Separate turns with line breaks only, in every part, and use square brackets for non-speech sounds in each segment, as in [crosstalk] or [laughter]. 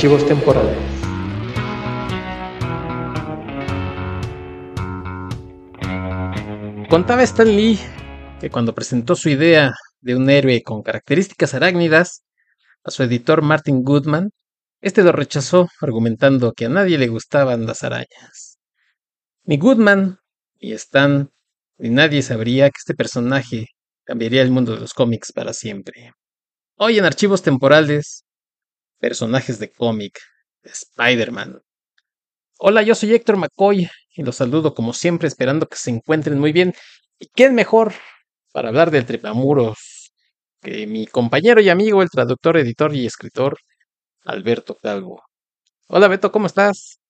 Archivos temporales.
Contaba Stan Lee que cuando presentó su idea de un héroe con características arácnidas a su editor Martin Goodman, este lo rechazó argumentando que a nadie le gustaban las arañas. Ni Goodman, ni Stan, ni nadie sabría que este personaje cambiaría el mundo de los cómics para siempre. Hoy en Archivos Temporales, personajes de cómic, Spider-Man. Hola, yo soy Héctor McCoy y los saludo como siempre esperando que se encuentren muy bien. ¿Y qué es mejor para hablar del trepamuros que mi compañero y amigo, el traductor, editor y escritor, Alberto Calvo? Hola Beto, ¿cómo estás?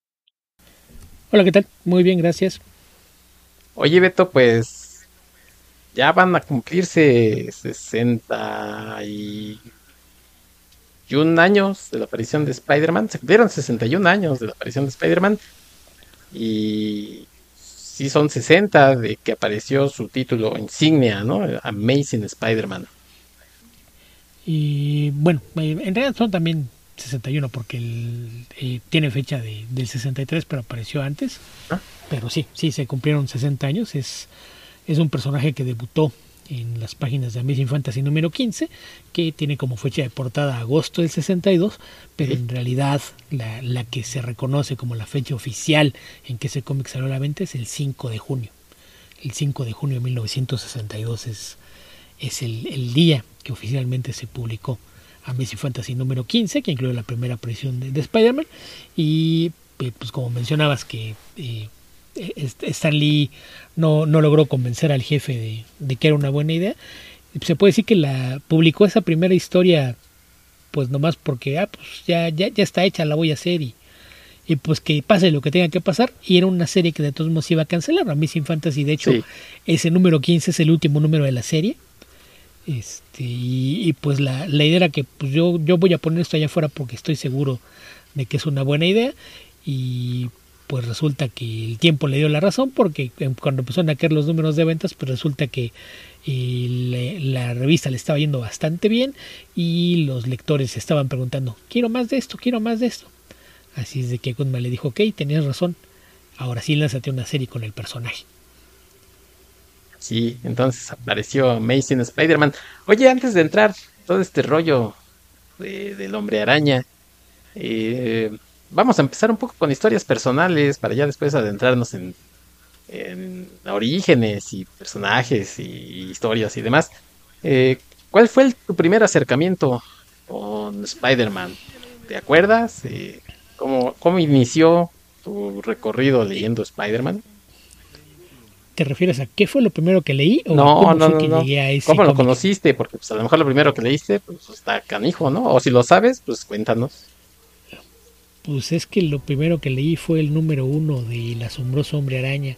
Hola, ¿qué tal? Muy bien, gracias.
Oye Beto, pues ya van a cumplirse 61 años de la aparición de Spider-Man. Se cumplieron 61 años de la aparición de Spider-Man. Y sí son 60 de que apareció su título insignia, ¿no? Amazing Spider-Man.
Y bueno, eh, en realidad son también 61 porque el, eh, tiene fecha de, del 63, pero apareció antes.
¿Ah?
Pero sí, sí, se cumplieron 60 años. Es, es un personaje que debutó en las páginas de Amazing Fantasy número 15, que tiene como fecha de portada agosto del 62, pero en realidad la, la, que se reconoce como la fecha oficial en que ese cómic salió a la venta es el 5 de junio. El 5 de junio de 1962 es, es el, el día que oficialmente se publicó Amazing Fantasy número 15, que incluye la primera aparición de, de Spider-Man, y pues como mencionabas que... Eh, Stan Lee no, no, logró convencer al jefe de, de, que era una buena idea. Se puede decir que la publicó esa primera historia, pues nomás porque ah, pues ya, ya, ya está hecha, la voy a hacer y, y pues que pase lo que tenga que pasar. Y era una serie que de todos modos iba a cancelar. A Missing Fantasy, de hecho,
Sí.
ese número 15 es el último número de la serie. Este, y, y pues la, la idea era que pues yo, yo voy a poner esto allá afuera porque estoy seguro de que es una buena idea. Y pues resulta que el tiempo le dio la razón porque cuando empezaron a caer los números de ventas, pues resulta que eh, la revista le estaba yendo bastante bien y los lectores estaban preguntando, quiero más de esto, quiero más de esto. Así es de que Goodman le dijo, ok, tenías razón, ahora sí lánzate una serie con el personaje.
Sí, entonces apareció Amazing Spider-Man. Oye, antes de entrar todo este rollo de, del hombre araña, eh, vamos a empezar un poco con historias personales para ya después adentrarnos en, en orígenes y personajes y historias y demás. Eh, ¿Cuál fue el, tu primer acercamiento con Spider-Man? ¿Te acuerdas? Eh, ¿cómo, ¿Cómo inició tu recorrido leyendo Spider-Man?
¿Te refieres a qué fue lo primero que leí? ¿O
No,
cómo
no,
fue
no,
que
no.
llegué a ese
¿Cómo lo conociste? Porque pues, a lo mejor lo primero que leíste pues, está canijo, ¿no? O si lo sabes, pues cuéntanos.
Pues es que lo primero que leí fue el número uno del asombroso hombre araña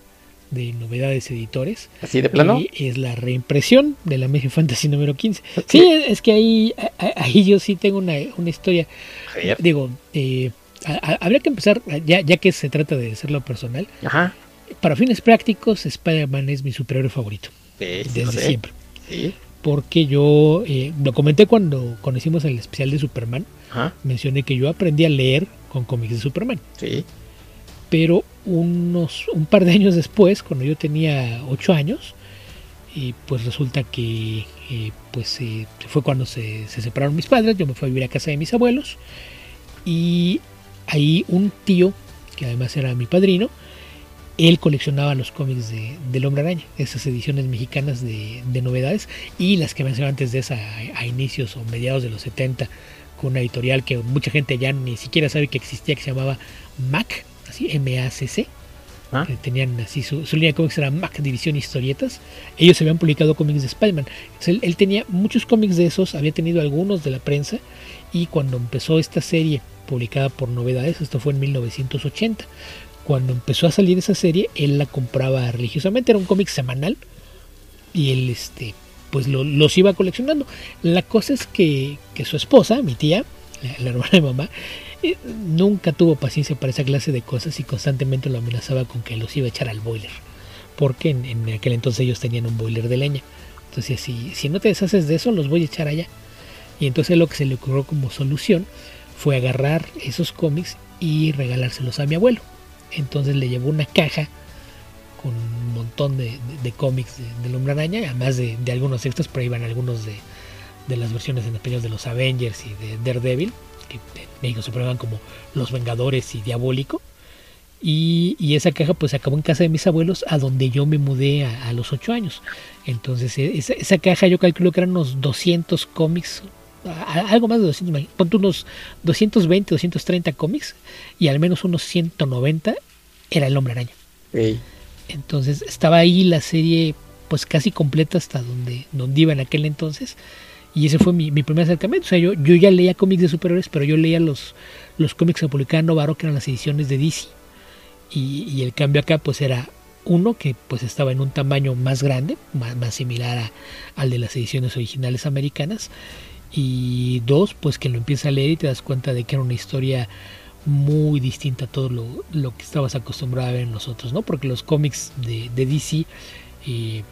de novedades editores.
¿Así de plano?
Y es la reimpresión de la Amazing Fantasy número 15. Sí, es que ahí, ahí yo sí tengo una, una historia.
A ver.
Digo, eh, a- a- habría que empezar, ya, ya que se trata de hacerlo personal.
Ajá.
Para fines prácticos, Spider-Man es mi superhéroe favorito.
Sí,
Desde
lo sé.
siempre.
Sí.
Porque yo, eh, lo comenté cuando conocimos el especial de Superman,
Ajá.
mencioné que yo aprendí a leer con cómics de Superman.
Sí.
pero unos un par de [laughs] años después, cuando yo tenía ocho años, y pues resulta que eh, pues eh, fue cuando se, se separaron mis padres, yo me fui a vivir a casa de mis abuelos y ahí un tío, que además era mi padrino, él coleccionaba los cómics de, del Hombre Araña, esas ediciones mexicanas de, de novedades y las que mencioné antes de esa a, a inicios o mediados de los 70 con una editorial que mucha gente ya ni siquiera sabe que existía, que se llamaba Mac, así M-A-C-C.
Ah.
que Tenían así su, su línea de cómics era Mac División Historietas. Ellos habían publicado cómics de Spider-Man. Él, él tenía muchos cómics de esos, había tenido algunos de la prensa. Y cuando empezó esta serie publicada por Novedades, esto fue en 1980. Cuando empezó a salir esa serie, él la compraba religiosamente. Era un cómic semanal. Y él, este, pues lo- los iba coleccionando. La cosa es que, que su esposa, mi tía, la, hermana de mamá, eh, nunca tuvo paciencia para esa clase de cosas y constantemente lo amenazaba con que los iba a echar al boiler. Porque en, en aquel entonces ellos tenían un boiler de leña. Entonces, si, si no te deshaces de eso, los voy a echar allá. Y entonces lo que se le ocurrió como solución fue agarrar esos cómics y regalárselos a mi abuelo. Entonces le llevó una caja con un montón de, cómics del Hombre Araña, además de, algunos extras, pero iban algunos de, las versiones en español de los Avengers y de Daredevil, que en México se prueban como Los Vengadores y Diabólico. Y, esa caja pues acabó en casa de mis abuelos, a donde yo me mudé a, los 8 años. Entonces e, esa, caja yo calculo que eran unos 200 cómics, algo más de 200, ponte unos 220, 230 cómics, y al menos unos 190 era el hombre araña. Entonces estaba ahí la serie pues casi completa hasta donde, donde iba en aquel entonces. Y ese fue mi, primer acercamiento. O sea, yo, yo ya leía cómics de superhéroes, pero yo leía los, los cómics que publicaba Novaro, que eran las ediciones de DC y, el cambio acá pues era uno que pues estaba en un tamaño más grande, más, similar al de las ediciones originales americanas y dos pues que lo empiezas a leer y te das cuenta de que era una historia muy distinta a todo lo, que estabas acostumbrado a ver en los otros, ¿no? Porque los cómics de, DC, eh,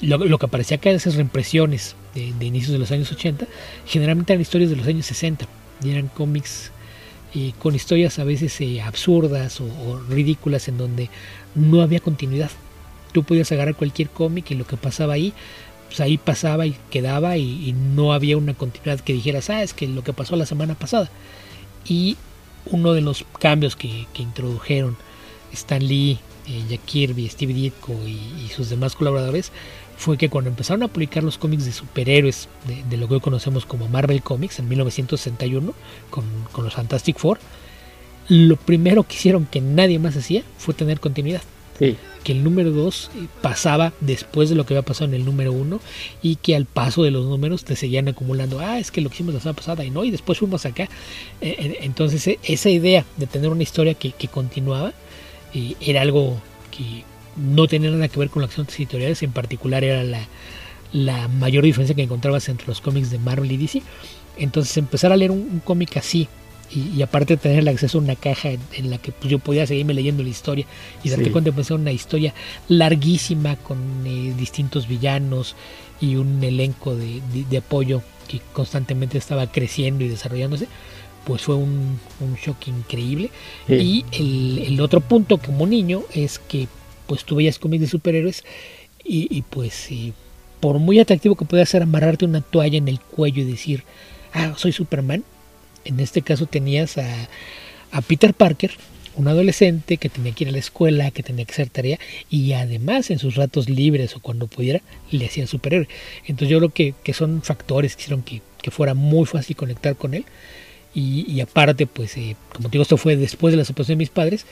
lo, que aparecía acá, esas reimpresiones de, de, inicios de los años 80, generalmente eran historias de los años 60 y eran cómics con historias a veces eh, absurdas o, ridículas en donde no había continuidad. Tú podías agarrar cualquier cómic y lo que pasaba ahí, pues ahí pasaba y quedaba y, no había una continuidad que dijeras, ah, es que lo que pasó la semana pasada. Y uno de los cambios que, introdujeron Stan Lee, eh, Jack Kirby, Steve Ditko y sus demás colaboradores fue que cuando empezaron a publicar los cómics de superhéroes de, lo que hoy conocemos como Marvel Comics en 1961 con, con, los Fantastic Four, lo primero que hicieron que nadie más hacía fue tener continuidad. Que el número 2 eh, pasaba después de lo que había pasado en el número 1 y que al paso de los números te seguían acumulando, ah, es que lo que hicimos la semana pasada y no, y después fuimos acá. Eh, eh, entonces esa idea de tener una historia que, que continuaba era algo que no tenía nada que ver con las acciones editoriales, en particular era la, mayor diferencia que encontrabas entre los cómics de Marvel y DC. Entonces empezar a leer un, cómic así y, aparte tener el acceso a una caja en, la que pues, yo podía seguirme leyendo la historia y darte cuenta de una historia larguísima con eh, distintos villanos y un elenco de, apoyo que constantemente estaba creciendo y desarrollándose pues fue un, shock increíble. Y el, el, otro punto como niño es que pues tú veías cómics de superhéroes y, pues por muy atractivo que pueda ser amarrarte una toalla en el cuello y decir, ah, soy Superman, en este caso tenías a, a Peter Parker, un adolescente que tenía que ir a la escuela, que tenía que hacer tarea y además en sus ratos libres o cuando pudiera le hacía superhéroe. Entonces yo creo que, que son factores que hicieron que, que, fuera muy fácil conectar con él y, aparte, pues, eh, como te digo, esto fue después de la separación de mis padres.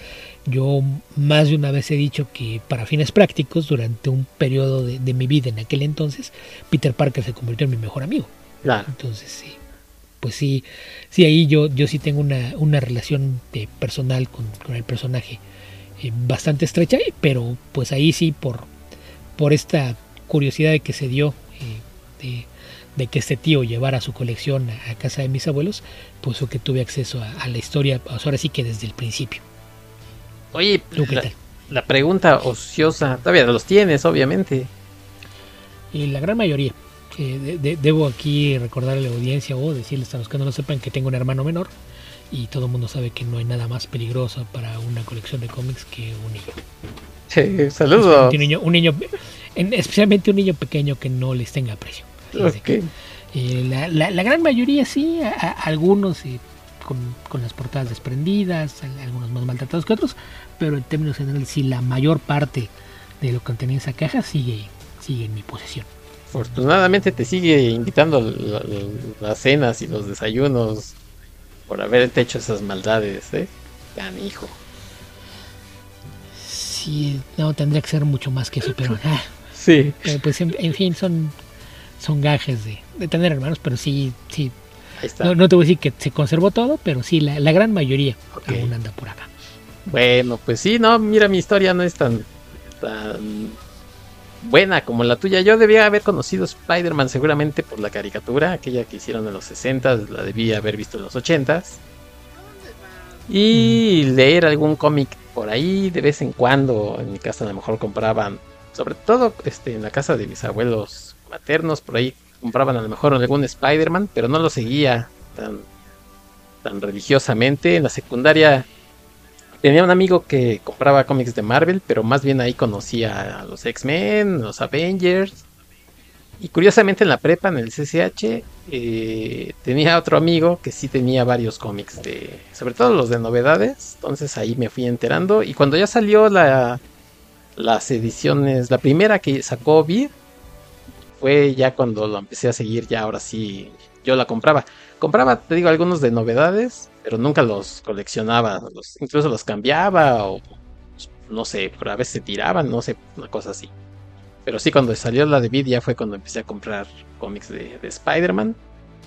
Yo más de una vez he dicho que para fines prácticos, durante un periodo de, mi vida en aquel entonces, Peter Parker se convirtió en mi mejor amigo.
Claro.
Entonces, sí, pues sí, sí, ahí yo, yo sí tengo una, una relación de personal con, el personaje eh, bastante estrecha, pero pues ahí sí, por, por esta curiosidad de que se dio eh, de de que este tío llevara su colección a, casa de mis abuelos, pues fue que tuve acceso a, la historia, pues ahora sí que desde el principio.
Oye, la, pregunta ociosa, todavía los tienes, obviamente.
Y la gran mayoría. Debo aquí recordarle a la audiencia o decirles a los que no lo sepan que tengo un hermano menor y todo el mundo sabe que no hay nada más peligroso para una colección de cómics que un niño.
Sí, saludos.
Un niño, un niño, especialmente un niño pequeño que no les tenga precio. Eh, la, gran mayoría sí, algunos eh, con, las portadas desprendidas, algunos más maltratados que otros, pero en términos generales sí, la mayor parte de lo que contenía esa caja sigue, sigue en mi posesión.
Afortunadamente te sigue invitando las cenas y los desayunos por haberte hecho esas maldades, ¿eh? hijo.
Sí, no, tendría que ser mucho más que eso, pero... [laughs]
sí.
pues en fin, son son gajes de, tener hermanos, pero sí, sí. No, te voy a decir que se conservó todo, pero sí, la, gran mayoría aún anda por acá.
Bueno, pues sí, no, mira, mi historia no es tan, buena como la tuya. Yo debía haber conocido Spider-Man seguramente por la caricatura, aquella que hicieron en los 60, la debía haber visto en los 80 y mm. leer algún cómic por ahí de vez en cuando. En mi casa a lo mejor compraban, sobre todo este, en la casa de mis abuelos, maternos por ahí compraban a lo mejor algún Spider-Man, pero no lo seguía tan, tan religiosamente. En la secundaria tenía un amigo que compraba cómics de Marvel, pero más bien ahí conocía a los X-Men, los Avengers. Y curiosamente en la prepa, en el CCH, eh, tenía otro amigo que sí tenía varios cómics de, sobre todo los de novedades. Entonces ahí me fui enterando. Y cuando ya salió la, las ediciones, la primera que sacó Vid, fue ya cuando lo empecé a seguir, ya ahora sí yo la compraba. Compraba, te digo, algunos de novedades, pero nunca los coleccionaba, incluso los cambiaba o no sé, pero a veces se tiraban, no sé, una cosa así. Pero sí, cuando salió la de Vid ya fue cuando empecé a comprar cómics de, Spider-Man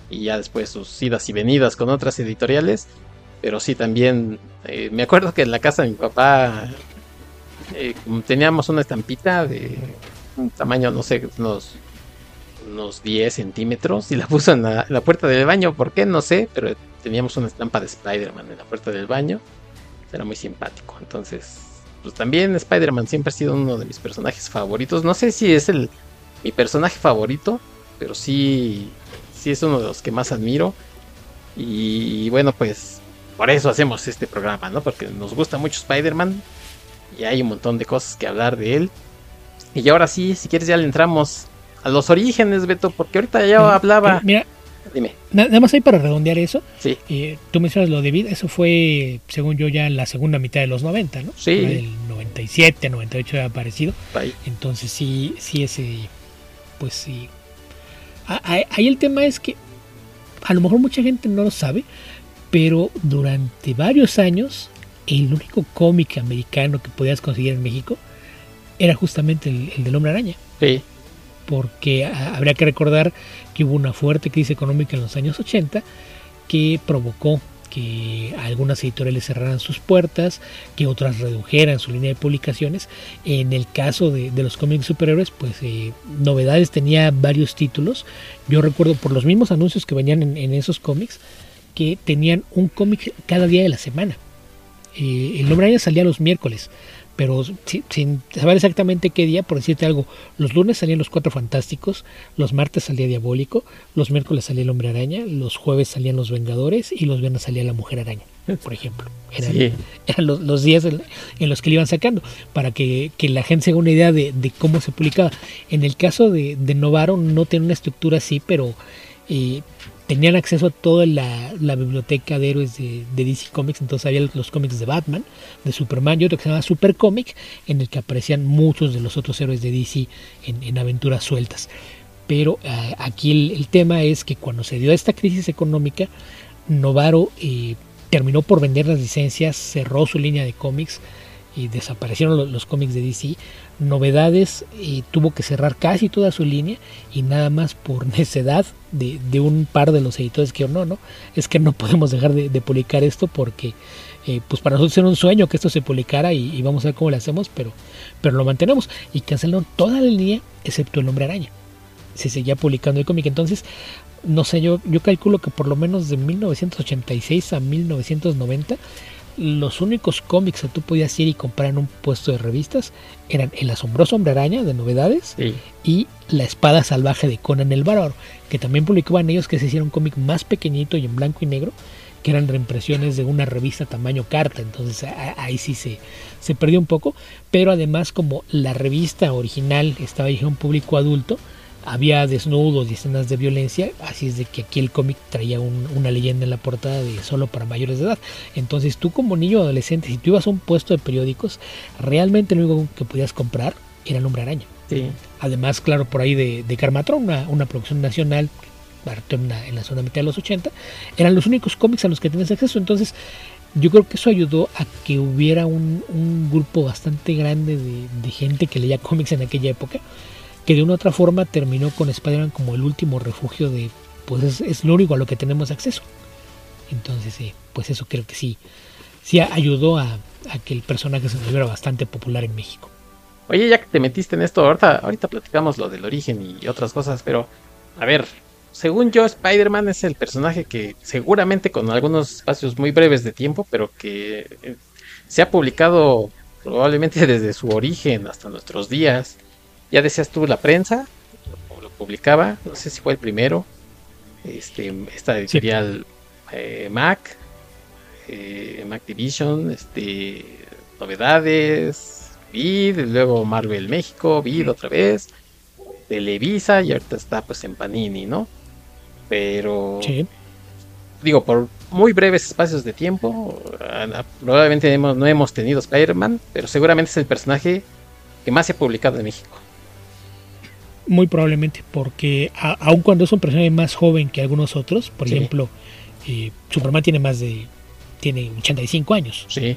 y ya después sus idas y venidas con otras editoriales. Pero sí, también eh, me acuerdo que en la casa de mi papá eh, teníamos una estampita de un tamaño, no sé, unos unos 10 centímetros y la puso en la, puerta del baño. ¿Por qué? No sé, pero teníamos una estampa de Spider-Man en la puerta del baño. Era muy simpático. Entonces, pues también Spider-Man siempre ha sido uno de mis personajes favoritos. No sé si es el mi personaje favorito, pero sí, sí es uno de los que más admiro. Y, bueno, pues por eso hacemos este programa, ¿no? Porque nos gusta mucho Spider-Man y hay un montón de cosas que hablar de él. Y ahora sí, si quieres ya le entramos a los orígenes, Beto, porque ahorita ya hablaba.
Mira, dime. Nada más ahí para redondear eso.
Sí.
Eh, tú mencionas lo de Vid, eso fue, según yo, ya en la segunda mitad de los 90, ¿no?
Sí.
El 97, 98 había aparecido. Entonces sí, sí, ese, pues sí. Ahí el tema es que a lo mejor mucha gente no lo sabe, pero durante varios años el único cómic americano que podías conseguir en México era justamente el, el del hombre araña.
Sí
porque habría que recordar que hubo una fuerte crisis económica en los años 80 que provocó que algunas editoriales cerraran sus puertas, que otras redujeran su línea de publicaciones. En el caso de, los cómics superhéroes, pues eh, Novedades tenía varios títulos. Yo recuerdo por los mismos anuncios que venían en, esos cómics, que tenían un cómic cada día de la semana. Eh, el nombre salía los miércoles, pero sin, saber exactamente qué día, por decirte algo, los lunes salían los Cuatro Fantásticos, los martes salía Diabólico, los miércoles salía el Hombre Araña, los jueves salían los Vengadores y los viernes salía la Mujer Araña, por ejemplo. Eran, los, días en, los que le iban sacando, para que, la gente se haga una idea de, cómo se publicaba. En el caso de, de Novaro no tiene una estructura así, pero eh, tenían acceso a toda la, biblioteca de héroes de, DC Comics, entonces había los cómics de Batman, de Superman y otro que se llama Super Comic, en el que aparecían muchos de los otros héroes de DC en, aventuras sueltas. Pero eh, aquí el, tema es que cuando se dio esta crisis económica, Novaro eh, terminó por vender las licencias, cerró su línea de cómics y desaparecieron los cómics de DC novedades y tuvo que cerrar casi toda su línea y nada más por [laughs] necedad de, de un par de los editores que no, no, es que no podemos dejar de, publicar esto porque eh, pues para nosotros era un sueño que esto se publicara y, vamos a ver cómo lo hacemos, pero, pero lo mantenemos y cancelaron toda la línea excepto el hombre araña. Se seguía publicando el cómic, entonces no sé, yo, yo calculo que por lo menos de 1986 a 1990 los únicos cómics que tú podías ir y comprar en un puesto de revistas eran El asombroso hombre araña de novedades y La espada salvaje de Conan el Bárbaro, que también publicaban ellos que se hicieron un cómic más pequeñito y en blanco y negro, que eran reimpresiones de una revista tamaño carta, entonces ahí sí se, se perdió un poco, pero además como la revista original estaba dirigida a un público adulto, había desnudos y escenas de violencia, así es de que aquí el cómic traía una leyenda en la portada de solo para mayores de edad. Entonces tú como niño o adolescente, si tú ibas a un puesto de periódicos, realmente lo único que podías comprar era el hombre araña. Además, claro, por ahí de, de Carmatron, una, producción nacional en la, en la zona mitad de los 80, eran los únicos cómics a los que tenías acceso. Entonces, yo creo que eso ayudó a que hubiera un, grupo bastante grande de, de gente que leía cómics en aquella época que de una u otra forma terminó con Spider-Man como el último refugio de, pues es, lo único a lo que tenemos acceso. Entonces, eh, pues eso creo que sí, sí ayudó a, que el personaje se volviera bastante popular en México.
Oye, ya que te metiste en esto, ahorita, ahorita platicamos lo del origen y otras cosas, pero a ver, según yo, Spider-Man es el personaje que seguramente con algunos espacios muy breves de tiempo, pero que eh, se ha publicado probablemente [laughs] desde su origen hasta nuestros días ya decías tú, la prensa lo, publicaba, no sé si fue el primero, este, esta editorial eh, Mac, eh, en Activision, este, novedades, Vid, luego Marvel México, Vid otra vez, Televisa y ahorita está pues en Panini, ¿no? Pero digo, por muy breves espacios de tiempo, probablemente no hemos tenido Spider-Man, pero seguramente es el personaje que más se ha publicado en México.
Muy probablemente, porque aun cuando es un personaje más joven que algunos otros, por ejemplo, eh, Superman tiene más de tiene 85 años.
Sí.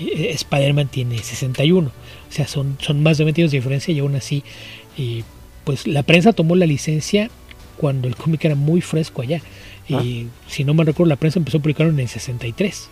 Eh, Spider-Man tiene 61. O sea, son, son más de 20 años de diferencia y aún así, eh, pues la prensa tomó la licencia cuando el cómic era muy fresco allá. Ah. Y si no me recuerdo, la prensa empezó a publicarlo en el 63.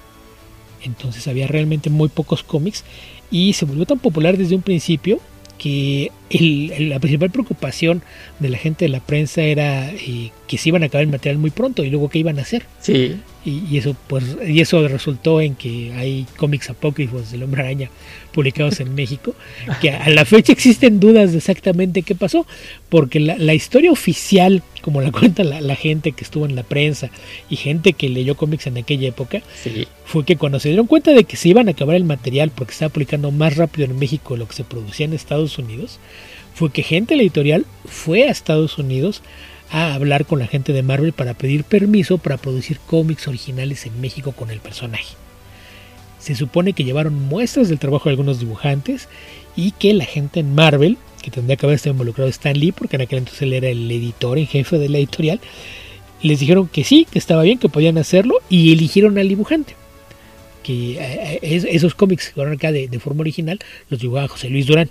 Entonces había realmente muy pocos cómics y se volvió tan popular desde un principio que la principal preocupación de la gente de la prensa era eh, que se iban a acabar el material muy pronto y luego qué iban a hacer.
Sí.
Y, eso pues y eso resultó en que hay cómics apócrifos del Hombre Araña publicados en México que a la fecha existen dudas de exactamente qué pasó porque la, historia oficial como la cuenta la, gente que estuvo en la prensa y gente que leyó cómics en aquella época fue que cuando se dieron cuenta de que se iban a acabar el material porque estaba publicando más rápido en México de lo que se producía en Estados Unidos fue que gente de la editorial fue a Estados Unidos a hablar con la gente de Marvel para pedir permiso para producir cómics originales en México con el personaje. Se supone que llevaron muestras del trabajo de algunos dibujantes y que la gente en Marvel, que tendría que haber estado involucrado Stan Lee, porque en aquel entonces él era el editor en jefe de la editorial, les dijeron que sí, que estaba bien, que podían hacerlo y eligieron al dibujante. Que eh, eh, esos cómics que fueron acá de, de forma original los dibujaba José Luis Durán.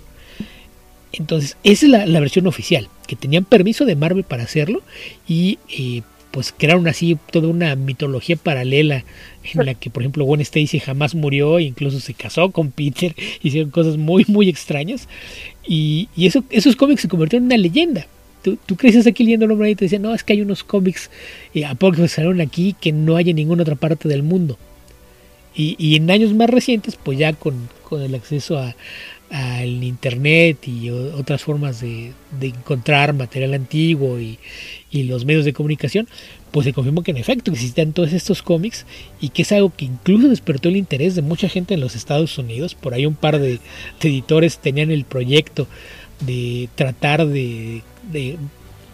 Entonces, esa es la, versión oficial, que tenían permiso de Marvel para hacerlo y eh, pues crearon así toda una mitología paralela en la que, por ejemplo, Gwen Stacy jamás murió e incluso se casó con Peter, [laughs] hicieron cosas muy, muy extrañas y, eso, esos cómics se convirtieron en una leyenda. Tú, tú creces aquí leyendo el nombre y te decían, no, es que hay unos cómics eh, que salieron aquí que no hay en ninguna otra parte del mundo. Y, y en años más recientes, pues ya con, con el acceso a, al internet y otras formas de, encontrar material antiguo y, los medios de comunicación, pues se confirmó que en efecto existían todos estos cómics y que es algo que incluso despertó el interés de mucha gente en los Estados Unidos. Por ahí un par de, editores tenían el proyecto de tratar de,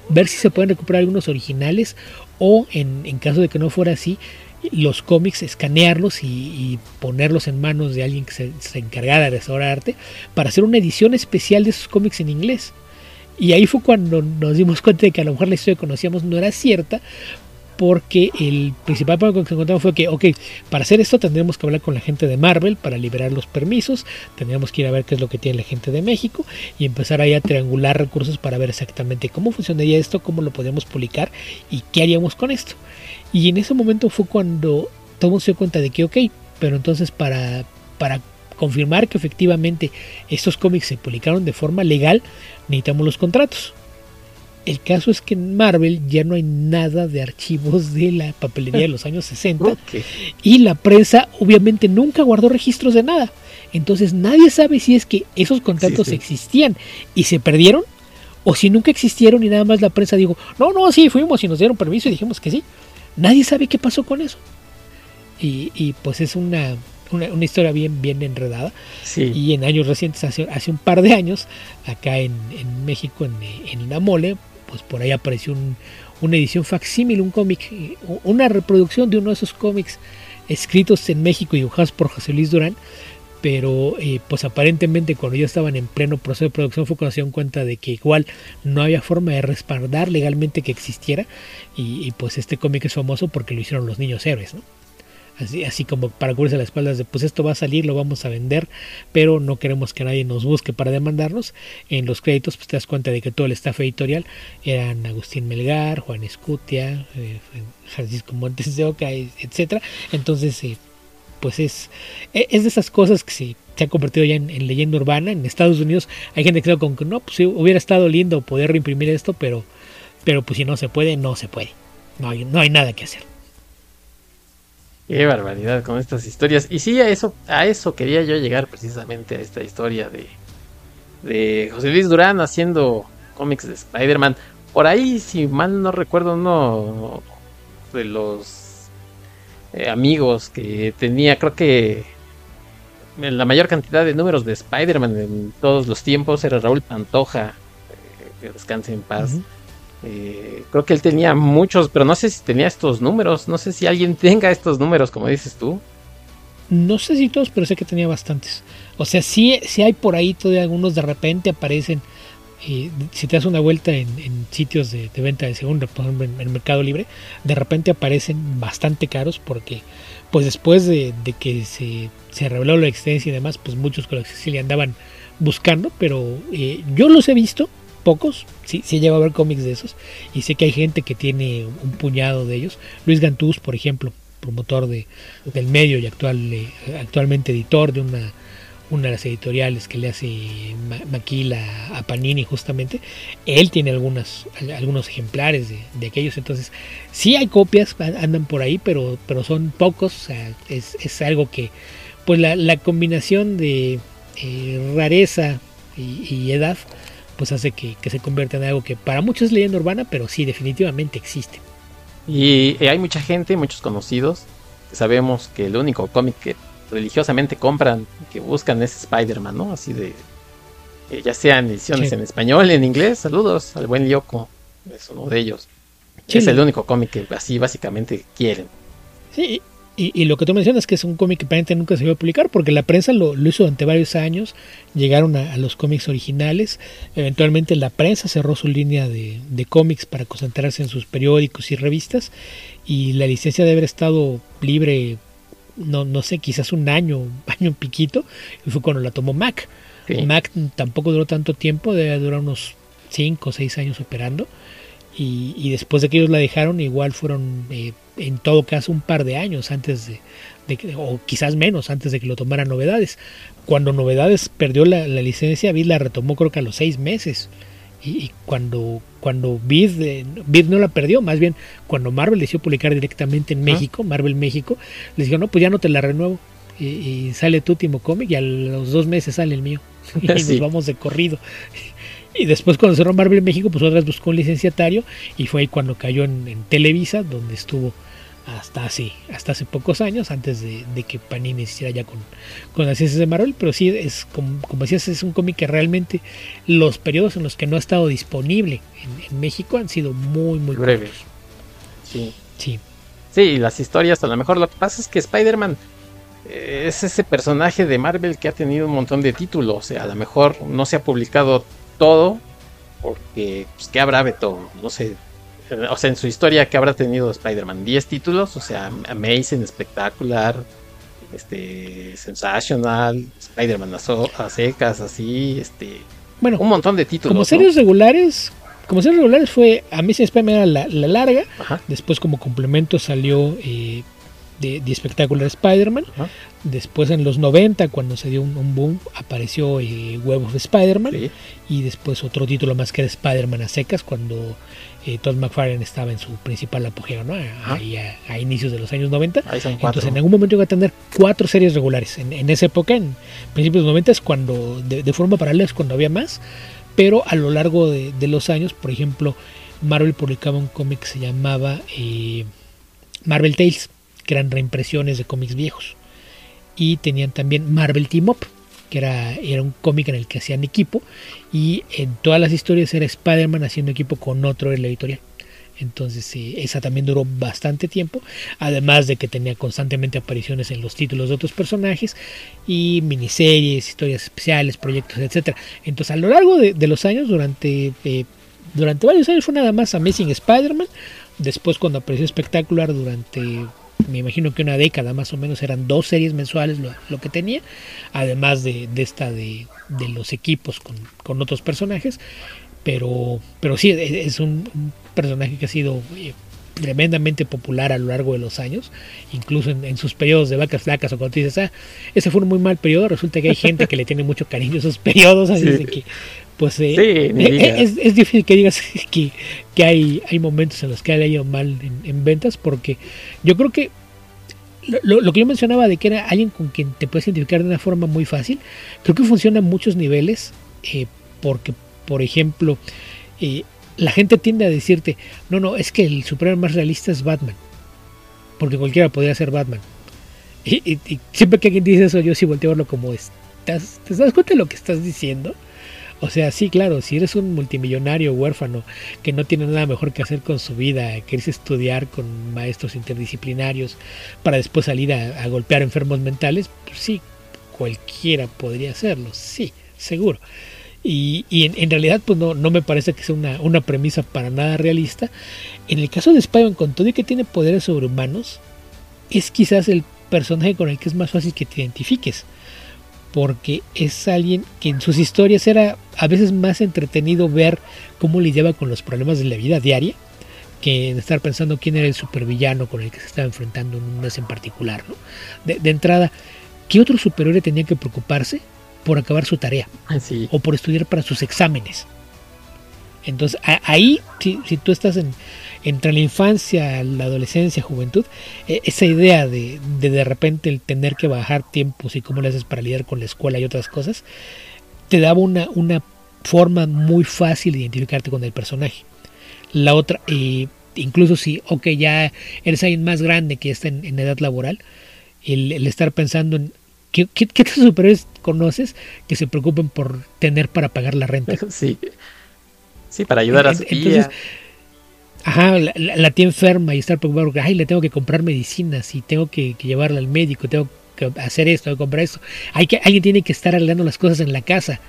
ver si se pueden recuperar algunos originales o en, en caso de que no fuera así, los cómics, escanearlos y, ponerlos en manos de alguien que se, se, encargara de restaurar arte para hacer una edición especial de esos cómics en inglés. Y ahí fue cuando nos dimos cuenta de que a lo mejor la historia que conocíamos no era cierta, porque el principal problema que encontramos fue que, ok, para hacer esto tendremos que hablar con la gente de Marvel para liberar los permisos, tendríamos que ir a ver qué es lo que tiene la gente de México y empezar ahí a triangular recursos para ver exactamente cómo funcionaría esto, cómo lo podíamos publicar y qué haríamos con esto. Y en ese momento fue cuando todo se dio cuenta de que, ok, pero entonces para, para confirmar que efectivamente estos cómics se publicaron de forma legal, necesitamos los contratos. El caso es que en Marvel ya no hay nada de archivos de la papelería de los años [laughs] 60 y la prensa obviamente nunca guardó registros de nada. Entonces nadie sabe si es que esos contratos existían y se perdieron o si nunca existieron y nada más la prensa dijo, no, no, sí, fuimos y nos dieron permiso y dijimos que sí. Nadie sabe qué pasó con eso. Y, pues es una, una, historia bien, bien enredada. Y en años recientes, hace, hace un par de años, acá en, México, en, en la mole, pues por ahí apareció una edición facsímil, un cómic, una reproducción de uno de esos cómics escritos en México y dibujados por José Luis Durán, pero eh, pues aparentemente cuando ya estaban en pleno proceso de producción fue cuando se dieron cuenta de que igual no había forma de respaldar legalmente que existiera y, pues este cómic es famoso porque lo hicieron los niños héroes, ¿no? Así, como para cubrirse las espaldas de pues esto va a salir, lo vamos a vender, pero no queremos que nadie nos busque para demandarnos. En los créditos pues te das cuenta de que todo el staff editorial eran Agustín Melgar, Juan Escutia, eh, Francisco Montes de Oca, etcétera. Entonces eh, pues es, e, es de esas cosas que se, se ha convertido ya en, leyenda urbana. En Estados Unidos hay gente que cree con que no, pues hubiera estado lindo poder reimprimir esto, pero, pero pues si no se puede, no se puede. No hay, no hay nada que hacer.
Qué barbaridad con estas historias. Y sí, a eso, a eso quería yo llegar precisamente a esta historia de, de José Luis Durán haciendo cómics de Spider-Man. Por ahí, si mal no recuerdo, uno de los eh, amigos que tenía, creo que la mayor cantidad de números de Spider-Man en todos los tiempos era Raúl Pantoja, eh, que descanse en paz. Eh, creo que él tenía muchos, pero no sé si tenía estos números, no sé si alguien [laughs] tenga estos números, como dices tú.
No sé si todos, pero sé que tenía bastantes. O sea, sí, sí hay por ahí todavía algunos de repente aparecen. Eh, si te das una vuelta en, sitios de, venta de segunda, por ejemplo en, el Mercado Libre, de repente aparecen bastante caros porque pues después de, que se, se, reveló la existencia y demás, pues muchos coleccionistas sí le andaban buscando, pero eh, yo los he visto, pocos, sí, sí he a ver cómics de esos, y sé que hay gente que tiene un puñado de ellos. Luis Gantús, por ejemplo, promotor de, del medio y actual, eh, actualmente editor de una, una de las editoriales que le hace Maquila a Panini justamente, él tiene algunas, algunos ejemplares de, aquellos, entonces sí hay copias, andan por ahí, pero, pero son pocos, es, es, algo que, pues la, la combinación de eh, rareza y, edad, pues hace que, que se convierta en algo que para muchos es leyenda urbana, pero sí definitivamente existe.
Y hay mucha gente, muchos conocidos, sabemos que el único cómic que religiosamente compran, que buscan es Spider-Man, ¿no? Así de, eh, ya sean ediciones en español, en inglés, saludos al buen Lyoko, es uno de ellos. Es el único cómic que así básicamente quieren.
Sí, y, lo que tú mencionas que es un cómic que aparentemente nunca se iba a publicar porque la prensa lo, hizo durante varios años, llegaron a, los cómics originales, eventualmente la prensa cerró su línea de, cómics para concentrarse en sus periódicos y revistas y la licencia debe haber estado libre, no, no sé, quizás un año, [laughs] año un piquito, y fue cuando la tomó Mac. Mac tampoco duró tanto tiempo, debe durar unos 5 o 6 años operando. Y, después de que ellos la dejaron, igual fueron eh, en todo caso un par de años antes de, o quizás menos antes de que lo tomara Novedades. Cuando Novedades perdió la, licencia, Vid la retomó creo que a los seis meses. Y, cuando, cuando Vid, no la perdió, más bien cuando Marvel decidió publicar directamente en México, Marvel México, les dijo, no, pues ya no te la renuevo. Y, sale tu último cómic y a los dos meses sale el mío. [laughs] Y nos [laughs] vamos de corrido. Y después cuando cerró Marvel México, pues otra vez buscó un licenciatario y fue ahí cuando cayó en Televisa, donde estuvo hasta hace, hasta hace pocos años, antes de, que Panini hiciera ya con, con las ciencias de Marvel, pero sí es, como, decías, es un cómic que realmente los periodos en los que no ha estado disponible en, México han sido muy, muy
breves. Sí. Sí. Sí, las historias, a lo mejor lo que pasa es que Spider-Man eh, es ese personaje de Marvel que ha tenido un montón de títulos, o sea, a lo mejor no se ha publicado todo, porque, pues, ¿qué habrá todo? No sé, o sea, en su historia que habrá tenido Spider-Man 10 títulos, o sea, Amazing, espectacular, este, sensational, Spider-Man a, secas, así, este, bueno, un montón de títulos.
Como series regulares, como series regulares fue Amazing Spider-Man la, la, larga, después como complemento salió eh, de, Spider-Man. Después en los 90, cuando se dio un, boom, apareció eh, Web of Spider-Man. Y después otro título más que era Spider-Man a secas, cuando eh, Todd McFarlane estaba en su principal apogeo, ¿no? A, inicios de los años 90. Entonces en algún momento iba a tener cuatro series regulares. En, esa época, en principios de los 90, es cuando, de, forma paralela, es cuando había más. Pero a lo largo de, los años, por ejemplo, Marvel publicaba un cómic que se llamaba eh, Marvel Tales, que eran reimpresiones de cómics viejos. Y tenían también Marvel Team Up, que era, era un cómic en el que hacían equipo y en todas las historias era Spider-Man haciendo equipo con otro en la editorial. Entonces esa también duró bastante tiempo, además de que tenía constantemente apariciones en los títulos de otros personajes y miniseries, historias especiales, proyectos, etcétera. Entonces a lo largo de, los años, durante, eh, durante varios años fue nada más Amazing Spider-Man, después cuando apareció espectacular durante me imagino que una década más o menos eran dos series mensuales lo, que tenía, además de, esta de, los equipos con, otros personajes, pero, pero sí, es un, personaje que ha sido eh, tremendamente popular a lo largo de los años, incluso en, sus periodos de vacas flacas o cuando dices, ah, ese fue un muy mal periodo, resulta que hay gente que le tiene mucho cariño a esos periodos, así que pues eh, eh, es, difícil que digas [laughs] que, que, hay, hay momentos en los que ha ido mal en, ventas, porque yo creo que lo, que yo mencionaba de que era alguien con quien te puedes identificar de una forma muy fácil, creo que funciona a muchos niveles, eh, porque, por ejemplo, la gente tiende a decirte, no, no, es que el superhéroe más realista es Batman. porque cualquiera podría ser Batman. Y, siempre que alguien dice eso, yo sí volteo a verlo como, ¿estás, ¿te das cuenta de lo que estás diciendo? O sea, sí, claro, si eres un multimillonario huérfano que no tiene nada mejor que hacer con su vida, quieres estudiar con maestros interdisciplinarios para después salir a, golpear enfermos mentales, pues sí, cualquiera podría hacerlo, sí, seguro. Y, en, realidad, pues no, no me parece que sea una, una, premisa para nada realista. En el caso de Spider-Man, con todo y que tiene poderes sobrehumanos, es quizás el personaje con el que es más fácil que te identifiques porque es alguien que en sus historias era a veces más entretenido ver cómo lidiaba con los problemas de la vida diaria que estar pensando quién era el supervillano con el que se estaba enfrentando en un mes en particular. ¿no? De, entrada, ¿qué otro superhéroe tenía que preocuparse por acabar su tarea?
Ah,
o por estudiar para sus exámenes. Entonces, ahí, si tú estás en, entre la infancia, la adolescencia, juventud, e, esa idea de, de repente el tener que bajar tiempos y cómo le haces para lidiar con la escuela y otras cosas, te daba una, una forma muy fácil de identificarte con el personaje. La otra, eh, incluso si, ok, ya eres alguien más grande que está en, edad laboral, el, estar pensando en ¿Qué, qué, qué superhéroes conoces que se preocupen por tener para pagar la renta? [laughs]
Sí, sí para ayudar a su Entonces,
ajá, la, tía enferma y estar preocupado porque, ay, le tengo que comprar medicinas y tengo que, llevarla al médico, tengo que hacer esto, que comprar esto. Hay que, alguien tiene que estar arreglando las cosas en la casa.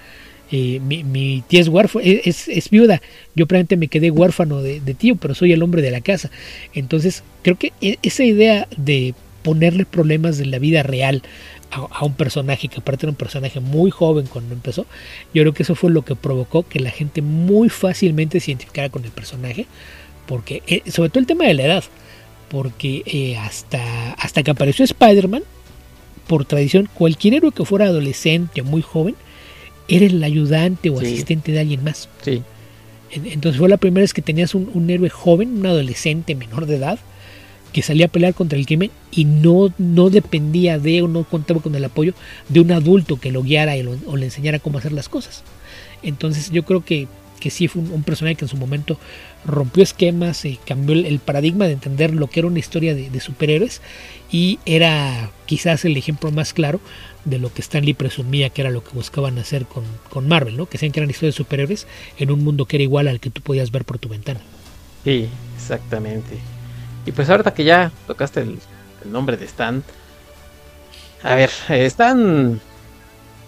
Eh, mi, tía es huérfana, es, es, viuda. Yo probablemente me quedé huérfano de, tío, pero soy el hombre de la casa. Entonces, creo que e, esa idea de ponerle problemas de la vida real a, un personaje que aparte era un personaje muy joven cuando empezó, yo creo que eso fue lo que provocó que la gente muy fácilmente se identificara con el personaje porque eh, sobre todo el tema de la edad, porque eh, hasta, hasta que apareció Spider-Man, por tradición, cualquier héroe que fuera adolescente o muy joven, era el ayudante o asistente de alguien más.
Sí.
Entonces fue la primera vez que tenías un, héroe joven, un adolescente menor de edad, que salía a pelear contra el crimen y no, no dependía de o no contaba con el apoyo de un adulto que lo guiara o le enseñara cómo hacer las cosas. Entonces yo creo que, que sí fue un, personaje que en su momento rompió esquemas, y cambió el, paradigma de entender lo que era una historia de, superhéroes y era quizás el ejemplo más claro de lo que Stanley presumía que era lo que buscaban hacer con, con Marvel, ¿no? que sean que eran historias de superhéroes en un mundo que era igual al que tú podías ver por tu ventana.
Sí, exactamente. Y pues ahorita que ya tocaste el, nombre de Stan, a ver, eh, Stan,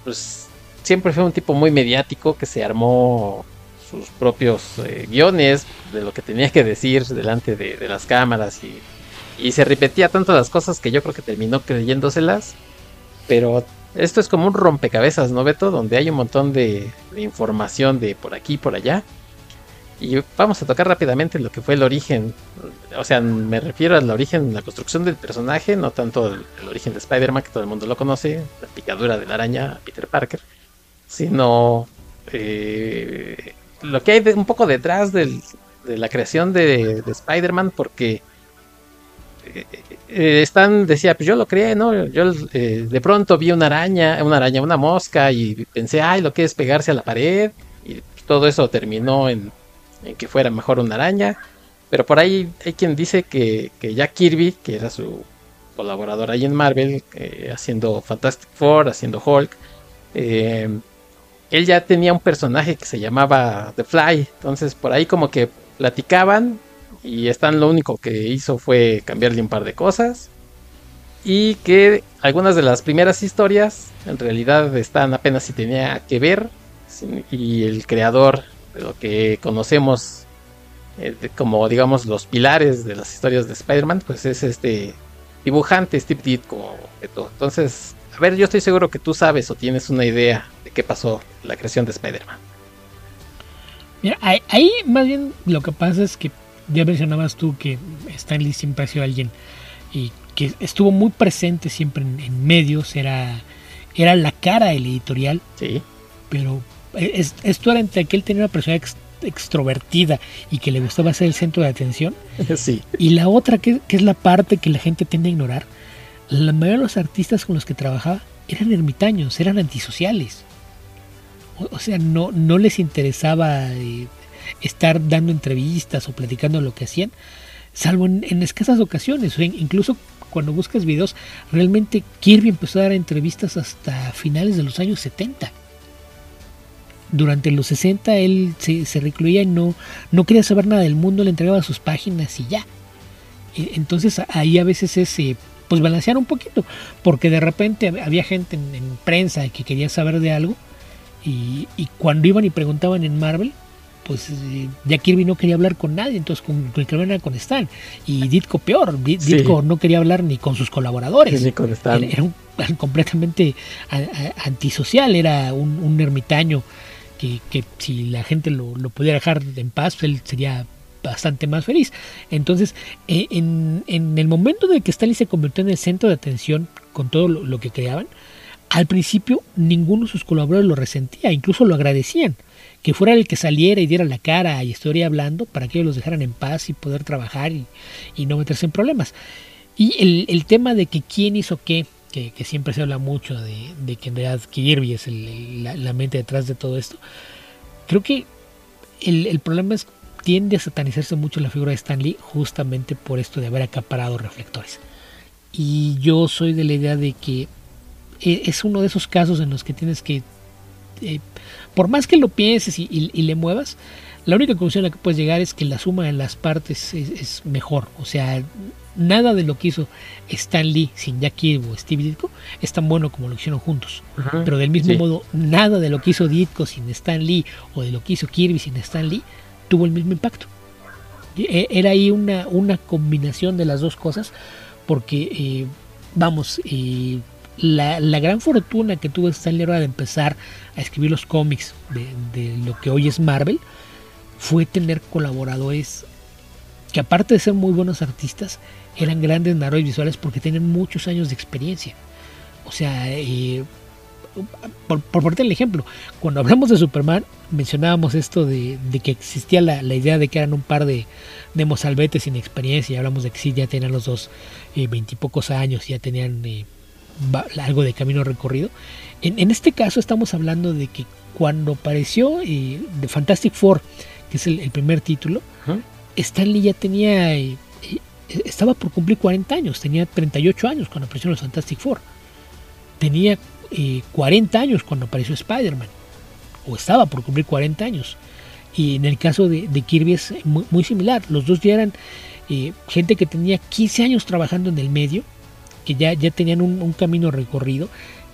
pues siempre fue un tipo muy mediático que se armó sus propios eh, guiones de lo que tenía que decir delante de, las cámaras y, se repetía tanto las cosas que yo creo que terminó creyéndoselas. Pero esto es como un rompecabezas, ¿no, Beto? Donde hay un montón de, información de por aquí y por allá. Y vamos a tocar rápidamente lo que fue el origen. O sea, me refiero al origen, la construcción del personaje, no tanto el, origen de Spider-Man, que todo el mundo lo conoce, la picadura de la araña Peter Parker, sino eh, lo que hay un poco detrás de la creación de, Spider-Man, porque eh, eh, Stan decía, pues yo lo creé, ¿no? Yo eh, de pronto vi una araña, una araña, una mosca, y pensé, ay, lo que es pegarse a la pared, y todo eso terminó en, que fuera mejor una araña. Pero por ahí hay quien dice que, que Jack Kirby, que era su colaborador ahí en Marvel, haciendo Fantastic Four, haciendo Hulk, él ya tenía un personaje que se llamaba The Fly. Entonces por ahí como que platicaban y Stan lo único que hizo fue cambiarle un par de cosas. Y que algunas de las primeras historias en realidad están apenas si tenía que ver. Y el creador lo que conocemos eh, como digamos los pilares de las historias de Spider-Man, pues es este dibujante Steve Ditko. Entonces, a ver, yo estoy seguro que tú sabes o tienes una idea qué pasó la creación de Spider-Man.
Mira, ahí, más bien lo que pasa es que ya mencionabas tú que Stanley siempre ha sido alguien y que estuvo muy presente siempre en, medios, era, era la cara del editorial.
Sí.
Pero esto era entre que él tenía una persona extrovertida y que le gustaba ser el centro de atención. [laughs]
Sí.
Y la otra, que, que es la parte que la gente tiende a ignorar, la mayoría de los artistas con los que trabajaba eran ermitaños, eran antisociales o sea, no, no les interesaba eh, estar dando entrevistas o platicando lo que hacían. salvo en, escasas ocasiones, o incluso cuando buscas videos, realmente Kirby empezó a dar entrevistas hasta finales de los años 70. Durante los 60 él se, recluía y no, no quería saber nada del mundo, le entregaba sus páginas y ya. E, entonces ahí a veces es eh, pues balancear un poquito, porque de repente había gente en, prensa que quería saber de algo y, cuando iban y preguntaban en Marvel, pues eh, ya Kirby no quería hablar con nadie, entonces con, con el era con Stan. Y Ditko peor, Ditko no quería hablar ni con sus colaboradores. Era, un, [laughs] completamente antisocial, era un, ermitaño que, si la gente lo, lo pudiera dejar en paz, él sería bastante más feliz. Entonces, e, en, el momento de que Stanley se convirtió en el centro de atención con todo lo, que creaban, al principio ninguno de sus colaboradores lo resentía, incluso lo agradecían. Que fuera el que saliera y diera la cara y estuviera hablando para que ellos los dejaran en paz y poder trabajar y, no meterse en problemas. Y el, tema de que quién hizo qué, que, siempre se habla mucho de, que en realidad Kirby es la, mente detrás de todo esto, creo que el, el problema es tiende a satanizarse mucho la figura de Stan Lee justamente por esto de haber acaparado reflectores. Y yo soy de la idea de que eh, es uno de esos casos en los que tienes que, eh, por más que lo pienses y, le muevas, la única conclusión a la que puedes llegar es que la suma de las partes es, mejor. O sea, nada de lo que hizo Stan Lee sin Jack Kirby o Steve Ditko es tan bueno como lo hicieron juntos. Pero del mismo modo, nada de lo que hizo Ditko sin Stan Lee o de lo que hizo Kirby sin Stan Lee tuvo el mismo impacto. E, era ahí una, una combinación de las dos cosas, porque, eh, vamos, eh, la, gran fortuna que tuvo Stanley hora de empezar a escribir los cómics de, lo que hoy es Marvel fue tener colaboradores que aparte de ser muy buenos artistas, eran grandes narradores visuales porque tenían muchos años de experiencia. O sea, eh, por, por el ejemplo, cuando hablamos de Superman, mencionábamos esto de, que existía la, idea de que eran un par de, de mozalbetes sin experiencia, y hablamos de que sí, ya tenían los dos eh, veintipocos años, ya tenían eh, algo de camino recorrido. En, este caso estamos hablando de que cuando apareció eh, The Fantastic Four, que es el, primer título, Stanley ya tenía, estaba por cumplir 40 años, tenía 38 años cuando apareció los Fantastic Four. Tenía 40 años cuando apareció Spider-Man o estaba por cumplir 40 años. Y en el caso de, Kirby es muy, similar. Los dos ya eran eh, gente que tenía 15 años trabajando en el medio, que ya, ya tenían un, camino recorrido.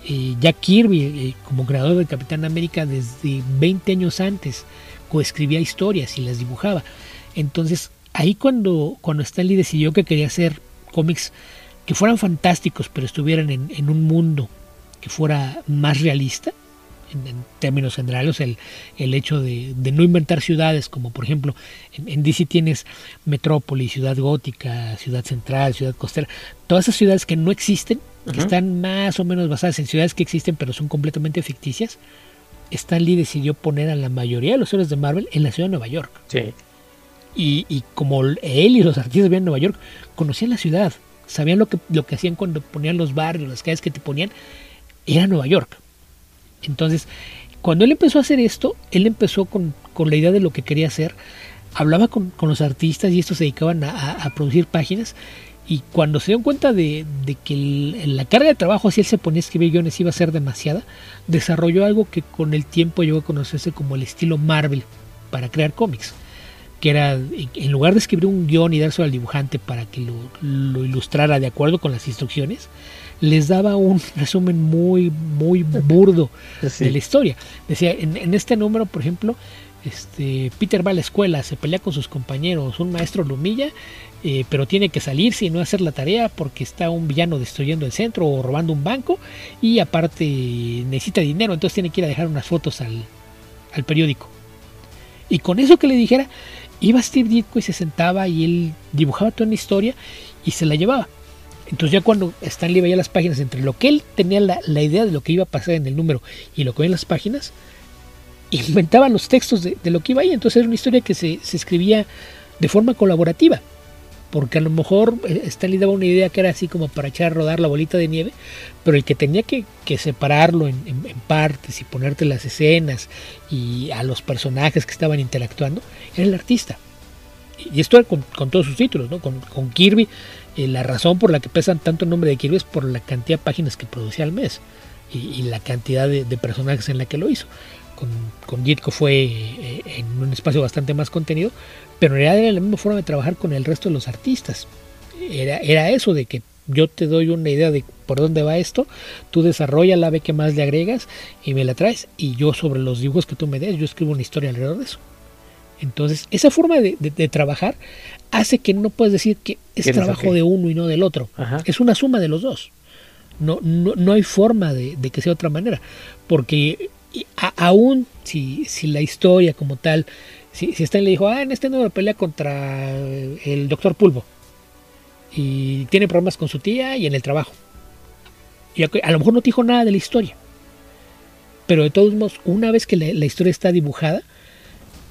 Eh, ya Kirby, eh, como creador de Capitán América, desde 20 años antes, coescribía historias y las dibujaba. Entonces, ahí cuando, cuando Stanley decidió que quería hacer cómics que fueran fantásticos, pero estuvieran en, en un mundo que fuera más realista, en, términos generales, el, el hecho de, no inventar ciudades, como por ejemplo en, DC tienes Metrópolis, Ciudad Gótica, Ciudad Central, Ciudad Costera, todas esas ciudades que no existen, que están más o menos basadas en ciudades que existen pero son completamente ficticias, Stan Lee decidió poner a la mayoría de los héroes de Marvel en la ciudad de Nueva York. Y, y como él y los artistas vivían en Nueva York, conocían la ciudad, sabían lo que, lo que hacían cuando ponían los barrios, las calles que te ponían, era Nueva York. Entonces, cuando él empezó a hacer esto, él empezó con, la idea de lo que quería hacer, hablaba con, los artistas y estos se dedicaban a, producir páginas y cuando se dio cuenta de, que la carga de trabajo si él se ponía a escribir guiones iba a ser demasiada, desarrolló algo que con el tiempo llegó a conocerse como el estilo Marvel para crear cómics que era en lugar de escribir un guion y dárselo al dibujante para que lo, lo ilustrara de acuerdo con las instrucciones, les daba un [laughs] resumen muy, muy burdo de la historia. Decía, en, este número, por ejemplo, este, Peter va a la escuela, se pelea con sus compañeros, un maestro lo humilla, eh, pero tiene que salirse y no hacer la tarea porque está un villano destruyendo el centro o robando un banco y aparte necesita dinero, entonces tiene que ir a dejar unas fotos al, al periódico. Y con eso que le dijera, iba Steve Ditko y se sentaba y él dibujaba toda una historia y se la llevaba. Entonces ya cuando Stanley veía las páginas entre lo que él tenía la, idea de lo que iba a pasar en el número y lo que veía en las páginas, inventaba los textos de, lo que iba ahí. Entonces era una historia que se, escribía de forma colaborativa. Porque a lo mejor eh, Stanley daba una idea que era así como para echar a rodar la bolita de nieve, pero el que tenía que, separarlo en, partes y ponerte las escenas y a los personajes que estaban interactuando era el artista. y esto con, con todos sus títulos, ¿no? Con, con Kirby, eh, la razón por la que pesan tanto el nombre de Kirby es por la cantidad de páginas que producía al mes y, la cantidad de, personajes en la que lo hizo. Con, con Ditko fue eh, en un espacio bastante más contenido, pero en realidad era la misma forma de trabajar con el resto de los artistas. Era, era eso de que yo te doy una idea de por dónde va esto, tú desarrolla la ve que más le agregas y me la traes y yo sobre los dibujos que tú me des, yo escribo una historia alrededor de eso. Entonces, esa forma de, trabajar hace que no puedas decir que es trabajo de uno y no del otro. Es una suma de los dos. No, no, hay forma de, que sea de otra manera. Porque aún si, si la historia como tal, si, si Stan le dijo, ah, en este número pelea contra el doctor Pulvo. Y tiene problemas con su tía y en el trabajo. Y a, lo mejor no te dijo nada de la historia. Pero de todos modos, una vez que la historia está dibujada,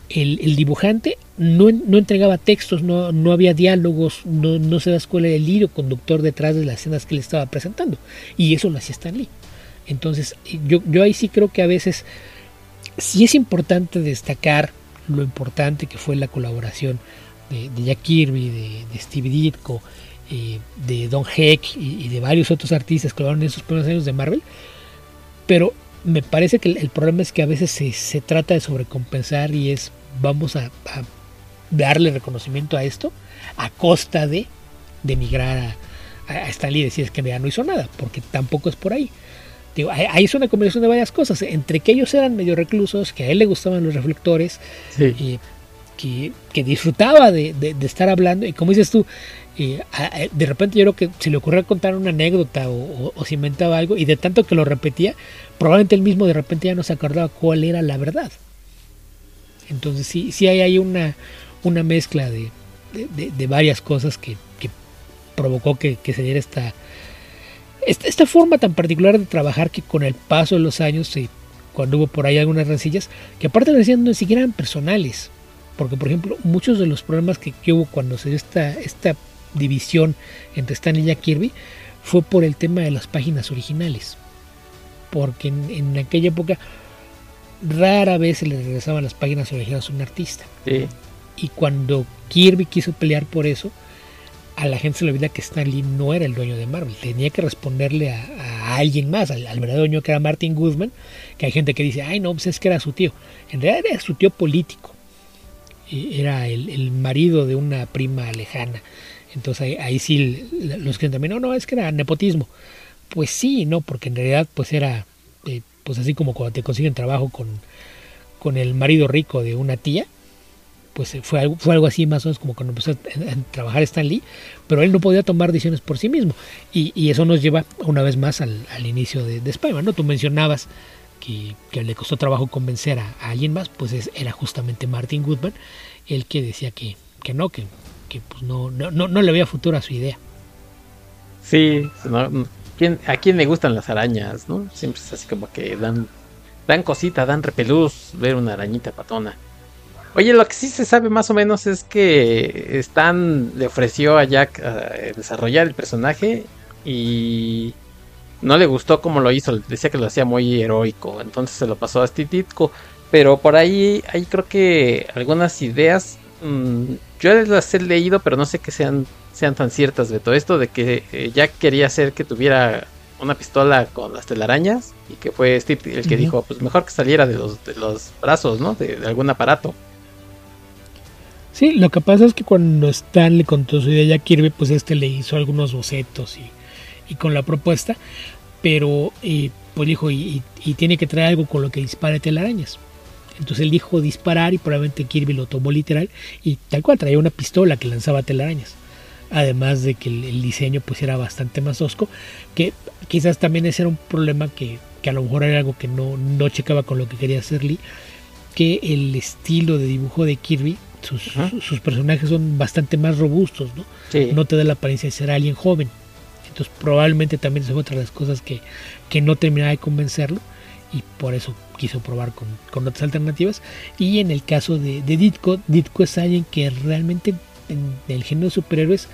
el, dibujante no, entregaba textos, no, no había diálogos, no, no se da escuela del hilo conductor detrás de las escenas que le estaba presentando. Y eso lo hacía Stan Lee. Entonces, yo, yo ahí sí creo que a veces sí es importante destacar lo importante que fue la colaboración de, Jack Kirby, de, Steve Ditko, eh, de Don Heck y, de varios otros artistas que colaboraron en esos primeros años de Marvel. Pero me parece que el, problema es que a veces se, trata de sobrecompensar y es vamos a, darle reconocimiento a esto a costa de, de migrar a, a, Stanley y decir que ya no hizo nada, porque tampoco es por ahí. Ahí es una combinación de varias cosas, entre que ellos eran medio reclusos, que a él le gustaban los reflectores, y que, que, disfrutaba de, de, estar hablando, y como dices tú, y de repente yo creo que si le ocurría contar una anécdota o, o, se inventaba algo y de tanto que lo repetía, probablemente él mismo de repente ya no se acordaba cuál era la verdad. Entonces sí, sí hay ahí una, una mezcla de, de, varias cosas que, que provocó que, que, se diera esta, esta, esta, forma tan particular de trabajar que con el paso de los años, cuando hubo por ahí algunas rencillas, que aparte de decían no ni siquiera eran personales. Porque, por ejemplo, muchos de los problemas que, que hubo cuando se dio esta, esta división entre Stan y Jack Kirby fue por el tema de las páginas originales. Porque en, aquella época rara vez se le regresaban las páginas originales a un artista. Y cuando Kirby quiso pelear por eso, a la gente se le olvida que Stan Lee no era el dueño de Marvel, tenía que responderle a, alguien más, al, verdadero dueño que era Martin Guzman, que hay gente que dice, ay no, pues es que era su tío. En realidad era su tío político, era el marido de una prima lejana entonces ahí, sí los que también, no, no, es que era nepotismo. Pues sí, no, porque en realidad pues era, eh, pues así como cuando te consiguen trabajo con, con el marido rico de una tía, pues eh, fue algo, fue algo así más o menos como cuando empezó a, trabajar Stan Lee, pero él no podía tomar decisiones por sí mismo. Y, y eso nos lleva una vez más al, al inicio de, de Spider-Man, ¿no? Tú mencionabas que, que, le costó trabajo convencer a, alguien más, pues era justamente Martin Goodman, el que decía que, que no, que pues no, no, no, le veía futuro a su idea.
Sí, ¿a quién le gustan las arañas? ¿no? Siempre es así como que dan, dan cosita, dan repelús ver una arañita patona. Oye, lo que sí se sabe más o menos es que Stan le ofreció a Jack eh, desarrollar el personaje y no le gustó cómo lo hizo, decía que lo hacía muy heroico, entonces se lo pasó a Steve Ditko. Pero por ahí hay creo que algunas ideas mm, yo las he leído, pero no sé que sean, sean tan ciertas de todo esto, de que eh, Jack quería hacer que tuviera una pistola con las telarañas y que fue Steve el que dijo, pues mejor que saliera de los, de los brazos, ¿no? De, algún aparato.
Sí, lo que pasa es que cuando Stan le contó su idea a Kirby, pues este le hizo algunos bocetos y, con la propuesta, pero eh, pues dijo, y, tiene que traer algo con lo que dispare telarañas. Entonces él dijo disparar y probablemente Kirby lo tomó literal y tal cual traía una pistola que lanzaba telarañas. Además de que el, diseño pues era bastante más osco, que quizás también ese era un problema que, a lo mejor era algo que no, no checaba con lo que quería hacer Lee, que el estilo de dibujo de Kirby, sus, personajes son bastante más robustos, ¿no? No te da la apariencia de ser alguien joven. Entonces probablemente también es otra de las cosas que, que no terminaba de convencerlo y por eso quiso probar con, otras alternativas. Y en el caso de, Ditko, Ditko es alguien que realmente en el género de superhéroes,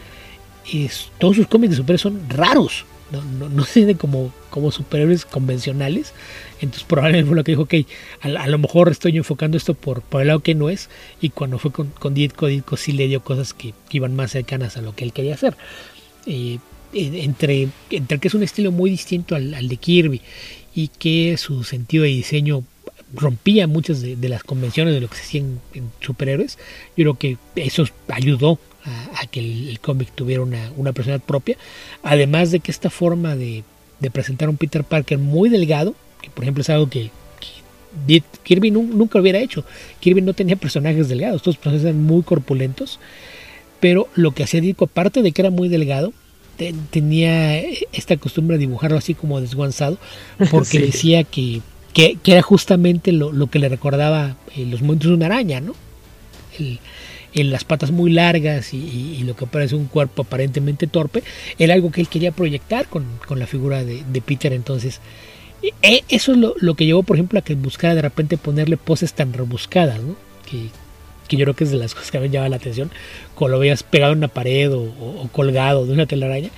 es, todos sus cómics de superhéroes son raros. no, no, no [laughs] se como, como superhéroes convencionales. Entonces probablemente fue lo que dijo, ok, a, lo mejor estoy enfocando esto por, por el lado que no es. Y cuando fue con, con Ditko, Ditko sí le dio cosas que, iban más cercanas a lo que él quería hacer. Eh, entre, entre que es un estilo muy distinto al, al, de Kirby y que su sentido de diseño rompía muchas de, las convenciones de lo que se hacía en, superhéroes, yo creo que eso ayudó a, que el, cómic tuviera una, una, personalidad propia, además de que esta forma de, presentar a un Peter Parker muy delgado, que por ejemplo es algo que, Kirby nunca hubiera hecho, Kirby no tenía personajes delgados, todos los personajes eran muy corpulentos, pero lo que hacía Ditko, aparte de que era muy delgado, tenía esta costumbre de dibujarlo así como desguanzado, porque [laughs] decía que, que, era justamente lo, que le recordaba eh, los movimientos de una araña, ¿no? en las patas muy largas y, lo que parece un cuerpo aparentemente torpe, era algo que él quería proyectar con, la figura de, Peter. Entonces, eso es lo, que llevó, por ejemplo, a que buscara de repente ponerle poses tan rebuscadas, ¿no? que, yo creo que es de las [laughs] cosas que me llama la atención, cuando lo veías pegado en una pared o, colgado de una telaraña,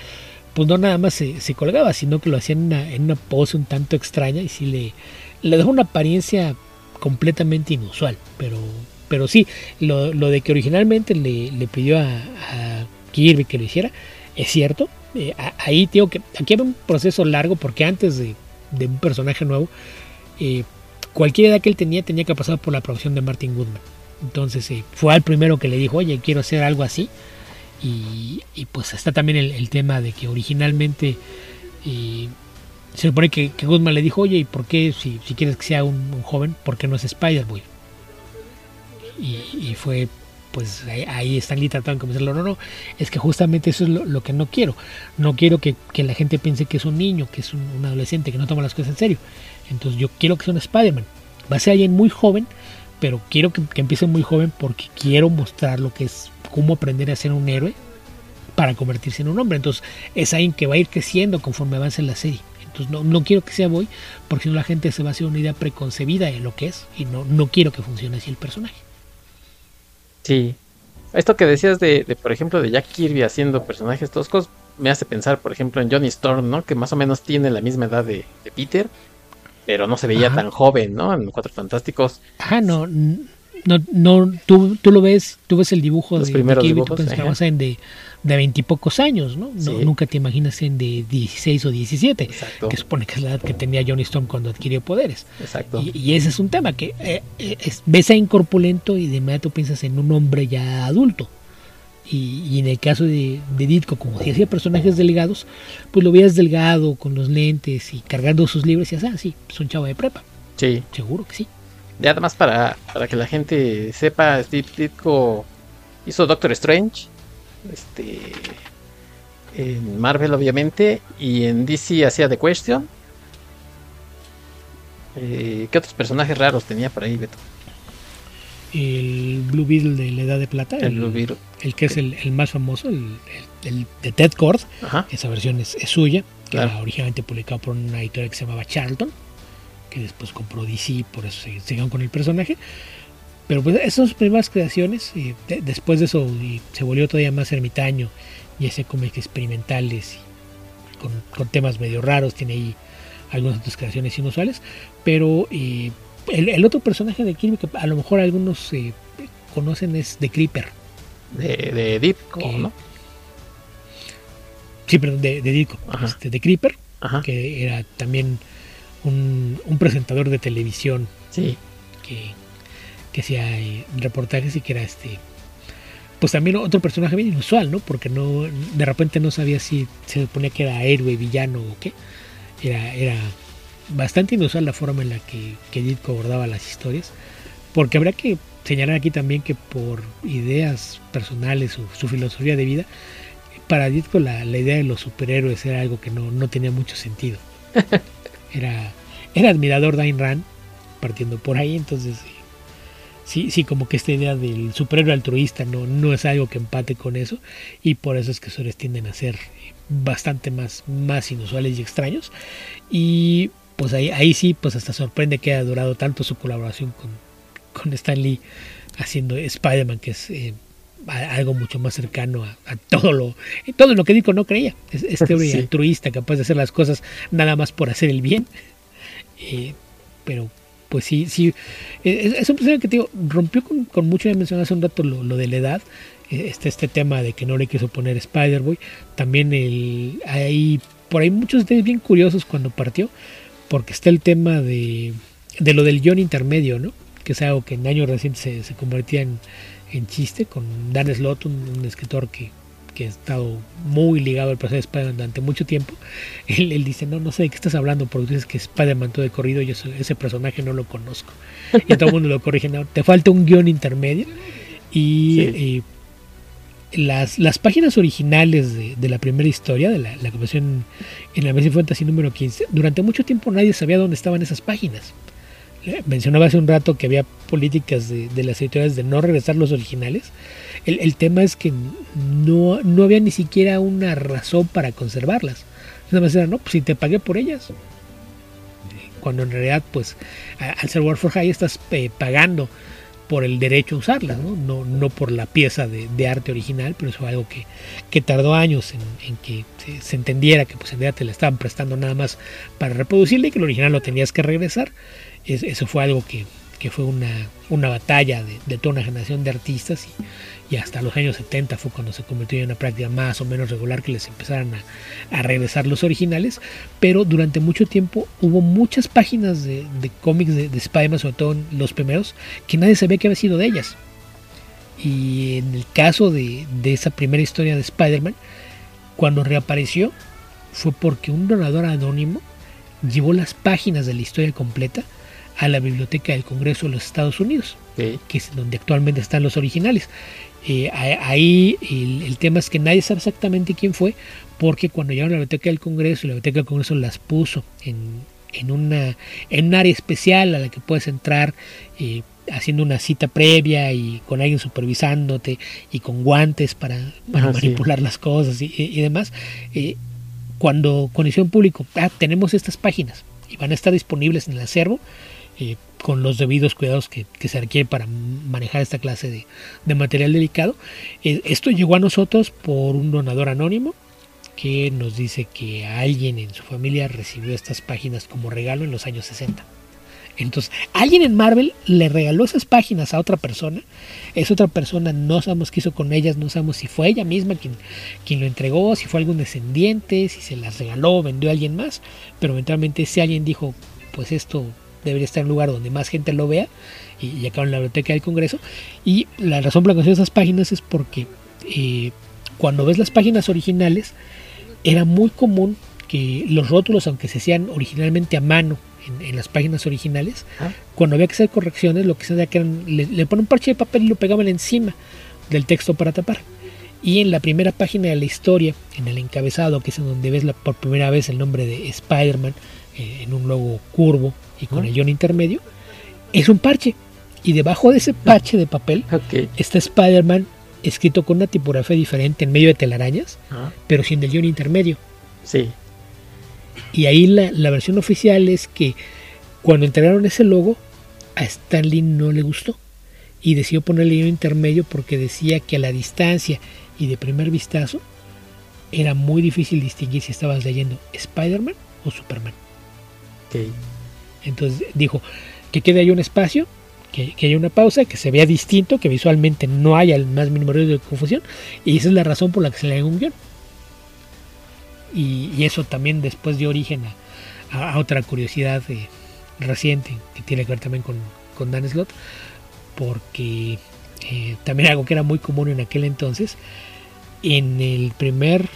pues no nada más se, colgaba, sino que lo hacía en una, en una pose un tanto extraña y sí le, le dejó una apariencia completamente inusual, pero pero sí, lo, de que originalmente le, pidió a, Kirby que lo hiciera, es cierto. Eh, ahí digo que aquí era un proceso largo porque antes de, un personaje nuevo, eh, cualquier edad que él tenía tenía que pasar por la producción de Martin Goodman. Entonces eh, fue al primero que le dijo, oye, quiero hacer algo así. Y, pues está también el, tema de que originalmente se supone que, Goodman le dijo, oye, ¿y por qué si, quieres que sea un, un joven, por qué no es Spider-Boy? y, fue pues ahí, están tratando de convencerlo, no, no, es que justamente eso es lo, que no quiero, no quiero que, la gente piense que es un niño, que es un, adolescente, que no toma las cosas en serio, entonces yo quiero que sea un Spider-Man, va a ser alguien muy joven, pero quiero que, empiece muy joven porque quiero mostrar lo que es cómo aprender a ser un héroe para convertirse en un hombre, entonces es alguien que va a ir creciendo conforme avance la serie. Entonces no, no quiero que sea Boy, porque si no la gente se va a hacer una idea preconcebida de lo que es y no, no quiero que funcione así el personaje.
Sí. Esto que decías de, por ejemplo, de Jack Kirby haciendo personajes toscos, me hace pensar, por ejemplo, en Johnny Storm, ¿no? Que más o menos tiene la misma edad de, Peter, pero no se veía tan joven, ¿no? En Cuatro Fantásticos.
Ajá, no, no, no, tú, tú lo ves, tú ves el dibujo
de, primeros Kirby, tú
pensabas en de de veintipocos años, ¿no? Nunca te imaginas en de 16 o 17, que supone que es la edad que tenía Johnny Storm cuando adquirió poderes.
Exacto.
Y, ese es un tema, que eh, eh, ves a incorpulento y de inmediato piensas en un hombre ya adulto. Y, en el caso de, de Ditko, como si hacía personajes delgados, pues lo veías delgado, con los lentes y cargando sus libros y decías, ah, sí, es un chavo de prepa.
Sí.
Seguro que sí.
Y además para, para que la gente sepa, Steve Ditko hizo Doctor Strange este, en Marvel, obviamente. Y en DC hacía The Question. Eh, ¿Qué otros personajes raros tenía por ahí, Beto?
El Blue Beetle de la Edad de Plata. El, Blue Beetle. El que es el, más famoso, el, de Ted Cord. Esa versión es, suya, que era originalmente publicado por una editorial que se llamaba Charlton, que después compró DC, por eso se, se con el personaje. Pero pues esas son sus primeras creaciones. Y después de eso se volvió todavía más ermitaño y ese cómics experimentales y con, temas medio raros. Tiene ahí algunas otras creaciones inusuales. Pero eh, el, otro personaje de Kirby que a lo mejor algunos eh, conocen es The Creeper.
De, de Deep, ¿no?
Sí, perdón, de, de este, de Creeper, que era también un, un presentador de televisión.
Sí.
Que, que hacía eh, reportajes y que era este pues también otro personaje bien inusual, ¿no? Porque no de repente no sabía si se suponía que era héroe, villano o qué. Era, era bastante inusual la forma en la que, que Ditko abordaba las historias. Porque habrá que señalar aquí también que por ideas personales o su filosofía de vida, para Ditko la, la idea de los superhéroes era algo que no, no tenía mucho sentido. [laughs] Era, era admirador de Ayn Rand, partiendo por ahí, entonces sí, sí, como que esta idea del superhéroe altruista no, no es algo que empate con eso y por eso es que tienden a ser bastante más, más inusuales y extraños. Y pues ahí, ahí sí, pues hasta sorprende que haya durado tanto su colaboración con, con Stan Lee haciendo Spider-Man, que es eh, algo mucho más cercano a, todo lo todo lo que Dico no creía. Es, este [laughs] hombre altruista, capaz de hacer las cosas nada más por hacer el bien. Eh, pero pues sí, sí, es, un personaje que te digo, rompió con, mucho, ya mencioné hace un rato lo, de la edad, eh, este, este tema de que no le quiso poner Spider-Boy, también el, hay por ahí muchos detalles bien curiosos cuando partió, porque está el tema de, de lo del guion intermedio, ¿no? Que es algo que en años recientes se, se convertía en, en, chiste, con Dan Slott, un escritor que que ha estado muy ligado al proceso de Spider-Man durante mucho tiempo, [laughs] él, dice, no, no sé de qué estás hablando, porque dices que Spider-Man todo de corrido, yo ese personaje no lo conozco. Y todo el mundo lo corrige, no, te falta un guion intermedio. Y eh, las, las páginas originales de, la primera historia, de la, la en la Amazing Fantasy número 15, durante mucho tiempo nadie sabía dónde estaban esas páginas. Mencionaba hace un rato que había políticas de, de las editoriales de no regresar los originales el, tema es que no, no, había ni siquiera una razón para conservarlas. Nada más era, no, pues si te pagué por ellas. Cuando en realidad, pues, al ser War for High estás eh, pagando por el derecho a usarlas, ¿no? No, no por la pieza de, arte original, pero eso fue algo que, que tardó años en, que se, entendiera que pues en realidad te la estaban prestando nada más para reproducirla y que el original lo tenías que regresar. Eso fue algo que, que fue una, una batalla de, de, toda una generación de artistas y, hasta los años 70 fue cuando se convirtió en una práctica más o menos regular que les empezaran a, regresar los originales, pero durante mucho tiempo hubo muchas páginas de, cómics de, de Spider-Man, sobre todo los primeros, que nadie sabía que había sido de ellas. Y en el caso de, de esa primera historia de Spider-Man, cuando reapareció, fue porque un donador anónimo llevó las páginas de la historia completa a la Biblioteca del Congreso de los Estados Unidos, que es donde actualmente están los originales. Eh, ahí el, tema es que nadie sabe exactamente quién fue, porque cuando llegaron a la Biblioteca del Congreso, la Biblioteca del Congreso las puso en, en, una, en un área especial a la que puedes entrar eh, haciendo una cita previa y con alguien supervisándote y con guantes para, manipular las cosas y, demás. Eh, cuando con hicieron público, ah, tenemos estas páginas y van a estar disponibles en el acervo con los debidos cuidados que, se requieren para manejar esta clase de, material delicado. Eh, esto llegó a nosotros por un donador anónimo que nos dice que alguien en su familia recibió estas páginas como regalo en los años 60. Entonces, alguien en Marvel le regaló esas páginas a otra persona. Esa otra persona no sabemos qué hizo con ellas, no sabemos si fue ella misma quien, quien lo entregó, si fue algún descendiente, si se las regaló, vendió a alguien más. Pero eventualmente ese alguien dijo, pues esto debería estar en un lugar donde más gente lo vea y, acá en la biblioteca del Congreso. Y la razón por la que esas páginas es porque eh, cuando ves las páginas originales era muy común que los rótulos, aunque se hacían originalmente a mano en, las páginas originales, ah. cuando había que hacer correcciones, lo que se hacía que le, le ponen un parche de papel y lo pegaban encima del texto para tapar. Y en la primera página de la historia, en el encabezado, que es en donde ves la, por primera vez el nombre de Spider-Man en un logo curvo y con el guion intermedio, es un parche. Y debajo de ese parche de papel [laughs] está Spider-Man escrito con una tipografía diferente en medio de telarañas, ah. pero sin el guion intermedio.
Sí.
Y ahí la, la, versión oficial es que cuando entregaron ese logo, a Stanley no le gustó. Y decidió poner el guion intermedio porque decía que a la distancia y de primer vistazo era muy difícil distinguir si estabas leyendo Spider-Man o Superman. Entonces dijo que quede ahí un espacio, que, haya una pausa, que se vea distinto, que visualmente no haya el más mínimo de confusión, y esa es la razón por la que se le da un guion. Y, eso también después dio origen a, otra curiosidad eh, reciente que tiene que ver también con, con Dan Slott, porque eh, también algo que era muy común en aquel entonces, en el primer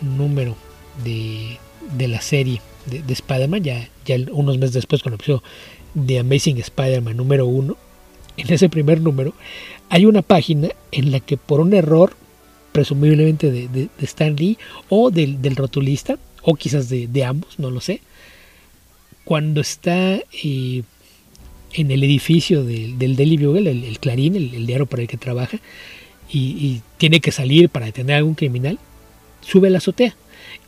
número de, de la serie de, de Spider-Man, ya, ya unos meses después cuando empezó The Amazing Spider-Man número uno, en ese primer número hay una página en la que por un error, presumiblemente de, de, Stan Lee o del, del rotulista, o quizás de, de, ambos, no lo sé, cuando está eh, en el edificio del, del Daily Bugle, el, Clarín, el, diario para el que trabaja, y, y, tiene que salir para detener a algún criminal, sube a la azotea.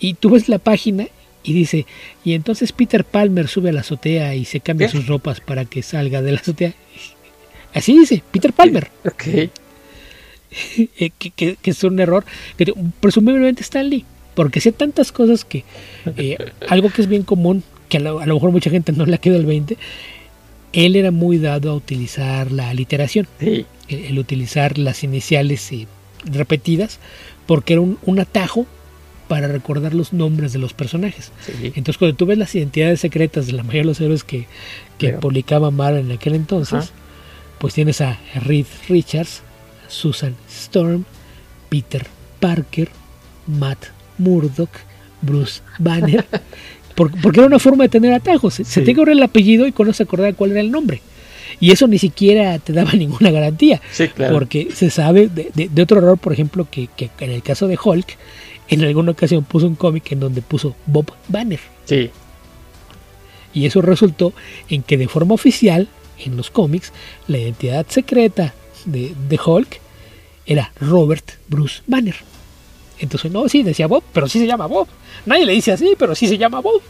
Y tú ves la página y dice, y entonces Peter Palmer sube a la azotea y se cambia sus ropas para que salga de la azotea. [laughs] Así dice, Peter Palmer. [laughs] [laughs] eh, que, es un error que presumiblemente Stan Lee, porque sé tantas cosas que eh, algo que es bien común, que a lo, mejor mucha gente no le quedado el 20, él era muy dado a utilizar la literación, el, utilizar las iniciales repetidas, porque era un, atajo para recordar los nombres de los personajes. Entonces, cuando tú ves las identidades secretas de la mayoría de los héroes que, que publicaba en aquel entonces, pues tienes a Reed Richards, Susan Storm, Peter Parker, Matt Murdock, Bruce Banner, [laughs] porque, era una forma de tener atajos. Se te corre el apellido y con eso se acordaba cuál era el nombre. Y eso ni siquiera te daba [laughs] ninguna garantía. Porque se sabe de, otro error, por ejemplo, que, en el caso de Hulk, en alguna ocasión puso un cómic en donde puso Bob Banner.
Sí.
Y eso resultó en que de forma oficial, en los cómics, la identidad secreta de, de Hulk era Robert Bruce Banner. Entonces, no, sí, decía Bob, pero sí se llama Bob. Nadie le dice así, pero sí se llama Bob.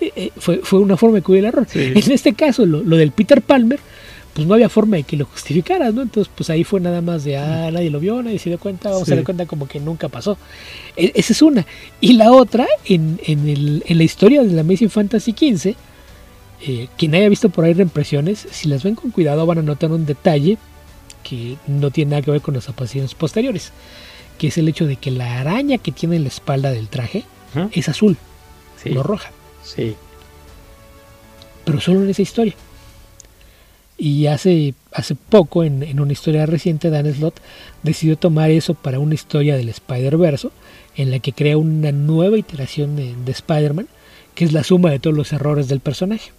Eh, eh, fue, fue, una forma de cubrir el error. En este caso, lo, del Peter Palmer, pues no había forma de que lo justificaras, ¿no? Entonces, pues ahí fue nada más de, ah, nadie lo vio, nadie se dio cuenta, vamos a dar cuenta como que nunca pasó. E, esa es una. Y la otra, en, en, el, en la historia de la Amazing Fantasy XV, eh, quien haya visto por ahí reimpresiones, si las ven con cuidado van a notar un detalle que no tiene nada que ver con las apariciones posteriores, que es el hecho de que la araña que tiene en la espalda del traje es azul, no roja.
Sí.
Pero solo en esa historia. Y hace, hace poco, en, una historia reciente, Dan Slott decidió tomar eso para una historia del Spider-Verse, en la que crea una nueva iteración de, de Spider-Man, que es la suma de todos los errores del personaje.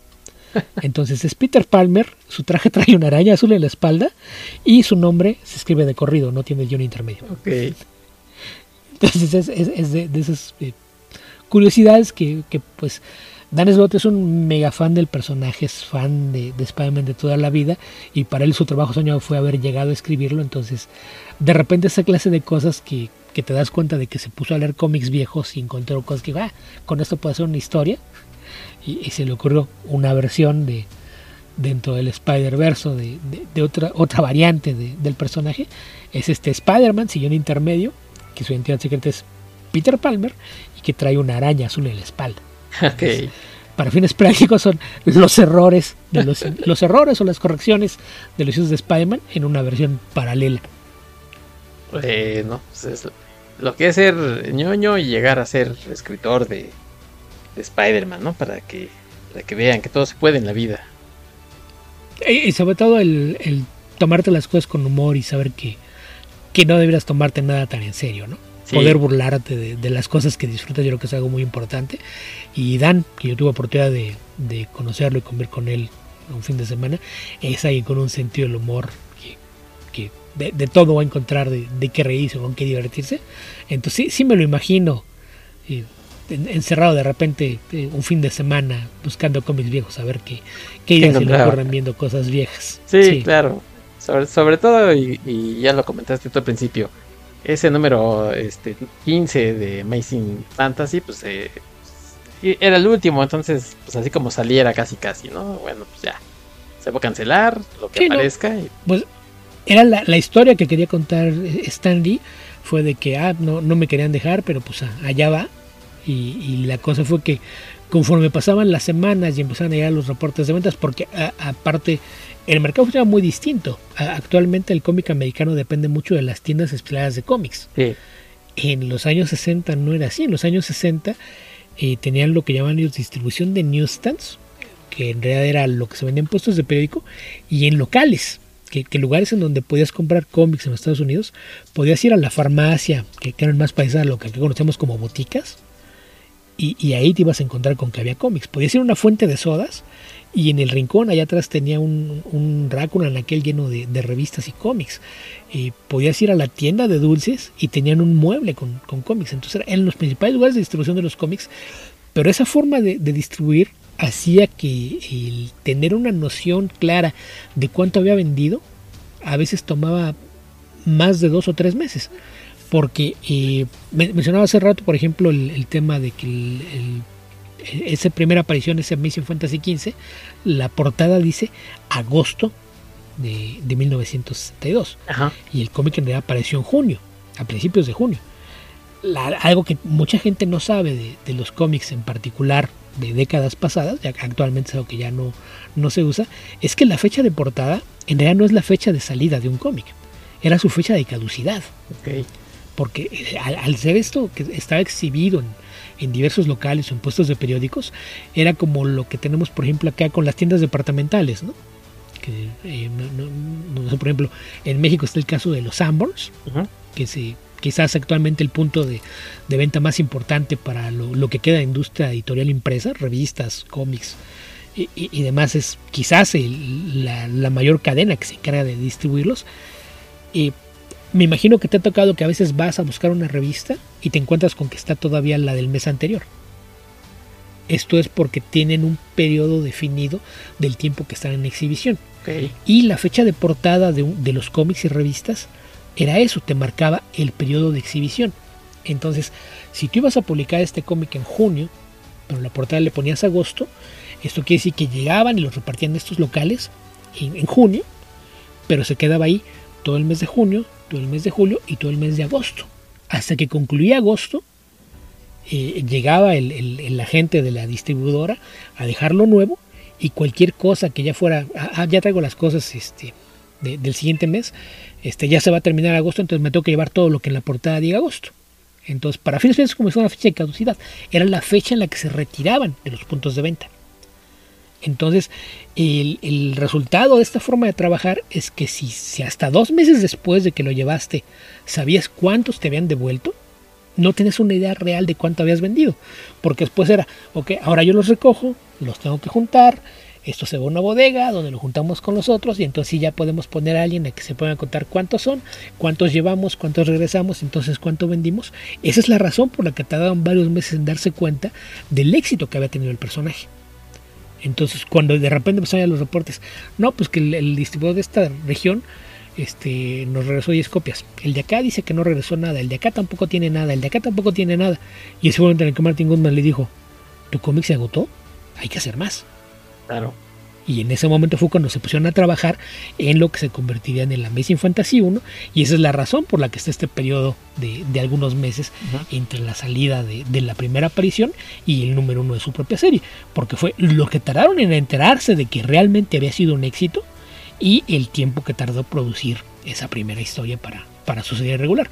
[laughs] Entonces es Peter Palmer, su traje trae una araña azul en la espalda y su nombre se escribe de corrido, no tiene guion intermedio. Entonces es, de, esas eh, curiosidades que, pues Dan Slott es un mega fan del personaje, es fan de, de Spider-Man de toda la vida y para él su trabajo soñado fue haber llegado a escribirlo, entonces de repente esa clase de cosas que, te das cuenta de que se puso a leer cómics viejos y encontró cosas que, ah, con esto puede ser una historia, y, se le ocurrió una versión de dentro del Spider-Verse de, de, otra, otra variante del personaje. Es este Spider-Man, sillón intermedio, que su identidad secreta es Peter Palmer y que trae una araña azul en la espalda. [laughs] para fines prácticos son los errores de los, [laughs] los errores o las correcciones de los hijos de Spider-Man en una versión paralela.
Pues lo que es ser ñoño y llegar a ser escritor de, de Spider-Man, ¿no? Para que, para que vean que todo se puede en la vida.
Y, sobre todo el, tomarte las cosas con humor y saber que, que no deberías tomarte nada tan en serio, ¿no? Poder burlarte de, las cosas que disfrutas, yo creo que es algo muy importante. Y Dan, que yo tuve oportunidad de, de conocerlo y comer con él un fin de semana, es alguien con un sentido del humor que, de, todo va a encontrar de, de qué reírse con qué divertirse. Entonces sí, sí me lo imagino encerrado de repente eh, un fin de semana buscando cómics viejos a ver qué, qué ideas se le ocurren viendo cosas viejas.
Sí, claro. Sobre, sobre todo, y, ya lo comentaste tú al principio, ese número este, 15 de Amazing Fantasy, pues eh, era el último, entonces, pues así como saliera casi casi, ¿no? Bueno, pues ya, se va a cancelar lo que aparezca.
Pues era la, la, historia que quería contar eh, Stan Lee, fue de que, ah, no, no me querían dejar, pero pues allá va y, la cosa fue que conforme pasaban las semanas y empezaban a llegar los reportes de ventas, porque aparte el mercado funciona muy distinto. actualmente el cómic americano depende mucho de las tiendas especializadas de cómics. En los años 60 no era así. En los años 60 eh, tenían lo que llaman distribución de newsstands, que en realidad era lo que se vendía en puestos de periódico, y en locales. Que, lugares en donde podías comprar cómics en los Estados Unidos, podías ir a la farmacia, que, eran más paisadas lo que conocemos como boticas, y, ahí te ibas a encontrar con que había cómics. Podía ser una fuente de sodas y en el rincón allá atrás tenía un, un en aquel lleno de, revistas y cómics. Y podías ir a la tienda de dulces y tenían un mueble con, cómics. Entonces eran los principales lugares de distribución de los cómics. Pero esa forma de, distribuir hacía que el tener una noción clara de cuánto había vendido a veces tomaba más de dos o tres meses porque eh, mencionaba hace rato, por ejemplo, el, tema de que esa primera aparición, ese Mission Fantasy XV, la portada dice agosto de, de 1962.
Ajá.
Y el cómic en realidad apareció en junio, a principios de junio. La- algo que mucha gente no sabe de, de los cómics en particular de décadas pasadas, ya actualmente es algo que ya no, no se usa, es que la fecha de portada en realidad no es la fecha de salida de un cómic, era su fecha de caducidad.
Ok.
Porque eh, al, al ser esto que estaba exhibido en, en diversos locales o en puestos de periódicos, era como lo que tenemos, por ejemplo, acá con las tiendas departamentales, ¿no? Que, eh, no- no- por ejemplo, en México está el caso de los Sanborns,
Ujú.
que es eh, quizás actualmente el punto de, de venta más importante para lo, lo que queda de industria editorial impresa, revistas, cómics y, y- y demás, es quizás el- la, la mayor cadena que se encarga de distribuirlos. Y me imagino que te ha tocado que a veces vas a buscar una revista y te encuentras con que está todavía la del mes anterior. Esto es porque tienen un periodo definido del tiempo que están en exhibición. Y la fecha de portada de los cómics y revistas era eso, te marcaba el periodo de exhibición. Entonces, si tú ibas a publicar este cómic en junio, pero la portada le ponías agosto, esto quiere decir que llegaban y los repartían en estos locales en, en junio, pero se quedaba ahí todo el mes de junio, todo el mes de julio y todo el mes de agosto. Hasta que concluía agosto, eh, llegaba el, el- el agente de la distribuidora a dejarlo nuevo y cualquier cosa que ya fuera, ah, ah, ya traigo las cosas este, de- del siguiente mes, este, ya se va a terminar agosto, entonces me tengo que llevar todo lo que en la portada diga agosto. Entonces, para fines es como si fuera una fecha de caducidad. Era la fecha en la que se retiraban de los puntos de venta. Entonces, el, resultado de esta forma de trabajar es que si, hasta dos meses después de que lo llevaste sabías cuántos te habían devuelto, no tienes una idea real de cuánto habías vendido. Porque después era, ok, ahora yo los recojo, los tengo que juntar, esto se va a una bodega donde lo juntamos con los otros y entonces ya podemos poner a alguien a que se pueda contar cuántos son, cuántos llevamos, cuántos regresamos, entonces cuánto vendimos. Esa es la razón por la que tardaron varios meses en darse cuenta del éxito que había tenido el personaje. Entonces, cuando de repente empezaron a los reportes, no, pues que el, el distribuidor de esta región este, nos regresó 10 copias. El de acá dice que no regresó nada, el de acá tampoco tiene nada, el de acá tampoco tiene nada. Y momento en el que Martin Goodman le dijo, ¿tu cómic se agotó? Hay que hacer más.
Claro.
Y en ese momento fue cuando se pusieron a trabajar en lo que se convertiría en el Amazing Fantasy 1. Y esa es la razón por la que está este periodo de, de algunos meses entre la salida de, de la primera aparición y el número uno de su propia serie. Porque fue lo que tardaron en enterarse de que realmente había sido un éxito y el tiempo que tardó producir esa primera historia para, para su serie regular.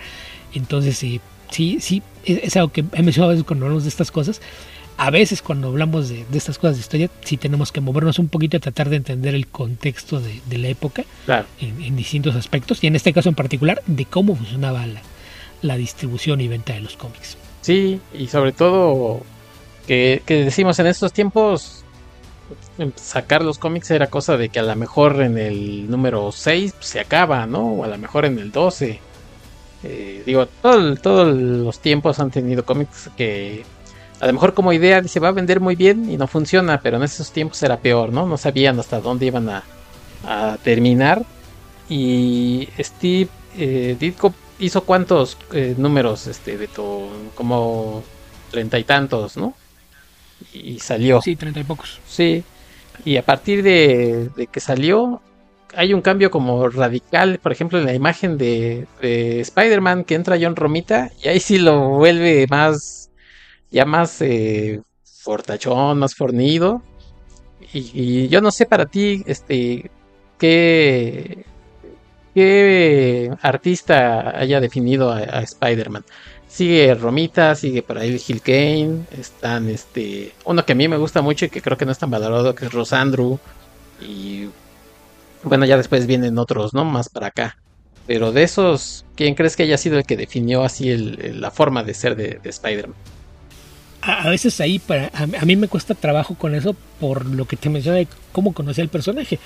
Entonces, sí, sí, sí, es, es algo que he mencionado a veces cuando hablamos de estas cosas. A veces cuando hablamos de, de estas cosas de historia, sí tenemos que movernos un poquito a tratar de entender el contexto de, de la época
Claro.
en, en distintos aspectos y en este caso en particular de cómo funcionaba la, la distribución y venta de los cómics.
Sí, y sobre todo que, que decimos en estos tiempos em, sacar los cómics era cosa de que a lo mejor en el número 6 se acaba, ¿no? O a lo mejor en el 12. Eh, digo, todo todos los tiempos han tenido cómics que a lo mejor como idea se va a vender muy bien y no funciona, pero en esos tiempos era peor, ¿no? No sabían hasta dónde iban a, a terminar. Y Steve eh, Ditko hizo cuántos eh, números, este, Beto, como treinta y tantos, ¿no? Y salió.
Sí, treinta y pocos.
Sí. Y a partir de, de que salió, hay un cambio como radical, por ejemplo, en la imagen de, de Spider-Man que entra John Romita, y ahí sí lo vuelve más, ya más eh, fortachón, más fornido. Y, yo no sé para ti, este, qué, artista haya definido a, Spider-Man. Sigue Romita, sigue por ahí Gil Kane, están este, uno que a mí me gusta mucho y que creo que no es tan valorado, que es Rosandru, y bueno, ya después vienen otros, ¿no? Más para acá. Pero de esos, ¿quién crees que haya sido el que definió así la forma de ser de, de Spider-Man?
A, veces ahí para a, a mí me cuesta trabajo con eso por lo que te mencioné de cómo conocí al personaje.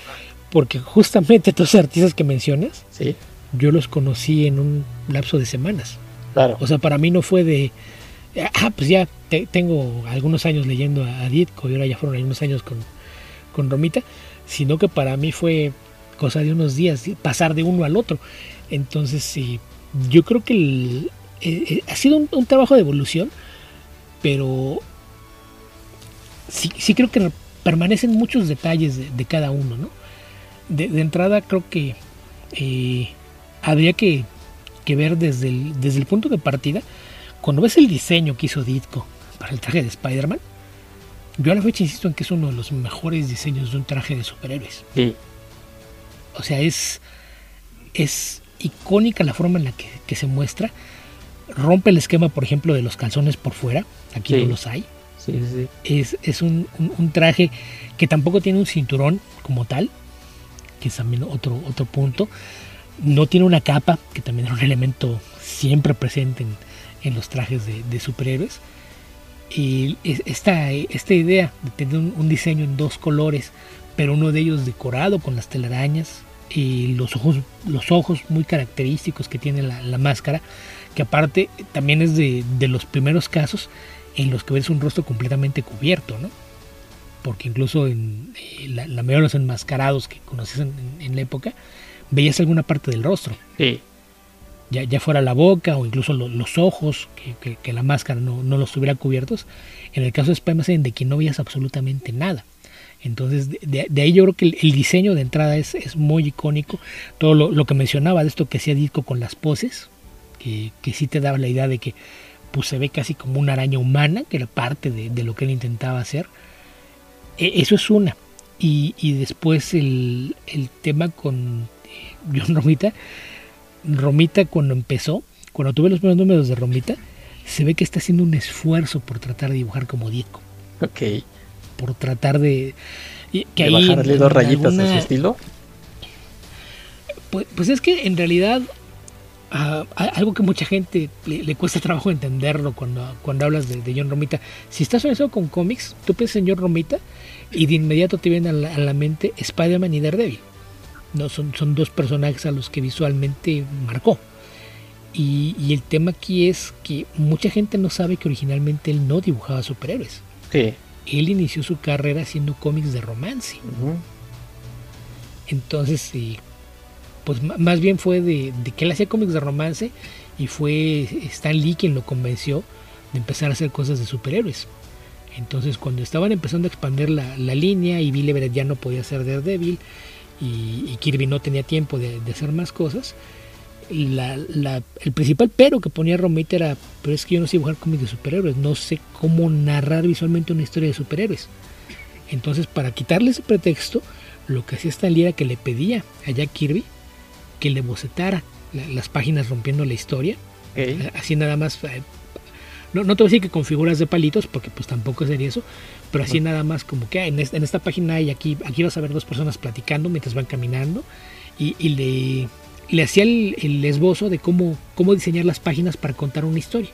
Porque justamente [laughs] todos los artistas que mencionas,
Sí,
yo los conocí en un lapso de semanas.
claro.
O sea, para mí no fue de, ah, pues ya te- tengo algunos años leyendo a, a Ditko y ahora ya fueron algunos años con, con Romita, sino que para mí fue cosa de unos días, pasar de uno al otro. Entonces, sí, yo creo que el- eh, eh, ha sido un, un trabajo de evolución, pero sí, sí creo que permanecen muchos detalles de, de cada uno, ¿no? de, entrada creo que eh, habría que, ver desde el, desde el punto de partida, cuando ves el diseño que hizo Ditko para el traje de Spider-Man, yo a la fecha insisto en que es uno de los mejores diseños de un traje de superhéroes. O sea, es, es icónica la forma en la que, se muestra. Rompe el esquema, por ejemplo, de los calzones por fuera. Aquí no los hay. es, es un, traje que tampoco tiene un cinturón como tal, que es también otro, otro punto. No tiene una capa, que también es un elemento siempre presente en, los trajes de, superhéroes. Y esta, esta idea de tener un, diseño en dos colores, pero uno de ellos decorado con las telarañas, y los ojos, los ojos muy característicos que tiene la, máscara, que aparte también es de, los primeros casos en los que ves un rostro completamente cubierto, ¿no? Porque incluso en eh, la, mayoría de los enmascarados que conoces en, la época, veías alguna parte del rostro.
Sí.
Ya, ya fuera la boca o incluso los ojos, que, la máscara no, no, los tuviera cubiertos. En el caso de Spider-Man, de que no veías absolutamente nada. Entonces, de, ahí yo creo que el, diseño de entrada es, es muy icónico. Todo lo, que mencionaba de esto que hacía Disco con las poses, que, que sí te daba la idea de que pues, se ve casi como una araña humana, que era parte de, lo que él intentaba hacer. E, eso es una. Y, y después el, el, tema con eh, [laughs] John Romita. Romita cuando empezó, cuando tuve los primeros números de Romita, se ve que está haciendo un esfuerzo por tratar de dibujar como Disco.
Ok
por tratar de...
Que bajarle dos rayitas a su estilo?
Pues, pues, es que en realidad ah, algo que mucha gente le, cuesta trabajo entenderlo cuando, cuando hablas de, John Romita. Si estás eso con cómics, tú piensas en John Romita y de inmediato te viene a la, mente Spider-Man y Daredevil. No, son, son dos personajes a los que visualmente marcó. Y, y, el tema aquí es que mucha gente no sabe que originalmente él no dibujaba superhéroes.
Sí
él inició su carrera haciendo cómics de romance. Entonces, pues más bien fue de, que él hacía cómics de romance y fue Stan Lee quien lo convenció de empezar a hacer cosas de superhéroes. Entonces, cuando estaban empezando a expandir la, línea y Bill Everett ya no podía ser Daredevil y, y Kirby no tenía tiempo de hacer más cosas, la, el principal pero que ponía Romita era, pero es que yo no sé dibujar cómics de superhéroes, no sé cómo narrar visualmente una historia de superhéroes. Entonces, para quitarle ese pretexto, lo que hacía Stan Lee era que le pedía a Jack Kirby que le bocetara las páginas rompiendo la historia. Así nada más, eh, no, no te voy a decir que con figuras de palitos, porque pues tampoco sería eso, pero así nada más como que ah, en, esta, en, esta página hay aquí, aquí vas a ver dos personas platicando mientras van caminando y, y le le hacía el, esbozo de cómo, cómo diseñar las páginas para contar una historia.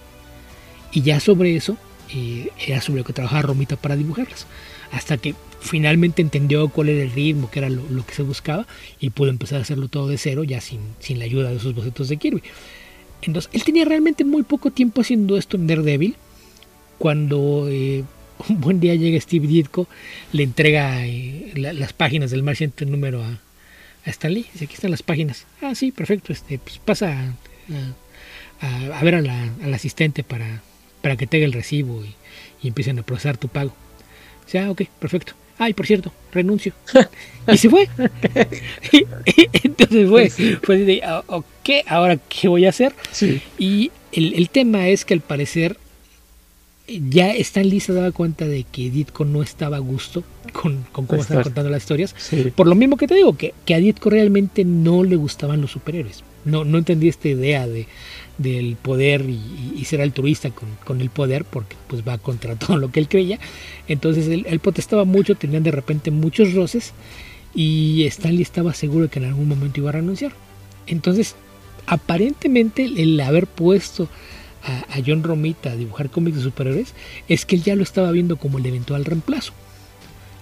Y ya sobre eso eh, era sobre lo que trabajaba Romita para dibujarlas. Hasta que finalmente entendió cuál era el ritmo, que era lo, que se buscaba, y pudo empezar a hacerlo todo de cero, ya sin, sin la ayuda de esos bocetos de Kirby. Entonces, él tenía realmente muy poco tiempo haciendo esto en Daredevil. Cuando eh, [laughs] un buen día llega Steve Ditko, le entrega eh, las páginas del marciente número a, a Stanley. Dice, aquí están las páginas. Ah, sí, perfecto. Este, pues pasa a, ver al asistente para, para que te haga el recibo y, empiecen a procesar tu pago. Dice, ah, ok, perfecto. Ay, por cierto, renuncio. [laughs] y se fue. [laughs] entonces fue, fue de, ah, ok, ahora qué voy a hacer. Y el, el tema es que al parecer ya Stan Lee se daba cuenta de que Ditko no estaba a gusto con, cómo estaban contando las historias. Por lo mismo que te digo, que, que, a Ditko realmente no le gustaban los superhéroes. No, no entendía esta idea de, del poder y, ser altruista con, el poder, porque pues va contra [laughs] todo lo que él creía. Entonces él, él, protestaba mucho, tenían de repente muchos roces y Stan Lee estaba seguro de que en algún momento iba a renunciar. Entonces, aparentemente el haber puesto a, John Romita a dibujar cómics de superhéroes es que él ya lo estaba viendo como el eventual reemplazo.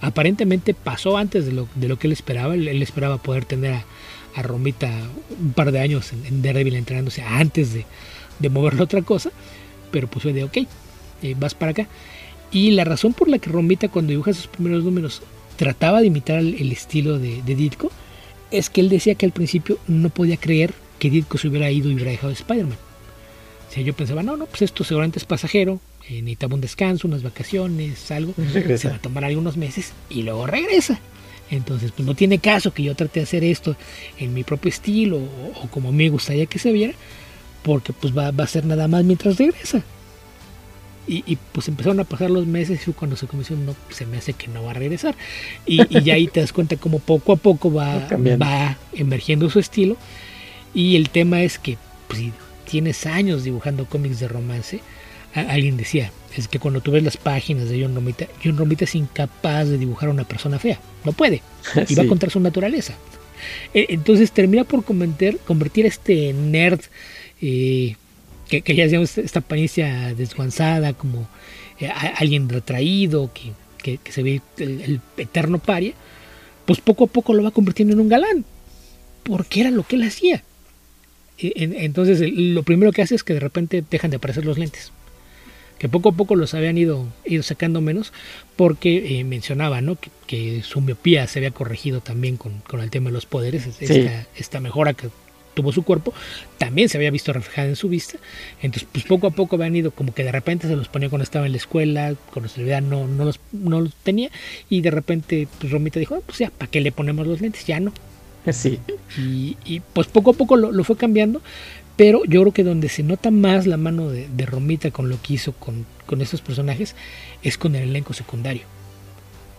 Aparentemente pasó antes de lo, de lo que él esperaba. Él, esperaba poder tener a, Romita un par de años en, Daredevil entrenándose antes de, de moverlo a otra cosa. Pero pues fue de, ok, eh, vas para acá. Y la razón por la que Romita cuando dibuja sus primeros números trataba de imitar el, estilo de, de, Ditko es que él decía que al principio no podía creer que Ditko se hubiera ido y hubiera dejado Spider-Man yo pensaba, no, no, pues esto seguramente es pasajero, eh, necesitaba un descanso, unas vacaciones, algo, se va a tomar algunos meses y luego regresa. Entonces, pues no tiene caso que yo trate de hacer esto en mi propio estilo o, como me gustaría que se viera, porque pues va, a ser nada más mientras regresa. Y, pues empezaron a pasar los meses y cuando se comenzó, no, se me hace que no va a regresar. Y, ya ahí te das cuenta como poco a poco va, [laughs] va emergiendo su estilo. Y el tema es que pues, si tienes años dibujando cómics de romance, alguien decía, es que cuando tú ves las páginas de John Romita, John Romita es incapaz de dibujar a una persona fea, no puede, [laughs] y va contra su naturaleza. E, entonces termina por convertir, convertir a este nerd eh, que, ya decíamos esta apariencia desguanzada, como eh, alguien retraído, que, se ve el, eterno paria, pues poco a poco lo va convirtiendo en un galán, porque era lo que él hacía. E, entonces lo primero que hace es que de repente dejan de aparecer los lentes que poco a poco los habían ido, ido sacando menos, porque eh, mencionaba ¿no? que, su miopía se había corregido también con, con el tema de los poderes, esta, esta, mejora que tuvo su cuerpo, también se había visto reflejada en su vista. Entonces, pues poco a poco habían ido, como que de repente se los ponía cuando estaba en la escuela, cuando se le no, no, los, no los tenía, y de repente, pues Romita dijo, ah, pues ya, ¿para qué le ponemos los lentes? Ya no.
Sí.
Y, y pues poco a poco lo, lo, fue cambiando, pero yo creo que donde se nota más la mano de, Romita con lo que hizo con, estos personajes es con el elenco secundario.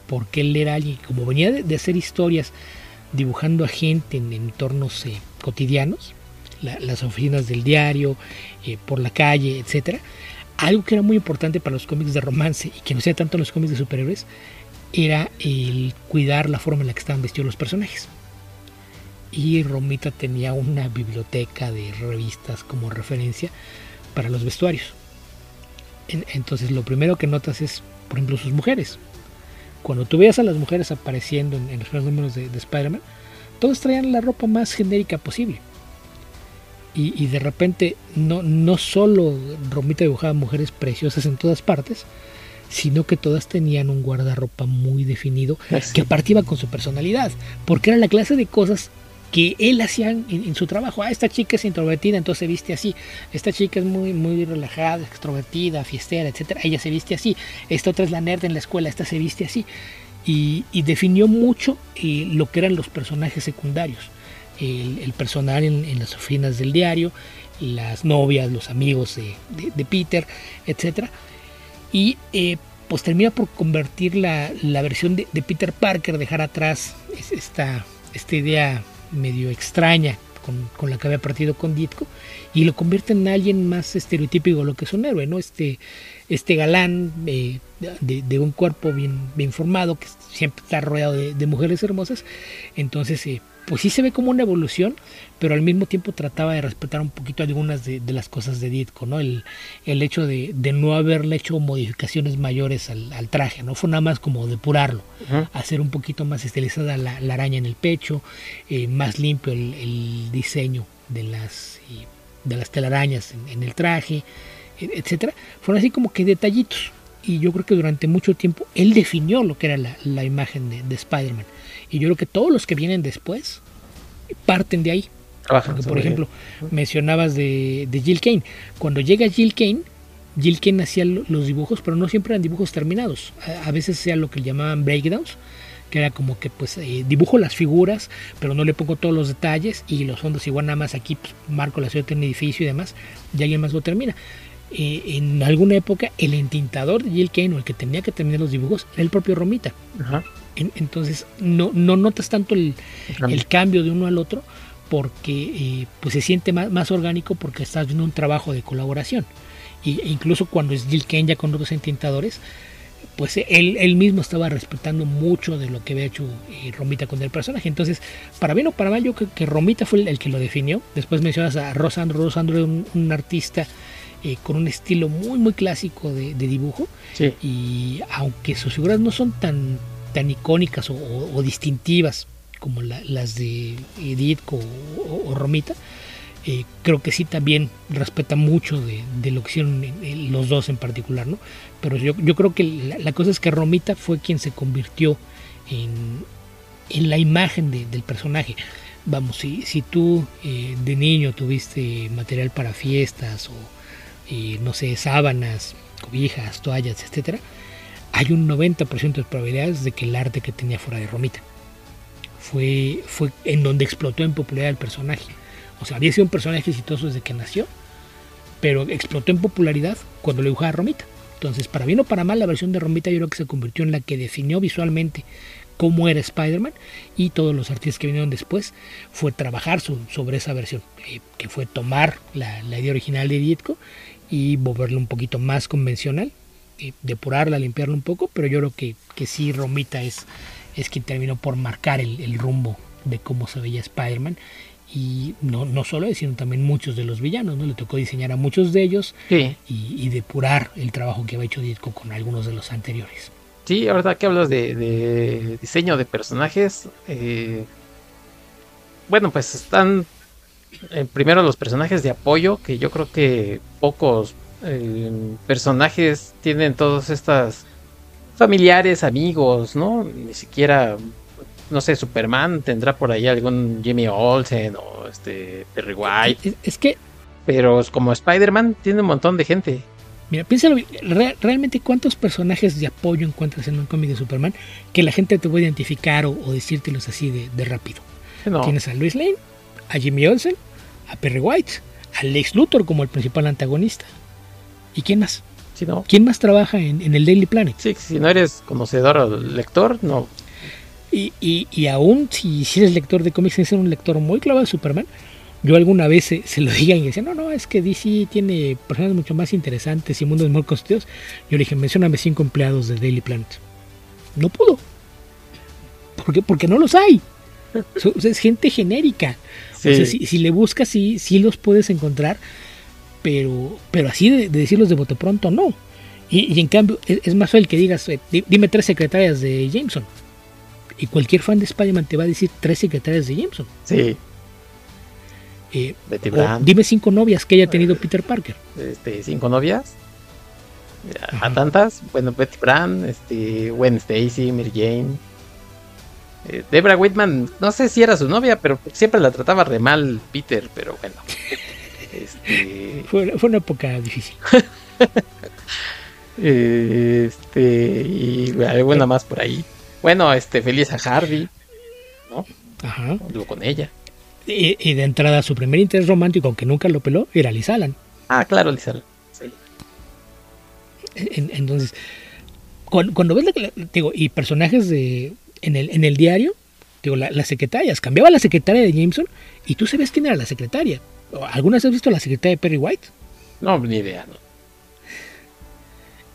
Porque él era alguien, como venía de, hacer historias dibujando a gente en entornos eh, cotidianos, las oficinas del diario, eh, por la calle, etc. Algo que era muy importante para los cómics de romance y que no sea tanto en los cómics de superhéroes, era el cuidar la forma en la que estaban vestidos los personajes y Romita tenía una biblioteca de revistas como referencia para los vestuarios. entonces lo primero que notas es, por ejemplo, sus mujeres. Cuando tú veas a las mujeres apareciendo en, los primeros números de, Spider-Man, todos traían la ropa más genérica posible. Y, de repente no, no solo Romita dibujaba mujeres preciosas en todas partes, sino que todas tenían un guardarropa muy definido [laughs] que aparte iba con su personalidad, porque era la clase de cosas que él hacía en, su trabajo. Ah, esta chica es introvertida, entonces se viste así. Esta chica es muy, muy relajada, extrovertida, fiestera, etcétera. Ella se viste así. Esta otra es la nerd en la escuela, esta se viste así. Y, definió mucho eh, lo que eran los personajes secundarios. El, personal en, las oficinas del diario, las novias, los amigos de, Peter, etcétera. Y eh, pues termina por convertir la, versión de, Peter Parker, dejar atrás esta, esta idea medio extraña con, la que había partido con Ditko y lo convierte en alguien más estereotípico lo que es un héroe, ¿no? Este, este galán eh, de, un cuerpo bien, bien formado que siempre está rodeado de, mujeres hermosas, entonces eh, pues sí se ve como una evolución, pero al mismo tiempo trataba de respetar un poquito algunas de, las cosas de Ditko, ¿no? El, el hecho de, no haberle hecho modificaciones mayores al, traje, ¿no? Fue nada más como depurarlo, hacer un poquito más estilizada la, araña en el pecho, eh, más limpio el, diseño de las, eh, de las telarañas en, el traje, etcétera. Fueron así como que detallitos. Y yo creo que durante mucho tiempo él definió lo que era la, imagen de, de Spider-Man. Y yo creo que todos los que vienen después parten de ahí. por ejemplo, mencionabas de, Jill Kane. Cuando llega Jill Kane, Jill Kane hacía los dibujos, pero no siempre eran dibujos terminados. A, veces sea lo que llamaban breakdowns, que era como que pues eh, dibujo las figuras, pero no le pongo todos los detalles y los fondos igual nada más aquí pues, marco la ciudad de un edificio y demás, y alguien más lo termina. Eh, en alguna época el entintador de Jill Kane o el que tenía que terminar los dibujos era el propio Romita. Ajá entonces no, no notas tanto el, cambio de uno al otro porque eh, pues se siente más, orgánico porque estás viendo un trabajo de colaboración. Y, e incluso cuando es Jill Kane ya con otros entintadores, pues él, él, mismo estaba respetando mucho de lo que había hecho eh, Romita con el personaje. Entonces, para bien o para mal, yo creo que Romita fue el, que lo definió. Después mencionas a Rosandro. Rosandro era un, artista eh, con un estilo muy, muy clásico de, dibujo. Y aunque sus figuras no son tan tan icónicas o, distintivas como las de Edith o, Romita, eh, creo que sí también respeta mucho de, lo que hicieron los dos en particular, ¿no? Pero yo, creo que la, cosa es que Romita fue quien se convirtió en, la imagen del personaje. Vamos, si, tú eh, de niño tuviste material para fiestas o, eh, no sé, sábanas, cobijas, toallas, etcétera, hay un 90% de probabilidades de que el arte que tenía fuera de Romita. fue, fue en donde explotó en popularidad el personaje. O sea, había sido un personaje exitoso desde que nació, pero explotó en popularidad cuando le dibujaba Romita. Entonces, para bien o para mal, la versión de Romita yo creo que se convirtió en la que definió visualmente cómo era Spider-Man y todos los artistas que vinieron después fue trabajar sobre esa versión, eh, que fue tomar la, idea original de Dietko y volverla un poquito más convencional, eh, depurarla, limpiarla un poco, pero yo creo que, que sí Romita es, es quien terminó por marcar el, rumbo de cómo se veía Spider-Man y no, no solo él, sino también muchos de los villanos, ¿no? Le tocó diseñar a muchos de ellos y, depurar el trabajo que había hecho Dietko con algunos de los anteriores.
Sí, ahora que hablas de, diseño de personajes, eh, bueno, pues están eh, primero los personajes de apoyo, que yo creo que pocos eh, personajes tienen todas estas familiares, amigos, ¿no? Ni siquiera, no sé, Superman tendrá por ahí algún Jimmy Olsen o este Perry White.
Es que...
Pero como Spider-Man tiene un montón de gente.
Mira, piénsalo, realmente cuántos personajes de apoyo encuentras en un cómic de Superman que la gente te puede identificar o, decírtelos así de, rápido. Tienes a Luis Lane, a Jimmy Olsen, a Perry White, a Lex Luthor como el principal antagonista. ¿Y quién más? ¿Quién más trabaja en, el Daily Planet?
Sí, si no eres conocedor o lector, no.
Y, y, aún si, si, eres lector de cómics, eres un lector muy clavado de Superman, yo alguna vez se, lo diga y decía, no, no, es que DC tiene personas mucho más interesantes y mundos muy construidos. Yo le dije, mencioname cinco empleados de Daily Planet. No pudo. ¿Por qué? Porque no los hay. [laughs] es gente genérica. si, le buscas, sí, sí los puedes encontrar, pero, pero así de, decirlos de bote pronto, no. Y, en cambio, es, más fácil que digas, eh, dime tres secretarias de Jameson. Y cualquier fan de Spider-Man te va a decir tres secretarias de Jameson.
Sí.
Eh, dime cinco novias que haya tenido Peter Parker.
Este, cinco novias. A tantas. Bueno, Betty Brand, este, Gwen Stacy, Mary Jane. Eh, Debra Whitman, no sé si era su novia, pero siempre la trataba re mal Peter, pero bueno. [laughs]
Este... Fue, una época difícil. [laughs]
este, y alguna más por ahí. Bueno, este, feliz a Harvey, ¿no? Ajá. con ella.
Y, de entrada su primer interés romántico, aunque nunca lo peló, era Liz Alan.
Ah, claro, Liz Alan.
entonces, cuando, ves, digo, y personajes de en el, en el diario, digo, las secretarias, cambiaba la secretaria de Jameson y tú sabes quién era la secretaria. ¿Alguna vez has visto la secretaria de Perry White?
No, ni idea, no.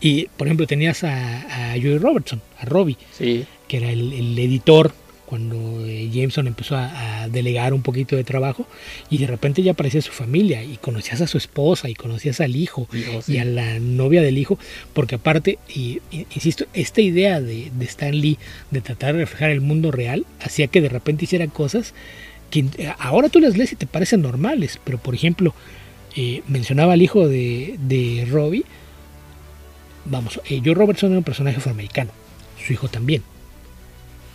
Y, por ejemplo, tenías a, a Joey Robertson, a Robbie,
sí.
que era el, el editor cuando eh, Jameson empezó a, delegar un poquito de trabajo y de repente ya aparecía su familia y conocías a su esposa y conocías al hijo y a la novia del hijo, porque aparte, y, insisto, esta idea de, de, Stan Lee de tratar de reflejar el mundo real hacía que de repente hiciera cosas que ahora tú las lees y te parecen normales, pero por ejemplo, eh, mencionaba al hijo de, de Robbie, vamos, eh, Joe Robertson era un personaje afroamericano, su hijo también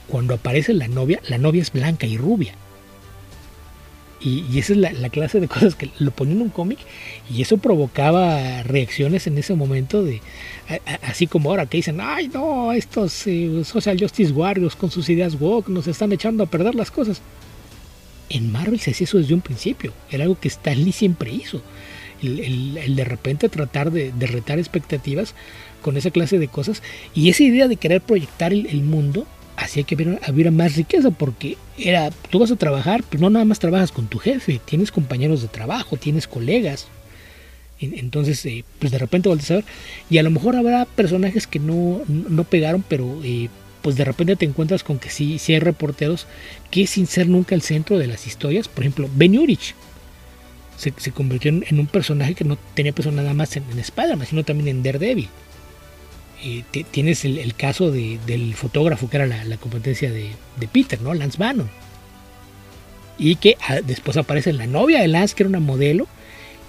cuando aparece la novia, la novia es blanca y rubia. Y, esa es la, clase de cosas que lo ponían en un cómic y eso provocaba reacciones en ese momento de así como ahora que dicen ay no estos eh, social justice warriors con sus ideas woke nos están echando a perder las cosas en Marvel se hacía eso desde un principio era algo que Stan Lee siempre hizo el, de repente tratar de, retar expectativas con esa clase de cosas y esa idea de querer proyectar el mundo hacía que hubiera, más riqueza porque era, tú vas a trabajar, pero no nada más trabajas con tu jefe, tienes compañeros de trabajo, tienes colegas. Entonces, eh, pues de repente volteas a ver, y a lo mejor habrá personajes que no, no pegaron, pero eh, pues de repente te encuentras con que sí, sí hay reporteros que sin ser nunca el centro de las historias, por ejemplo, Ben Urich se, convirtió en, un personaje que no tenía peso nada más en, en Spider-Man, sino también en Daredevil. Tienes el, caso del fotógrafo que era la, competencia de, Peter, ¿no? Lance Bannon. Y que ah, después aparece la novia de Lance, que era una modelo,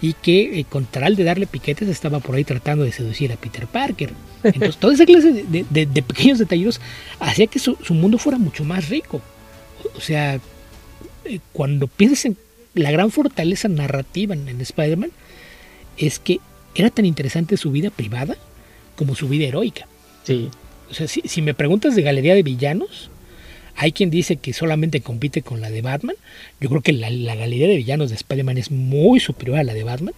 y que eh, con tal de darle piquetes estaba por ahí tratando de seducir a Peter Parker. Entonces, toda esa clase de, pequeños detalles hacía que su, mundo fuera mucho más rico. O sea, eh, cuando piensas en la gran fortaleza narrativa en Spider-Man, es que era tan interesante su vida privada como su vida heroica.
Sí.
O sea, si, me preguntas de galería de villanos, Hay quien dice que solamente compite con la de Batman. Yo creo que la, la galería de villanos de Spider-Man es muy superior a la de Batman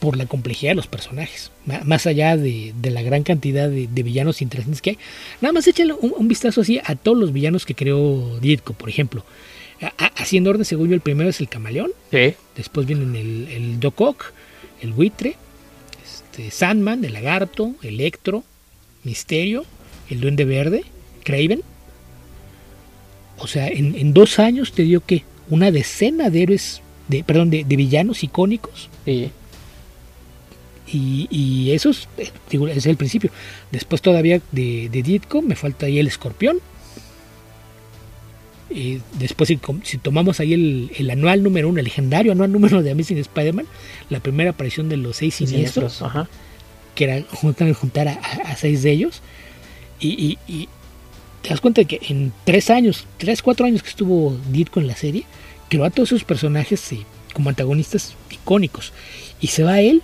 por la complejidad de los personajes. Más allá de, la gran cantidad de, villanos interesantes que hay. Nada más échale un, vistazo así a todos los villanos que creó Ditko, por ejemplo. haciendo orden, según yo, el primero es el camaleón. Después vienen el, el Doc Ock, el buitre, este, Sandman, el lagarto, Electro, Misterio, el duende verde, Craven. O sea, en, dos años te dio que una decena de héroes, de, perdón, de, villanos icónicos.
Sí.
Y, eso es, eh, es, el principio. Después todavía de, de Ditko me falta ahí el escorpión. Y después si, tomamos ahí el, anual número uno, el legendario anual número de Amazing Spider-Man, la primera aparición de los seis siniestros, que era juntar, juntar a, seis de ellos. Y, te das cuenta de que en tres años, tres, cuatro años que estuvo Ditko en la serie, creó a todos esos personajes como antagonistas icónicos. Y se va él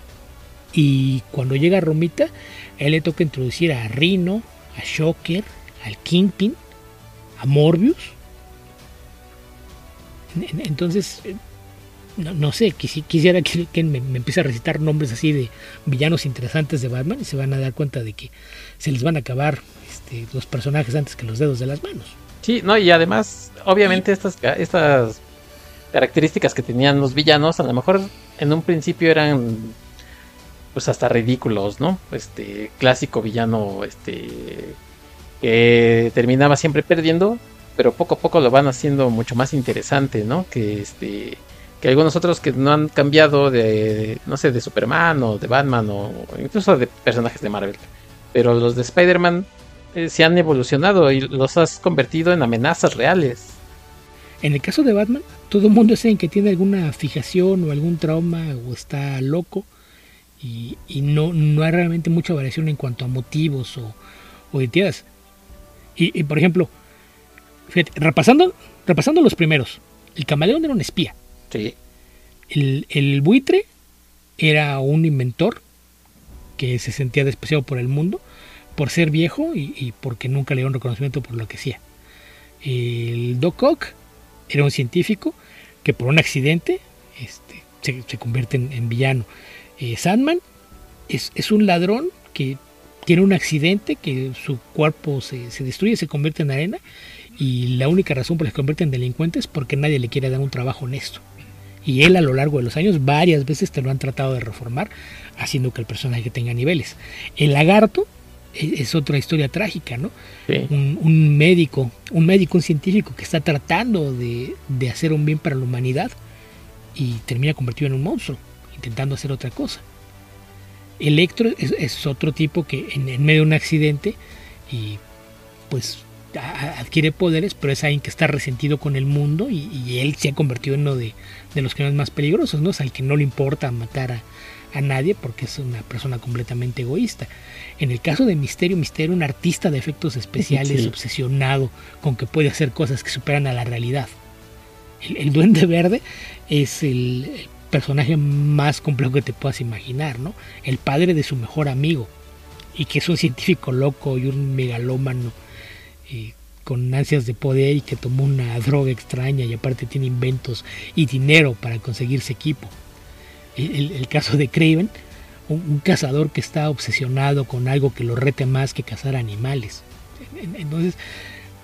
y cuando llega Romita, a él le toca introducir a Rino, a Shocker, al Kingpin, a Morbius. Entonces, eh, no, sé, quisiera que, me, empiece a recitar nombres así de villanos interesantes de Batman y se van a dar cuenta de que se les van a acabar este, los personajes antes que los dedos de las manos.
Sí, no, y además, obviamente estas, estas características que tenían los villanos, a lo mejor en un principio eran pues hasta ridículos, ¿no? Este clásico villano, este que terminaba siempre perdiendo, pero poco a poco lo van haciendo mucho más interesante, ¿no? Que este que algunos otros que no han cambiado de, no sé, de Superman o de Batman o incluso de personajes de Marvel. Pero los de Spider-Man eh, se han evolucionado y los has convertido en amenazas reales.
En el caso de Batman, todo el mundo sabe que tiene alguna fijación o algún trauma o está loco y, no, no hay realmente mucha variación en cuanto a motivos o, o identidades. Y, por ejemplo, repasando, repasando los primeros, el camaleón era un espía.
Sí.
El, el buitre era un inventor que se sentía despreciado por el mundo por ser viejo y, porque nunca le dio un reconocimiento por lo que hacía. El Doc Ock era un científico que por un accidente este, se, convierte en, villano. Eh, Sandman es, un ladrón que tiene un accidente, que su cuerpo se, destruye, se convierte en arena y la única razón por la que se convierte en delincuente es porque nadie le quiere dar un trabajo honesto. Y él a lo largo de los años varias veces te lo han tratado de reformar, haciendo que el personaje tenga niveles. El lagarto es, otra historia trágica, ¿no? Un, médico, un médico, un científico que está tratando de, de hacer un bien para la humanidad y termina convertido en un monstruo intentando hacer otra cosa. Electro es, otro tipo que en, medio de un accidente y pues adquiere poderes, pero es alguien que está resentido con el mundo y, él se ha convertido en uno de, los criminales más peligrosos, ¿no? Es al que no le importa matar a, nadie porque es una persona completamente egoísta. En el caso de Misterio, Misterio, un artista de efectos especiales, obsesionado con que puede hacer cosas que superan a la realidad. El, Duende Verde es el, personaje más complejo que te puedas imaginar, ¿no? El padre de su mejor amigo y que es un científico loco y un megalómano eh, con ansias de poder y que tomó una droga extraña y aparte tiene inventos y dinero para conseguirse equipo. El, caso de Craven, un, cazador que está obsesionado con algo que lo rete más que cazar animales. Entonces,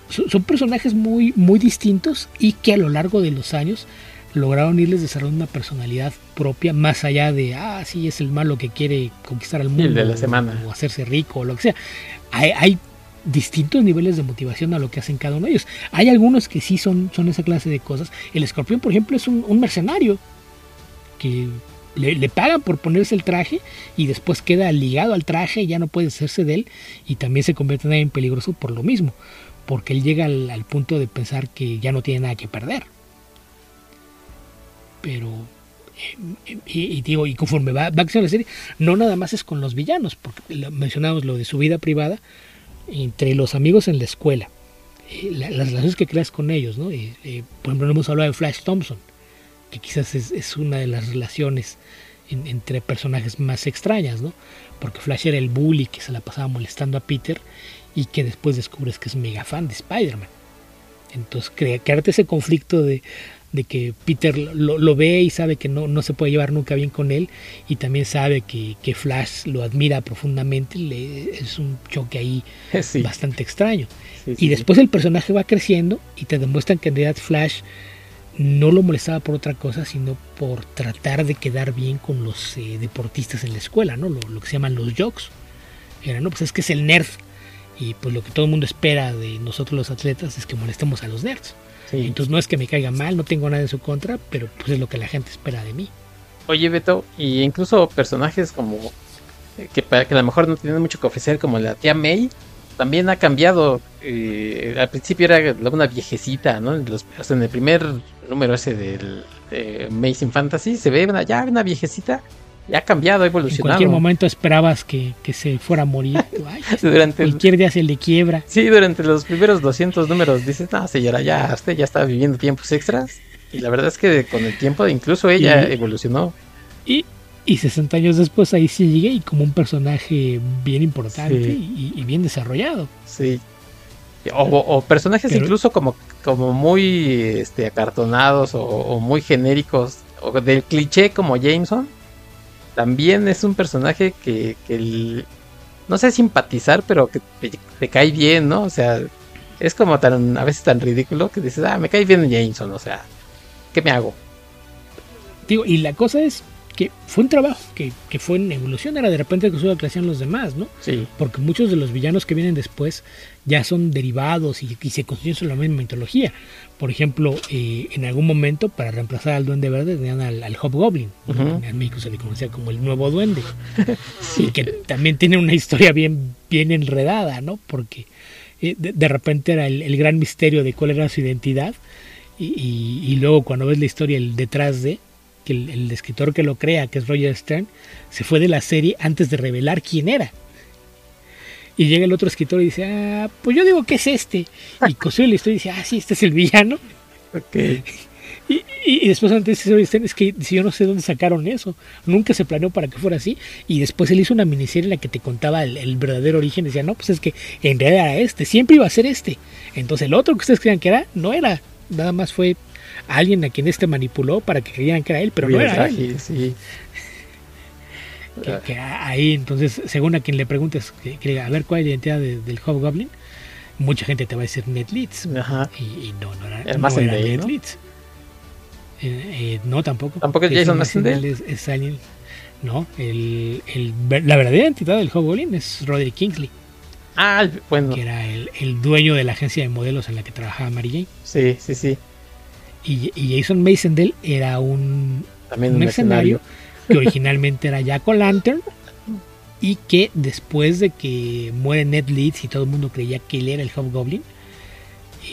son personajes muy, muy distintos y que a lo largo de los años lograron irles desarrollando una personalidad propia más allá de, ah, sí, es el malo que quiere conquistar al mundo.
de la semana.
O, hacerse rico o lo que sea. Hay, distintos niveles de motivación a lo que hacen cada uno de ellos. Hay algunos que sí son, son esa clase de cosas. El escorpión, por ejemplo, es un, mercenario que le, pagan por ponerse el traje y después queda ligado al traje y ya no puede hacerse de él y también se convierte en peligroso por lo mismo, porque él llega al punto de pensar que ya no tiene nada que perder pero eh, y, digo, y conforme va, va a la serie, no nada más es con los villanos, porque mencionamos lo de su vida privada, entre los amigos en la escuela, eh, las relaciones que creas con ellos, ¿no? Eh, por ejemplo, no hemos hablado de Flash Thompson, que quizás es, una de las relaciones entre personajes más extrañas, ¿no? Porque Flash era el bully que se la pasaba molestando a Peter y que después descubres que es mega fan de Spider-Man. Entonces, crearte ese conflicto de, de que Peter lo, lo, ve y sabe que no, no se puede llevar nunca bien con él y también sabe que, que Flash lo admira profundamente, le, es un choque ahí [laughs] sí. bastante extraño. Sí, sí, y después el personaje va creciendo y te demuestran que en realidad Flash no lo molestaba por otra cosa, sino por tratar de quedar bien con los eh, deportistas en la escuela, ¿no? Lo, lo, que se llaman los jocks. Era, no, pues es que es el nerd. Y pues lo que todo el mundo espera de nosotros los atletas es que molestemos a los nerds. Sí. Entonces no es que me caiga mal, no tengo nada en su contra, pero pues es lo que la gente espera de mí.
Oye Beto, y incluso personajes como que, que a lo mejor no tienen mucho que ofrecer, como la tía May, también ha cambiado. Eh, al principio era una viejecita, ¿no? Los, o sea, en el primer número ese del eh, Amazing Fantasy se ve una, ya una viejecita. Ya ha cambiado, ha evolucionado.
En cualquier momento esperabas que, que se fuera a morir. [laughs] Ay, durante cualquier día se le quiebra.
Sí, durante los primeros 200 números dices, no, señora, ya usted ya está viviendo tiempos extras. Y la verdad es que con el tiempo incluso ella y, evolucionó.
Y, y 60 años después ahí sí llegué y como un personaje bien importante sí. y, y, bien desarrollado.
Sí. O, o personajes Pero, incluso como, como muy este, acartonados o, o, muy genéricos, o del cliché como Jameson. También es un personaje que, que el, no sé simpatizar, pero que te, te, cae bien, ¿no? O sea, es como tan a veces tan ridículo que dices, ah, me cae bien Jameson, o sea, ¿qué me hago?
Digo, y la cosa es, que fue un trabajo que, que, fue en evolución, era de repente que solo crecían los demás, ¿no?
Sí.
Porque muchos de los villanos que vienen después ya son derivados y, y se construyen sobre la misma mitología. Por ejemplo, eh, en algún momento, para reemplazar al Duende Verde, tenían al, al Hobgoblin. Uh -huh. En México se le conocía como el Nuevo Duende. [laughs] sí. Y que también tiene una historia bien, bien enredada, ¿no? Porque eh, de, de, repente era el, el, gran misterio de cuál era su identidad. Y, y, y luego cuando ves la historia el detrás de, que el, el, escritor que lo crea, que es Roger Stern, se fue de la serie antes de revelar quién era. Y llega el otro escritor y dice, ah, pues yo digo que es este. Y construye la historia y dice, ah, sí, este es el villano.
Okay. [laughs]
Y, y, y, después antes dice Stern, es que si yo no sé dónde sacaron eso. Nunca se planeó para que fuera así. Y después él hizo una miniserie en la que te contaba el, el verdadero origen. Decía, no, pues es que en realidad era este, siempre iba a ser este. Entonces el otro que ustedes creían que era, no era. Nada más fue alguien a quien este manipuló para que creyeran que era él, pero no era
él. Sí.
Que, que, ahí, entonces, según a quien le preguntes, que, que a ver cuál es la identidad de, del Hobgoblin, mucha gente te va a decir Ned Leeds.
Ajá.
Y, y, no, no era,
el más
no era
Ned
¿no? Leeds. Eh, eh, no, tampoco.
¿Tampoco es Jason Massendale?
Es, es alguien. No, el, el, la verdadera entidad del Hobgoblin es Roderick Kingsley.
Ah, bueno.
Que era el, el, dueño de la agencia de modelos en la que trabajaba Mary Jane.
Sí, sí, sí.
Y, y Jason Masendell era un,
También un
mercenario que originalmente era Jack O'Lantern y que después de que muere Ned Leeds y todo el mundo creía que él era el Hobgoblin,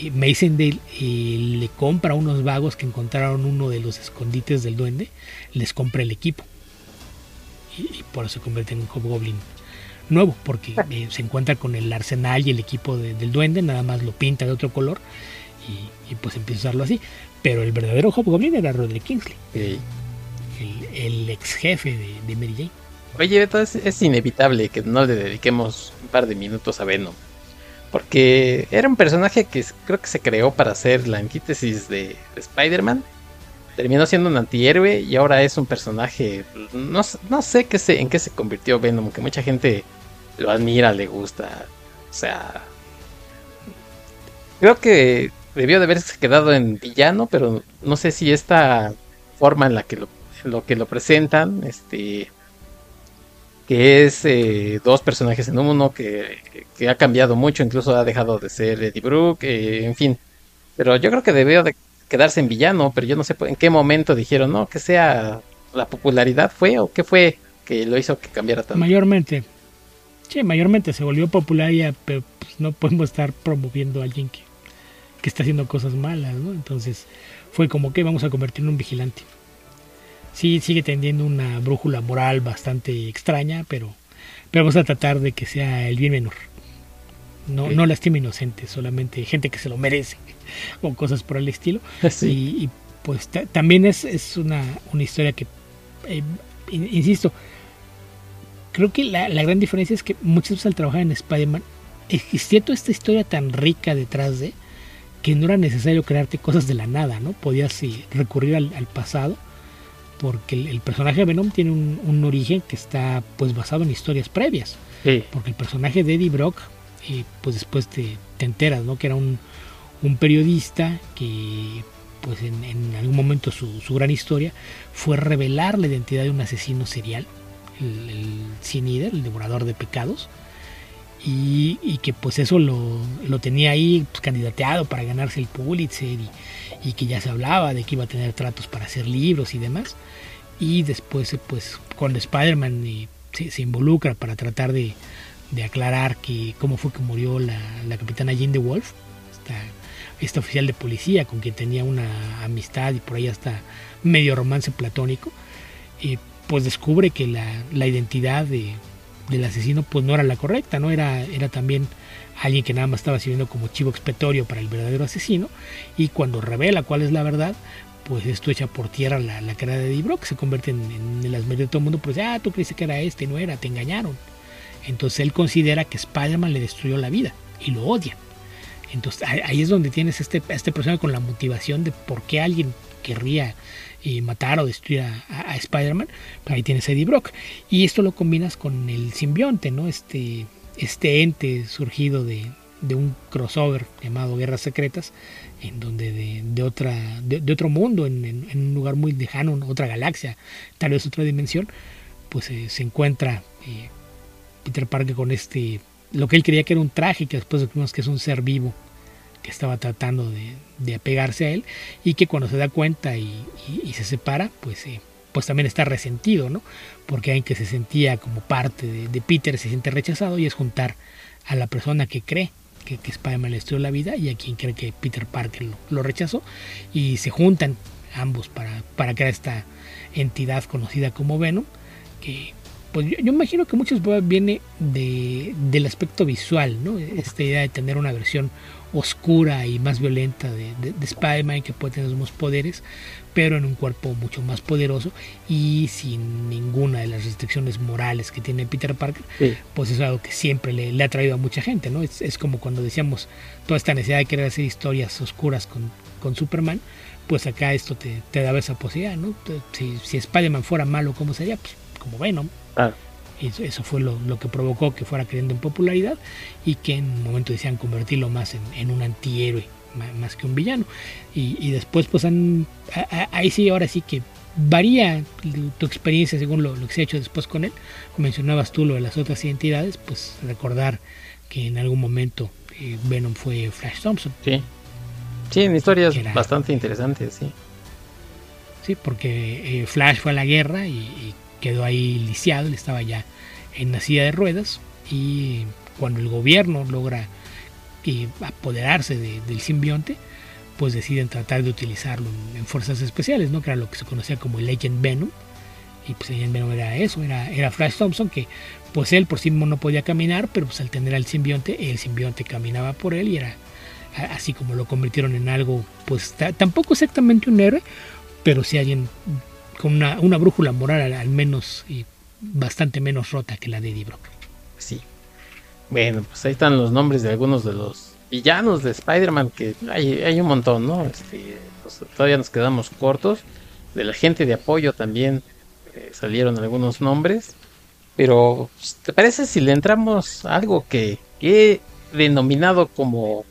eh, Masendale eh, le compra a unos vagos que encontraron uno de los escondites del duende, les compra el equipo. Y, y por eso se convierte en un Hobgoblin nuevo, porque eh, se encuentra con el arsenal y el equipo de, del duende, nada más lo pinta de otro color y, y, pues empieza a usarlo así. Pero el verdadero Hobgoblin era Roderick Kingsley,
sí.
el, el, ex jefe de, de, Mary Jane.
Oye, Beto, es, inevitable que no le dediquemos un par de minutos a Venom. Porque era un personaje que creo que se creó para ser la antítesis de, de Spider-Man. Terminó siendo un antihéroe y ahora es un personaje. No, no sé qué se, en qué se convirtió Venom, que mucha gente lo admira, le gusta. O sea. Creo que debió de haberse quedado en villano, pero no sé si esta forma en la que lo, que lo presentan, este que es eh, dos personajes en uno, que, ha cambiado mucho, incluso ha dejado de ser Eddie Brooke, eh, en fin. Pero yo creo que debió de quedarse en villano, pero yo no sé en qué momento dijeron, no, que sea la popularidad fue o qué fue que lo hizo que cambiara tanto.
Mayormente. Sí, mayormente se volvió popular ya, pero pues no podemos estar promoviendo a alguien que está haciendo cosas malas, ¿no? Entonces fue como que vamos a convertirlo en un vigilante sí sigue teniendo una brújula moral bastante extraña, pero, pero vamos a tratar de que sea el bien menor. No, sí. no lastima inocentes, solamente gente que se lo merece o cosas por el estilo. [laughs]
Sí.
Y, y, pues también es, es una, una, historia que, eh, insisto, creo que la, la, gran diferencia es que muchas veces al trabajar en Spider-Man existía toda esta historia tan rica detrás de que no era necesario crearte cosas de la nada, ¿no? Podías recurrir al, pasado porque el, personaje de Venom tiene un, origen que está pues basado en historias previas. Porque el personaje de Eddie Brock, eh, pues después te, enteras, ¿no? Que era un, periodista que pues en, algún momento su, gran historia fue revelar la identidad de un asesino serial, el, el el devorador de pecados, y, que pues eso lo, tenía ahí pues, candidateado para ganarse el Pulitzer y, que ya se hablaba de que iba a tener tratos para hacer libros y demás. Y después pues cuando Spider-Man eh, se, involucra para tratar de, aclarar que cómo fue que murió la, capitana Jean de Wolf, esta, oficial de policía con quien tenía una amistad y por ahí hasta medio romance platónico, eh, pues descubre que la, la identidad de, del asesino pues no era la correcta, ¿no? Era, era también alguien que nada más estaba sirviendo como chivo expiatorio para el verdadero asesino y cuando revela cuál es la verdad, pues esto echa por tierra la, cara de Eddie que se convierte en, en el de todo el mundo, pues ah, tú creíste que era este, no era, te engañaron. Entonces él considera que Spider-Man le destruyó la vida y lo odia. Entonces ahí es donde tienes este, este personaje con la motivación de por qué alguien querría y matar o destruir a, Spider-Man, ahí tienes Eddie Brock. Y esto lo combinas con el simbionte, ¿no? Este, este ente surgido de, un crossover llamado Guerras Secretas, en donde de, otra, de, otro mundo, en, un lugar muy lejano, otra galaxia, tal vez otra dimensión, pues eh, se encuentra eh, Peter Parker con este, lo que él creía que era un traje, que después vemos que es un ser vivo que estaba tratando de, apegarse a él y que cuando se da cuenta y, se separa, pues, eh, pues también está resentido, ¿no? Porque alguien que se sentía como parte de, Peter se siente rechazado y es juntar a la persona que cree que, que Spider-Man le destruyó la vida y a quien cree que Peter Parker lo, rechazó y se juntan ambos para, para crear esta entidad conocida como Venom que pues yo, imagino que muchos viene de, del aspecto visual, ¿no? Esta idea de tener una versión oscura y más violenta de, de, Spider-Man que puede tener unos poderes, pero en un cuerpo mucho más poderoso y sin ninguna de las restricciones morales que tiene Peter Parker, pues es algo que siempre le, ha traído a mucha gente, ¿no? Es, como cuando decíamos toda esta necesidad de querer hacer historias oscuras con, con Superman, pues acá esto te, te daba esa posibilidad, ¿no? Si, si Spider-Man fuera malo, ¿cómo sería? Pues como Venom. Claro. Eso, fue lo, que provocó que fuera creciendo en popularidad y que en un momento decían convertirlo más en, un antihéroe más que un villano. Y, después, pues han, ahí sí, ahora sí que varía tu experiencia según lo, que se ha hecho después con él. Mencionabas tú lo de las otras identidades, pues recordar que en algún momento eh, Venom fue Flash Thompson.
Sí, sí, en historias bastante interesantes, sí.
Sí, porque eh, Flash fue a la guerra y quedó ahí lisiado, estaba ya en la silla de ruedas y cuando el gobierno logra eh, apoderarse del simbionte, pues deciden tratar de utilizarlo en, fuerzas especiales, ¿no? que era lo que se conocía como el Agent Venom. Y pues Agent Venom era eso, era, era Flash Thompson, que pues él por sí mismo no podía caminar, pero pues al tener al simbionte, el simbionte caminaba por él y era así como lo convirtieron en algo, pues tampoco exactamente un héroe, pero sí alguien con una, una brújula moral al, menos y bastante menos rota que la de Eddie Brock.
Sí. Bueno, pues ahí están los nombres de algunos de los villanos de Spider-Man, que hay, hay, un montón, ¿no? Este, pues, todavía nos quedamos cortos. De la gente de apoyo también eh, salieron algunos nombres. Pero, pues, ¿te parece si le entramos algo que, que he denominado como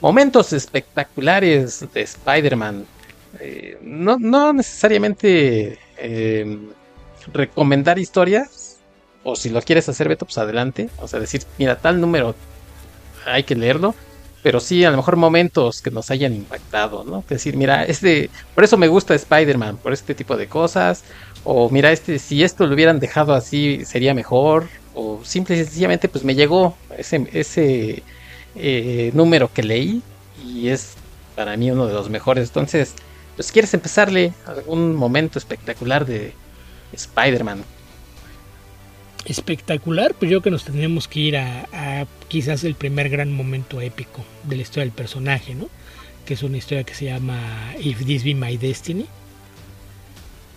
momentos espectaculares de Spider-Man eh, no, no necesariamente eh, recomendar historias, o si lo quieres hacer, Beto, pues adelante. O sea, decir, mira, tal número hay que leerlo, pero sí, a lo mejor momentos que nos hayan impactado, ¿no? Decir, mira, este, por eso me gusta Spider-Man, por este tipo de cosas, o mira, este, si esto lo hubieran dejado así, sería mejor, o simple y sencillamente, pues me llegó ese, ese eh, número que leí y es para mí uno de los mejores. Entonces, pues quieres empezarle algún momento espectacular de Spider-Man.
Espectacular, pues yo que nos tendríamos que ir a, quizás el primer gran momento épico de la historia del personaje, ¿no? Que es una historia que se llama If This Be My Destiny,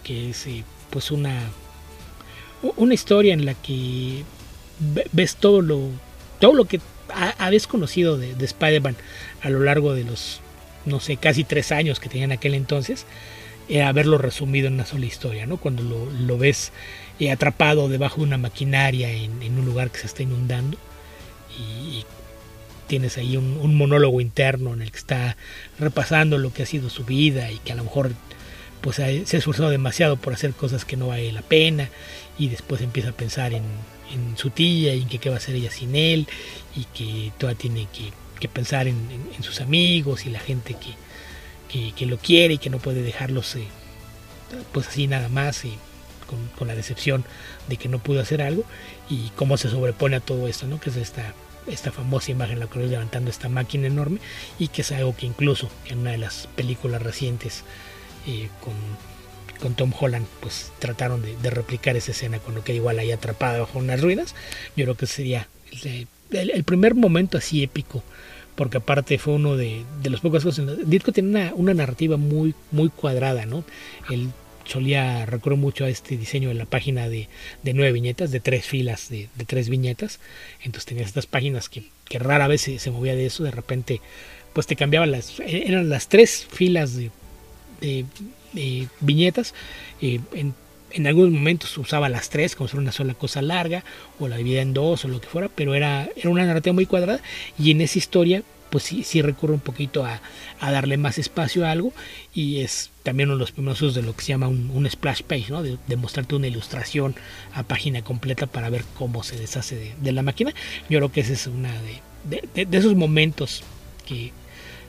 que es eh, pues una una historia en la que ves todo lo todo lo que habéis conocido de, de Spider-Man a lo largo de los, no sé, casi tres años que tenían aquel entonces, era haberlo resumido en una sola historia, ¿no? Cuando lo, lo ves eh, atrapado debajo de una maquinaria en, en, un lugar que se está inundando y, tienes ahí un, monólogo interno en el que está repasando lo que ha sido su vida y que a lo mejor pues se ha esforzado demasiado por hacer cosas que no vale la pena y después empieza a pensar en, en su tía y en que qué va a hacer ella sin él y que todavía tiene que, que pensar en, sus amigos y la gente que, que, lo quiere y que no puede dejarlos eh, pues así nada más eh, con, con, la decepción de que no pudo hacer algo y cómo se sobrepone a todo esto, ¿no? que es esta, esta famosa imagen la que levantando esta máquina enorme y que es algo que incluso en una de las películas recientes eh, con, con, Tom Holland pues trataron de, replicar esa escena con lo que igual ahí atrapada bajo unas ruinas yo creo que sería el primer momento así épico porque aparte fue uno de, de los pocos cosas. Ditko tiene una, una, narrativa muy, muy cuadrada, ¿no? Él solía, recuerdo mucho a este diseño de la página de, de nueve viñetas, de tres filas, de, de, tres viñetas. Entonces tenía estas páginas que, que rara vez se, se, movía de eso, de repente, pues te cambiaban las, eran las tres filas de, viñetas. Eh, en, en algunos momentos usaba las tres como si una sola cosa larga o la dividía en dos o lo que fuera, pero era, era una narrativa muy cuadrada y en esa historia pues sí, sí recurre un poquito a, a, darle más espacio a algo y es también uno de los primeros usos de lo que se llama un, splash page, ¿no? de, mostrarte una ilustración a página completa para ver cómo se deshace de, la máquina. Yo creo que ese es una de, de, esos momentos que,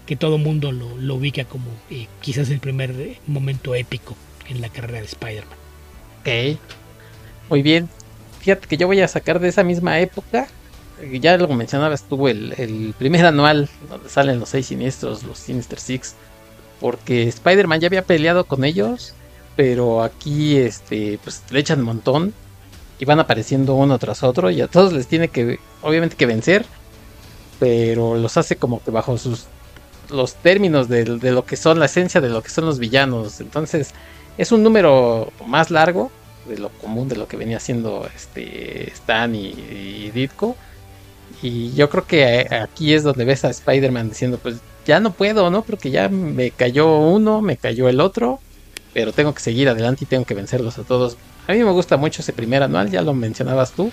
que todo mundo lo, ubica como eh, quizás el primer momento épico en la carrera de Spider-Man.
Ok, muy bien. Fíjate que yo voy a sacar de esa misma época. Ya lo mencionabas tú, el, el primer anual donde salen los seis siniestros, los Sinister Six. Porque Spider-Man ya había peleado con ellos. Pero aquí este, pues, le echan un montón. Y van apareciendo uno tras otro. Y a todos les tiene que, obviamente, que vencer. Pero los hace como que bajo sus los términos de, de lo que son la esencia de lo que son los villanos. Entonces, es un número más largo de lo común de lo que venía haciendo este Stan y, Ditko. Y yo creo que aquí es donde ves a Spider-Man diciendo, pues ya no puedo, ¿no? Porque ya me cayó uno, me cayó el otro, pero tengo que seguir adelante y tengo que vencerlos a todos. A mí me gusta mucho ese primer anual, ya lo mencionabas tú.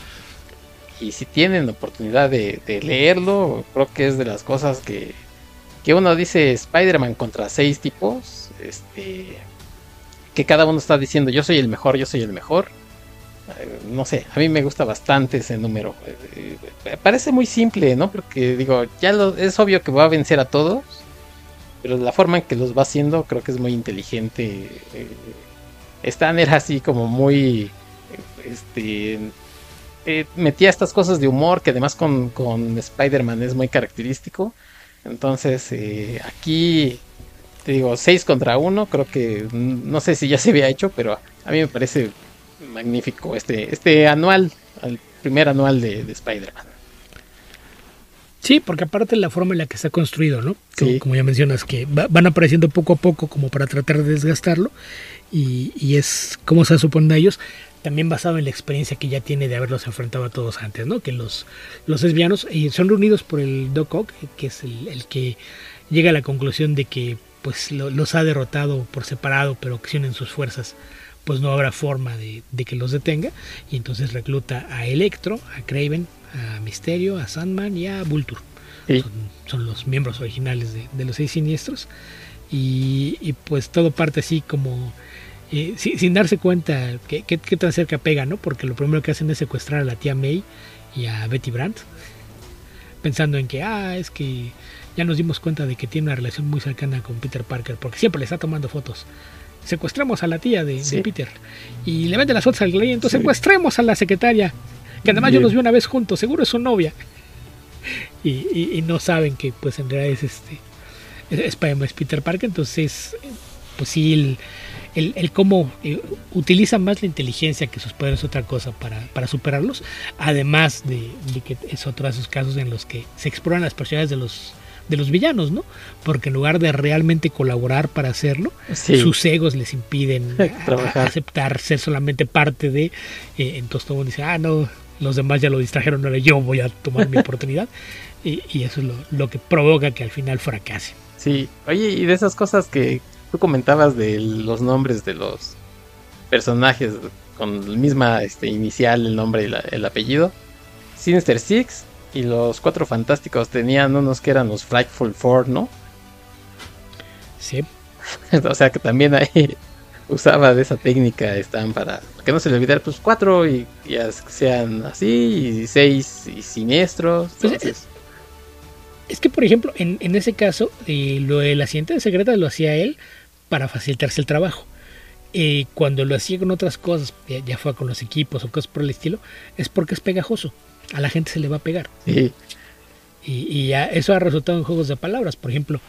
Y si tienen oportunidad de, de leerlo, creo que es de las cosas que, que uno dice Spider-Man contra seis tipos. Este, que cada uno está diciendo yo soy el mejor, yo soy el mejor. No sé, a mí me gusta bastante ese número. Parece muy simple, ¿no? Porque digo, ya lo, es obvio que va a vencer a todos, pero la forma en que los va haciendo creo que es muy inteligente. Stan era así como muy... Este, eh, metía estas cosas de humor que además con, con Spider-Man es muy característico. Entonces, eh, aquí te digo, 6 contra 1, creo que no sé si ya se había hecho, pero a mí me parece magnífico este, este anual, el primer anual de, de Spider-Man.
Sí, porque aparte la forma en la que está construido, ¿no? Sí. Como ya mencionas, que va, van apareciendo poco a poco como para tratar de desgastarlo y, y es como se supone ellos, también basado en la experiencia que ya tiene de haberlos enfrentado a todos antes, ¿no? Que los, los lesbianos y son reunidos por el Doc Ock, que es el, el que llega a la conclusión de que pues lo, los ha derrotado por separado, pero que sus fuerzas, pues no habrá forma de, de, que los detenga. Y entonces recluta a Electro, a Craven, a Misterio, a Sandman y a Vulture. Sí. Son, son, los miembros originales de, de los seis siniestros. Y, y, pues todo parte así como eh, sin, sin, darse cuenta que, tan cerca pega, ¿no? Porque lo primero que hacen es secuestrar a la tía May y a Betty Brandt, pensando en que, ah, es que ya nos dimos cuenta de que tiene una relación muy cercana con Peter Parker, porque siempre le está tomando fotos. Secuestramos a la tía de, sí. de Peter y le venden las fotos al rey, entonces sí. secuestremos a la secretaria, que además Bien. yo los vi una vez juntos, seguro es su novia. Y, y, y no saben que pues en realidad es este es, es Peter Parker, entonces pues sí, el, el, el cómo eh, utiliza más la inteligencia que sus poderes otra cosa para, para superarlos, además de, de, que es otro de esos casos en los que se exploran las personalidades de los de los villanos, ¿no? Porque en lugar de realmente colaborar para hacerlo, sí. sus egos les impiden [laughs] a, a aceptar ser solamente parte de. Eh, entonces todo mundo dice, ah, no, los demás ya lo distrajeron, ahora yo voy a tomar mi [laughs] oportunidad. Y, y, eso es lo, lo, que provoca que al final fracase.
Sí, oye, y de esas cosas que tú comentabas de los nombres de los personajes con la misma este, inicial, el nombre y la, el apellido. Sinister Six y los Cuatro Fantásticos tenían unos que eran los Frightful Four, ¿no?
Sí. [laughs]
o sea que también ahí [laughs] usaba de esa técnica, están para que no se le olvidara, pues cuatro y, y sean así, y seis y siniestros.
Pues es, es, que, por ejemplo, en, en ese caso, eh, lo del asiento secreta lo hacía él para facilitarse el trabajo. Eh, cuando lo hacía con otras cosas, ya, ya, fue con los equipos o cosas por el estilo, es porque es pegajoso. A la gente se le va a pegar.
Sí.
Y, y ya eso ha resultado en juegos de palabras. Por ejemplo,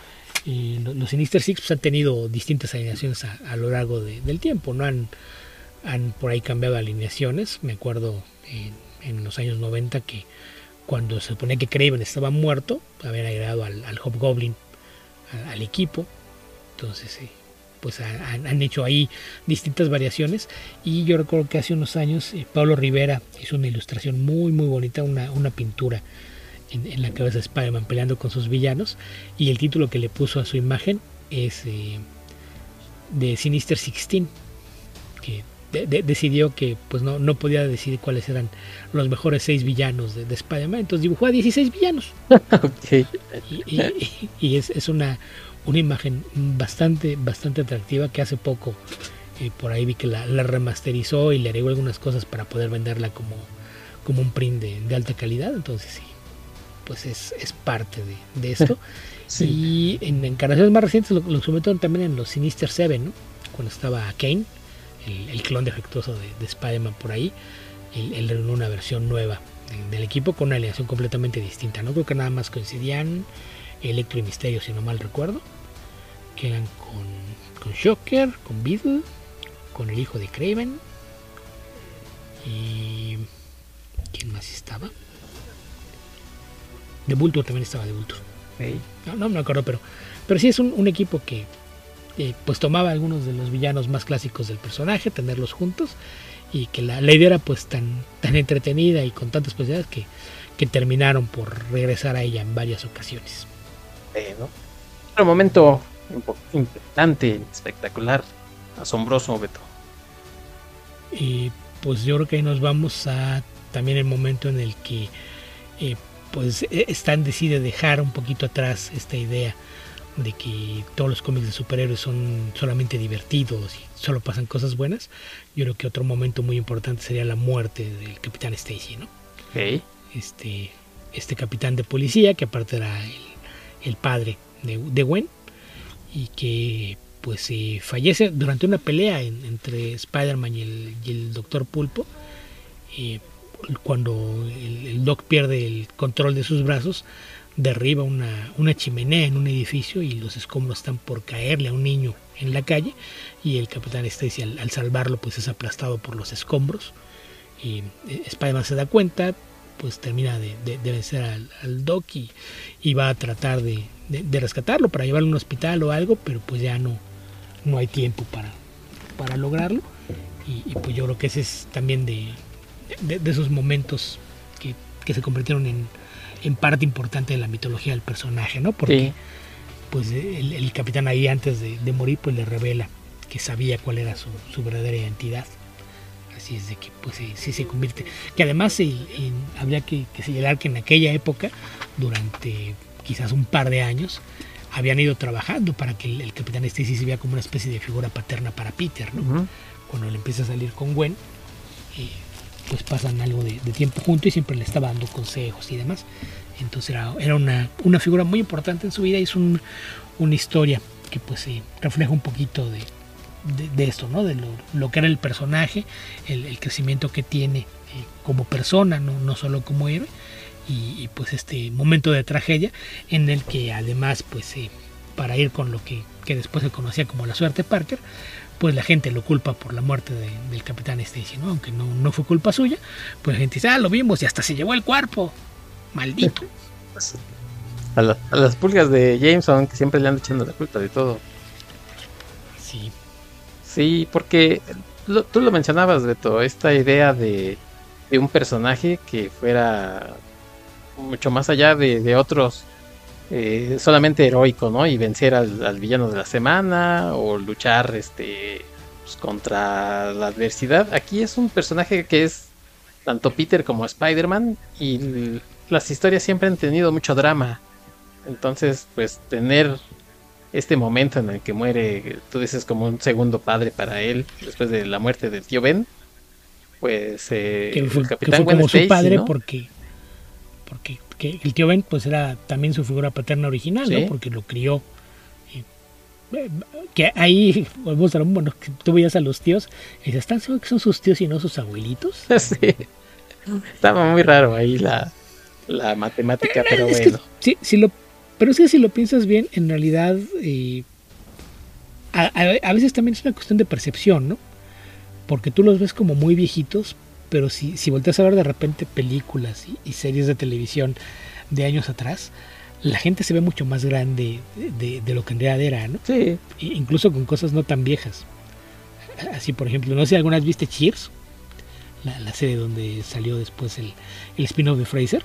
eh, los Sinister Six pues, han tenido distintas alineaciones a, a lo largo de, del tiempo. No han, han por ahí cambiado alineaciones. Me acuerdo en, en, los años 90 que cuando se suponía que Craven estaba muerto, habían agregado al, al Hobgoblin al, al equipo. Entonces, eh, pues han, han, hecho ahí distintas variaciones. Y yo recuerdo que hace unos años eh, Pablo Rivera hizo una ilustración muy muy bonita, una, una pintura en, en, la cabeza de Spider-Man peleando con sus villanos. Y el título que le puso a su imagen es eh, de Sinister 16 que de, de, decidió que pues no, no podía decidir cuáles eran los mejores seis villanos de, de Spider-Man. Entonces dibujó a 16 villanos. [laughs]
Okay.
y, y, y es, es una una imagen bastante, bastante atractiva que hace poco eh, por ahí vi que la, la, remasterizó y le agregó algunas cosas para poder venderla como, como un print de, de alta calidad. Entonces sí, pues es, es parte de, de esto. [laughs] sí. Y en encarnaciones más recientes lo, lo, sometieron también en los Sinister Seven, ¿no? cuando estaba Kane, el, el clon defectuoso de, de Spider-Man por ahí, él, él en una versión nueva del equipo con una alineación completamente distinta. No creo que nada más coincidían Electro y Misterio, si no mal recuerdo que eran con, con Shocker, con Beetle, con el hijo de Craven. Y. ¿Quién más estaba? De Vulture también estaba de Vulture.
Hey.
No, no me acuerdo, pero, pero sí es un, un equipo que eh, pues tomaba algunos de los villanos más clásicos del personaje, tenerlos juntos, y que la, la idea era pues tan, tan entretenida y con tantas posibilidades que, que terminaron por regresar a ella en varias ocasiones.
Eh, ¿no? Otro momento impactante, espectacular, asombroso, Beto.
Y pues yo creo que ahí nos vamos a también el momento en el que eh, pues Stan decide dejar un poquito atrás esta idea de que todos los cómics de superhéroes son solamente divertidos y solo pasan cosas buenas. Yo creo que otro momento muy importante sería la muerte del capitán Stacy, ¿no?
Okay.
Este, este capitán de policía, que aparte era el, el padre de, de Gwen, y que pues eh, fallece durante una pelea en, entre Spider-Man y el, y Doctor Pulpo. Eh, cuando el, el, Doc pierde el control de sus brazos, derriba una, una, chimenea en un edificio y los escombros están por caerle a un niño en la calle y el Capitán Stacy al, al salvarlo pues es aplastado por los escombros. Y eh, Spider-Man se da cuenta, pues termina de, de, de vencer al, al, Doc y, y, va a tratar de, de, rescatarlo para llevarlo a un hospital o algo, pero pues ya no, no hay tiempo para, para lograrlo. Y, y, pues yo creo que ese es también de, esos momentos que, que, se convirtieron en, en parte importante de la mitología del personaje, ¿no? Porque sí. pues el, el, capitán ahí antes de, morir pues le revela que sabía cuál era su, su verdadera identidad así es de que pues sí, sí se convierte que además el, el, habría que, que, señalar que en aquella época durante quizás un par de años habían ido trabajando para que el, el capitán Stacy se vea como una especie de figura paterna para Peter ¿no? Uh -huh. cuando le empieza a salir con Gwen eh, pues pasan algo de, de, tiempo junto y siempre le estaba dando consejos y demás entonces era, era una, una, figura muy importante en su vida y es un, una historia que pues refleja un poquito de, de, de, esto, ¿no? De lo, lo, que era el personaje, el, el crecimiento que tiene eh, como persona, no, no solo como héroe, y, y, pues este momento de tragedia en el que además, pues eh, para ir con lo que, que, después se conocía como la suerte Parker, pues la gente lo culpa por la muerte de, del capitán Stacy, ¿no? Aunque no, no fue culpa suya, pues la gente dice, ah, lo vimos y hasta se llevó el cuerpo, maldito.
A, la, a, las pulgas de Jameson que siempre le han echando la culpa de todo.
Sí.
Sí, porque lo, tú lo mencionabas, Beto, esta idea de un personaje que fuera mucho más allá de, otros eh, solamente heroico, ¿no? Y vencer al, villano de la semana o luchar este pues, contra la adversidad. Aquí es un personaje que es tanto Peter como Spider-Man y las historias siempre han tenido mucho drama. Entonces, pues tener este momento en el que muere, tú dices como un segundo padre para él después de la muerte del tío Ben, pues eh,
que fue, como su padre porque porque el tío Ben pues era también su figura paterna original, ¿no? Porque lo crió. Eh, que ahí, bueno, tú veías a los tíos y dices, ¿están seguros que son sus tíos y no sus abuelitos? [laughs]
Sí. Estaba muy raro ahí la, la matemática, pero bueno.
sí, sí lo, pero es que si lo piensas bien, en realidad eh, a, a, veces también es una cuestión de percepción, ¿no? Porque tú los ves como muy viejitos, pero si, si volteas a ver de repente películas y, series de televisión de años atrás, la gente se ve mucho más grande de, lo que en realidad era, ¿no?
Sí.
incluso con cosas no tan viejas. Así, por ejemplo, no sé si alguna vez viste Cheers, la, serie donde salió después el, el spin-off de Fraser.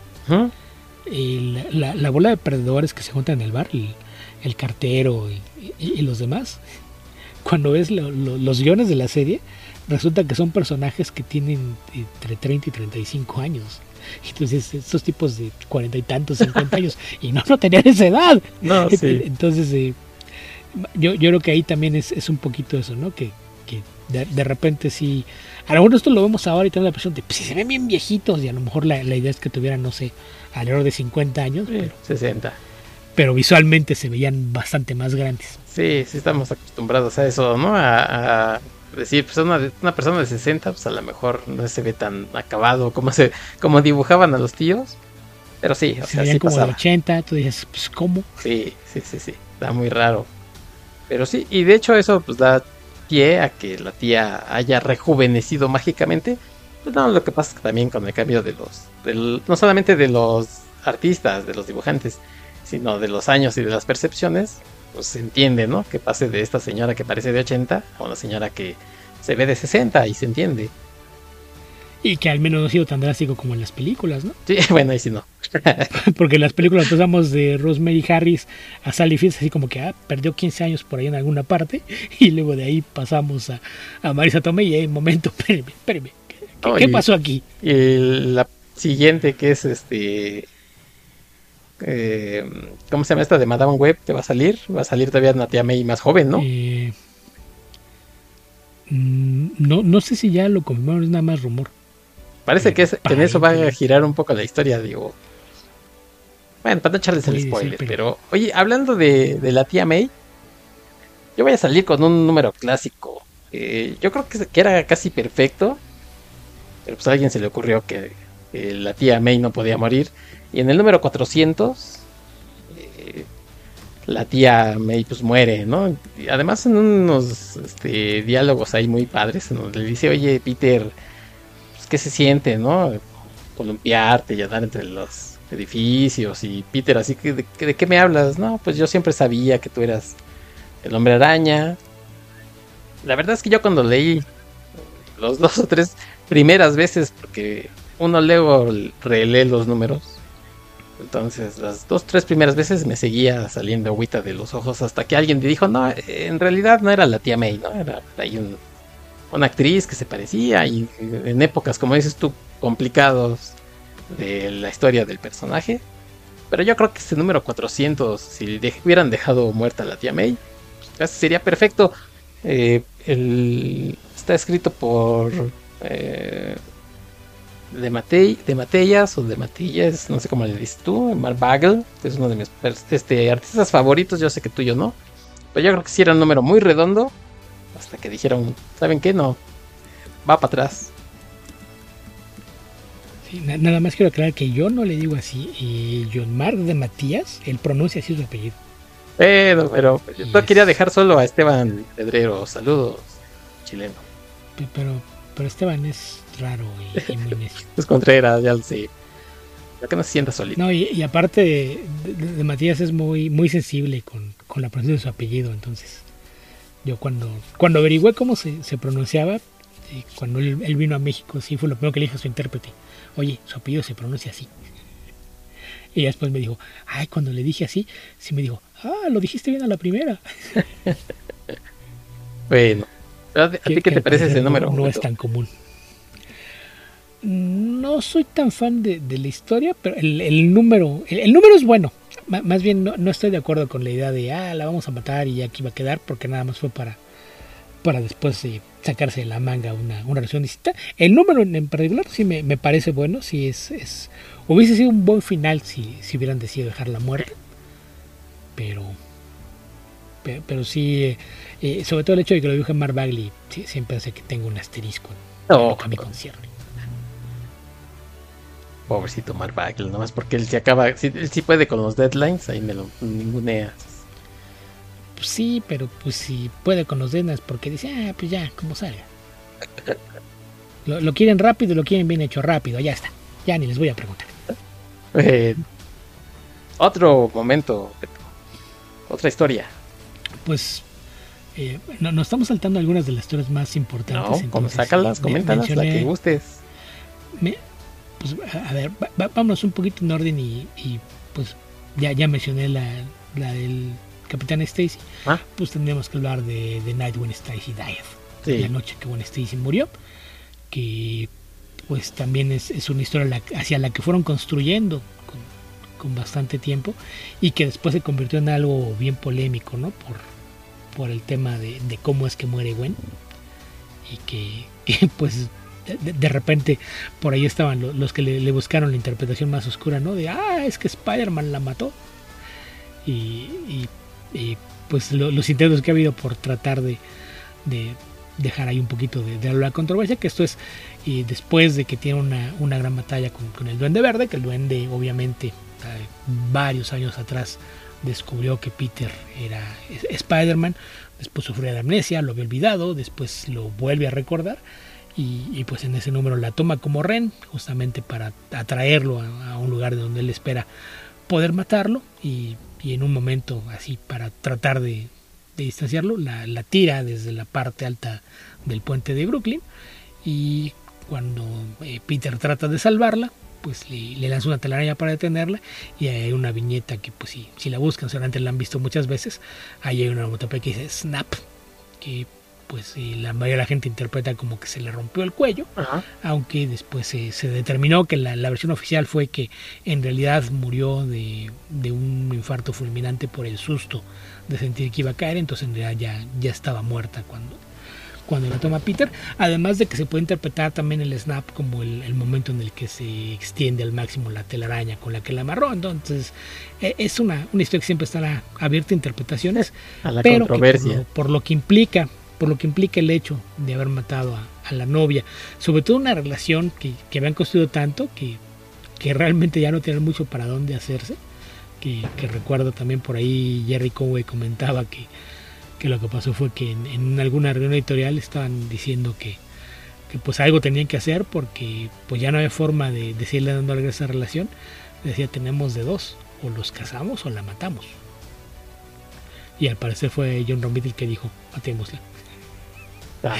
La, bola de perdedores que se juntan en el bar, el, cartero y, los demás. [laughs] Cuando ves los guiones de la serie, resulta que son personajes que tienen entre 30 y 35 años. Entonces, estos tipos de cuarenta y tantos, cincuenta años, [laughs] y no, no tenían esa edad.
No, [laughs]
Entonces, eh, yo, yo creo que ahí también es, es un poquito eso, ¿no? Que, que de, repente sí. A lo mejor esto lo vemos ahora y tenemos la impresión de, pues si se ven bien viejitos, y a lo mejor la, idea es que tuvieran, no sé, alrededor de 50 años.
pero, 60.
Pero visualmente se veían bastante más grandes.
Sí, sí estamos acostumbrados a eso, ¿no? a decir, pues una, una persona de 60, pues a lo mejor no se ve tan acabado como se como dibujaban a los tíos. Pero sí,
o sea, sí como de 80, tú dices, pues ¿cómo?
Sí, sí, sí, sí, da muy raro. Pero sí, y de hecho eso pues da pie a que la tía haya rejuvenecido mágicamente. Pues no, lo que pasa también con el cambio de los, no solamente de los artistas, de los dibujantes, sino de los años y de las percepciones, pues se entiende, ¿no? Que pase de esta señora que parece de 80 a una señora que se ve de 60 y se entiende.
Y que al menos no ha sido tan drástico como en las películas, ¿no? [laughs]
Sí, bueno, ahí sí no. [laughs]
Porque en las películas pasamos de Rosemary Harris a Sally Fields así como que ah, perdió 15 años por ahí en alguna parte [laughs] y luego de ahí pasamos a, a Marisa Tomei y hay un momento, espérame, espérame, ¿qué, pasó aquí?
Y la siguiente que es este eh, ¿Cómo se llama esta de Madame Web? ¿Te va a salir? Va a salir todavía una tía May más joven, ¿no? Eh,
mm, no, no sé si ya lo confirmaron, es nada más rumor.
Parece que, en eso va a girar un poco la historia, digo. Bueno, para no echarles el spoiler, pero... Oye, hablando de, la tía May, yo voy a salir con un número clásico. yo creo que, que, era casi perfecto, pero pues a alguien se le ocurrió que la tía May no podía morir. Y en el número 400, eh, la tía May pues muere, ¿no? Y además en unos este, diálogos ahí muy padres, en donde le dice, oye Peter, ¿qué se siente, no? Columpiarte y andar entre los edificios. Y Peter, así que ¿de, ¿de qué me hablas? No, pues yo siempre sabía que tú eras el hombre araña. La verdad es que yo cuando leí los [laughs] dos o tres primeras veces, porque uno luego relee los números, entonces, las dos, tres primeras veces me seguía saliendo agüita de los ojos hasta que alguien me dijo, no, en realidad no era la tía May, ¿no? Era ahí una actriz que se parecía y en épocas, como dices tú, complicados de la historia del personaje. Pero yo creo que este número 400, si hubieran dejado muerta la tía May, pues, sería perfecto. Eh, está escrito por... Eh, de, Matei, de Matellas o de Matillas, no sé cómo le dices tú, Mark Bagel, es uno de mis este, artistas favoritos, yo sé que tuyo no, pero yo creo que sí era un número muy redondo, hasta que dijeron, ¿saben qué? No, va para atrás.
nada más quiero aclarar que yo no le digo así, y John Mark de Matías, él pronuncia así su apellido.
Pero, pero yo quería dejar solo a Esteban Pedrero, saludos, chileno.
Pero, pero Esteban es raro y, muy necio. [laughs]
pues Contreras, ya lo sé. Ya que no se sienta solito.
No, y, aparte de, Matías es muy, muy sensible con, la pronunciación de su apellido, entonces yo cuando, cuando averigüé cómo se, pronunciaba, cuando él, vino a México, sí fue lo primero que le dije a su intérprete. Oye, su apellido se pronuncia así. Y después me dijo, ay, cuando le dije así, sí me dijo, ah, lo dijiste bien a la primera. [laughs]
bueno, ¿a ti qué te parece ese número?
No, es tan común. No soy tan fan de, la historia, pero el, número, el, número es bueno. Más bien no, estoy de acuerdo con la idea de, ah, la vamos a matar y aquí va a quedar, porque nada más fue para, para después eh, sacarse de la manga una, una versión distinta. El número en, particular sí me, me, parece bueno, sí es, es, hubiese sido un buen final si, si hubieran decidido dejar la muerte. Pero, pero, sí, eh, eh, sobre todo el hecho de que lo dibuje Mark Bagley, siempre hace que tenga un asterisco en lo que me concierne.
Pobrecito Mark Bagley, nomás porque él se acaba, él sí puede con los deadlines, ahí me lo ningunea.
Pues sí, pero pues si puede con los deadlines porque dice, ah, pues ya, como salga. [laughs] Lo, quieren rápido, lo quieren bien hecho rápido, ya está. Ya ni les voy a preguntar.
Eh, otro momento, otra historia.
Pues eh, no, nos estamos saltando algunas de las historias más importantes.
No, como sácalas, coméntalas, la que gustes.
Pues a ver, vámonos un poquito en orden y, pues ya, ya mencioné la, la del Capitán Stacy. Ah. Pues tendríamos que hablar de The Night When Stacy Died. La noche que When Stacy murió. Que pues también es, es una historia hacia la que fueron construyendo con bastante tiempo y que después se convirtió en algo bien polémico, ¿no? Por, por el tema de, cómo es que muere Gwen y que, [laughs] pues de, repente por ahí estaban los, que le, buscaron la interpretación más oscura, ¿no? De, ah, es que Spider-Man la mató. Y, pues los intentos que ha habido por tratar de, de dejar ahí un poquito de, la controversia, que esto es después de que tiene una, una gran batalla con, el duende verde, que el duende obviamente varios años atrás descubrió que Peter era Spider-Man, después sufrió de amnesia, lo había olvidado, después lo vuelve a recordar y, pues en ese número la toma como Ren, justamente para atraerlo a, un lugar de donde él espera poder matarlo y, en un momento así para tratar de, distanciarlo, la, tira desde la parte alta del puente de Brooklyn y cuando eh, Peter trata de salvarla, pues le, lanza una telaraña para detenerla y hay una viñeta que pues si, la buscan seguramente la han visto muchas veces ahí hay una onomatopeya que dice snap que pues la mayoría de la gente interpreta como que se le rompió el cuello aunque después se, determinó que la, versión oficial fue que en realidad murió de, de, un infarto fulminante por el susto de sentir que iba a caer entonces en realidad ya, ya estaba muerta cuando cuando la toma Peter, además de que se puede interpretar también el snap como el, momento en el que se extiende al máximo la telaraña con la que la amarró, entonces e, es una, una historia que siempre estará abierta a interpretaciones,
a la pero controversia.
por, lo, que implica, por lo que implica el hecho de haber matado a, la novia, sobre todo una relación que, que habían construido tanto que, que realmente ya no tienen mucho para dónde hacerse, que, que recuerdo también por ahí Jerry Conway comentaba que que lo que pasó fue que en, alguna reunión editorial estaban diciendo que, pues algo tenían que hacer porque pues ya no había forma de, decirle dando a esa relación. Decía, tenemos de dos, o los casamos o la matamos. Y al parecer fue John Romita el que dijo, matémosla. Ah.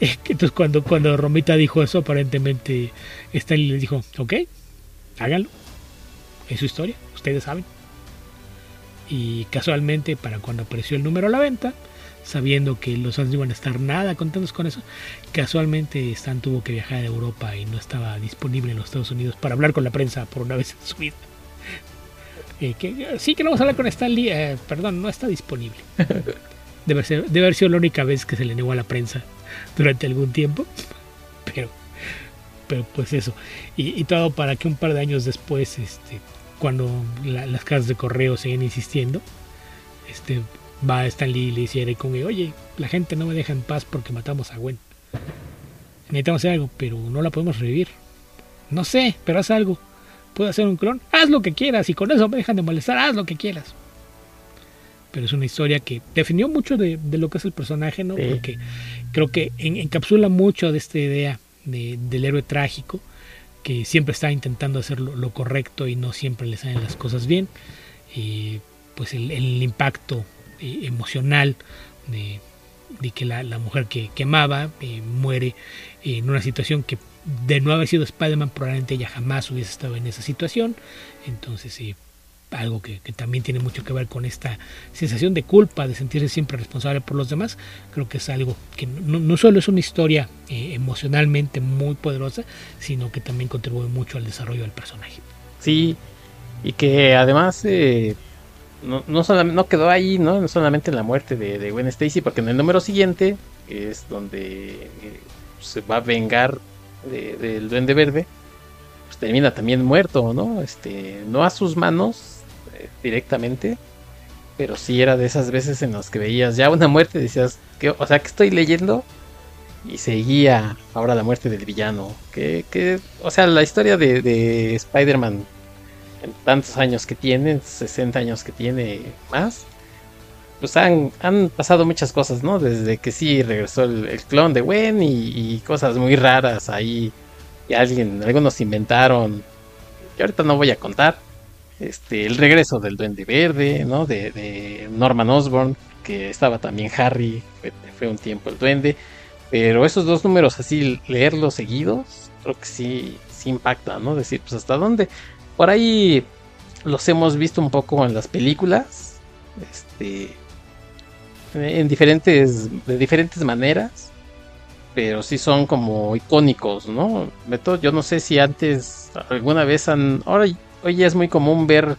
Entonces cuando, cuando Romita dijo eso, aparentemente Stanley le dijo, ok, háganlo. Es su historia, ustedes saben y casualmente para cuando apareció el número a la venta, sabiendo que los fans no iban a estar nada contentos con eso, casualmente Stan tuvo que viajar a Europa y no estaba disponible en los Estados Unidos para hablar con la prensa por una vez en su vida. Eh, sí que no vamos a hablar con Stan Lee, eh, perdón, no está disponible. [laughs] Debe, ser, haber sido la única vez que se le negó a la prensa durante algún tiempo, pero, pero pues eso. Y, todo para que un par de años después este, cuando las casas de correo siguen insistiendo, este, va Stan Lee y le dice a oye, la gente no me deja en paz porque matamos a Gwen. Necesitamos hacer algo, pero no la podemos revivir. No sé, pero haz algo. ¿Puedo hacer un clon? Haz lo que quieras y con eso me dejan de molestar, haz lo que quieras. Pero es una historia que definió mucho de, lo que es el personaje, ¿no? Porque creo que encapsula mucho de esta idea del héroe trágico que siempre está intentando hacer lo, correcto y no siempre le salen las cosas bien. pues el, impacto eh, emocional de, de que la, la mujer que, quemaba eh, muere en una situación que de no haber sido Spider-Man probablemente ella jamás hubiese estado en esa situación. Entonces, eh, algo que, también tiene mucho que ver con esta sensación de culpa, de sentirse siempre responsable por los demás, creo que es algo que no, solo es una historia eh, emocionalmente muy poderosa, sino que también contribuye mucho al desarrollo del personaje.
Sí, y que además eh, no, no, solamente, no quedó ahí, ¿no? no solamente en la muerte de, de, Gwen Stacy, porque en el número siguiente, que es donde eh, se va a vengar del de, Duende Verde, pues termina también muerto, ¿no? Este, no a sus manos, directamente. Pero si era de esas veces en las que veías ya una muerte y decías, que, o sea, que estoy leyendo? Y seguía ahora la muerte del villano. Que, que o sea, la historia de, de Spider-Man en tantos años que tiene, 60 años que tiene más, pues han, han pasado muchas cosas, ¿no? Desde que sí regresó el, clon de Gwen y, y, cosas muy raras ahí. Y alguien, algunos inventaron. Que ahorita no voy a contar este, el regreso del Duende Verde, ¿no? De, Norman Osborn, que estaba también Harry, fue, fue, un tiempo el Duende. Pero esos dos números así, leerlos seguidos, creo que sí, sí impacta, ¿no? Decir, pues hasta dónde. Por ahí los hemos visto un poco en las películas, este, en diferentes, de diferentes maneras, pero sí son como icónicos, ¿no? Beto, yo no sé si antes alguna vez han, ahora hoy ya es muy común ver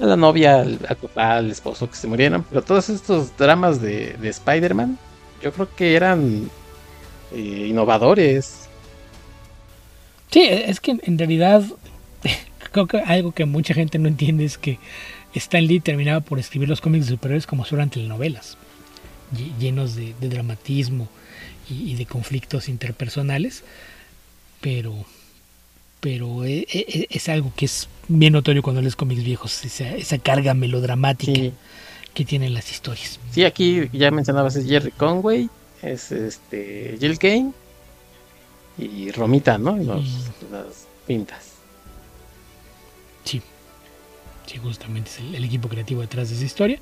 a la novia, al, al papá, al esposo que se murieran, pero todos estos dramas de, de Spider-Man, yo creo que eran eh, innovadores.
Sí, es que en realidad [laughs] creo que algo que mucha gente no entiende es que Stan Lee terminaba por escribir los cómics de superhéroes como si fueran telenovelas, llenos de, dramatismo y, de conflictos interpersonales, pero pero es, es, es, algo que es bien notorio cuando lees cómics viejos, esa, esa carga melodramática sí. que tienen las historias.
Sí, aquí ya mencionabas es Jerry Conway, es este Jill Kane y Romita, ¿no? Los, y... Las pintas.
Sí, sí, justamente es el, el, equipo creativo detrás de esa historia,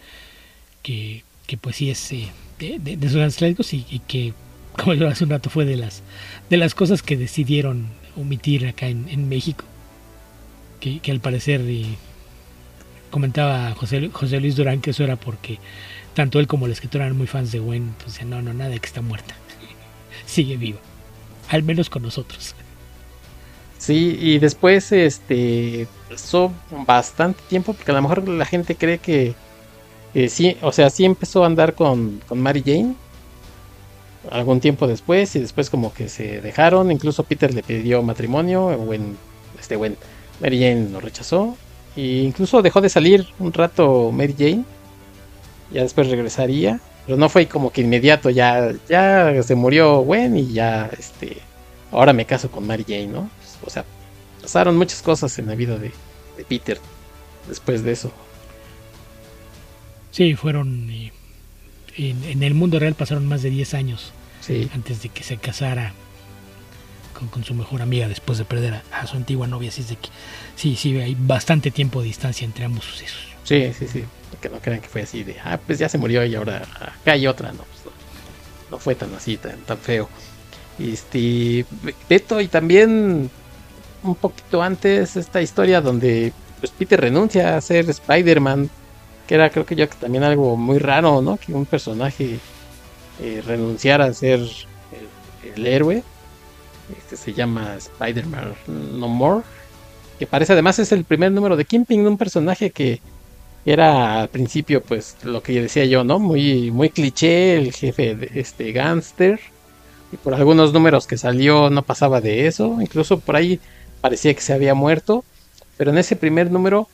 que, que pues sí es eh, de, de, de sus clásicos y, y que, [laughs] como yo hace un rato, fue de las, de las cosas que decidieron omitir acá en, en México. Que, que, al parecer eh, comentaba José, José, Luis Durán que eso era porque tanto él como el escritor eran muy fans de Gwen. Entonces, no, no, nada que está muerta. [laughs] Sigue viva. Al menos con nosotros.
Sí, y después este pasó bastante tiempo porque a lo mejor la gente cree que eh, sí, o sea, sí empezó a andar con, con Mary Jane, algún tiempo después y después como que se dejaron, incluso Peter le pidió matrimonio, Gwen, este Gwen, Mary Jane lo rechazó e incluso dejó de salir un rato Mary Jane, ya después regresaría, pero no fue como que inmediato, ya, ya se murió Gwen y ya, este, ahora me caso con Mary Jane, ¿no? O sea, pasaron muchas cosas en la vida de, de Peter después de eso.
Sí, fueron... En, en, el mundo real pasaron más de 10 años
sí.
antes de que se casara con, con, su mejor amiga después de perder a, a, su antigua novia. Así es de que sí, sí, hay bastante tiempo de distancia entre ambos sucesos.
Sí, sí, sí. Que no crean que fue así de, ah, pues ya se murió y ahora acá hay otra. No, pues no, fue tan así, tan, tan feo. Este, Beto, y también un poquito antes esta historia donde pues Peter renuncia a ser Spider-Man que era creo que yo también algo muy raro, ¿no? Que un personaje eh, renunciara a ser el, el héroe. Este se llama Spider-Man No More. Que parece además es el primer número de Kingpin, un personaje que era al principio, pues, lo que decía yo, ¿no? Muy, muy cliché, el jefe de este gángster. Y por algunos números que salió no pasaba de eso. Incluso por ahí parecía que se había muerto. Pero en ese primer número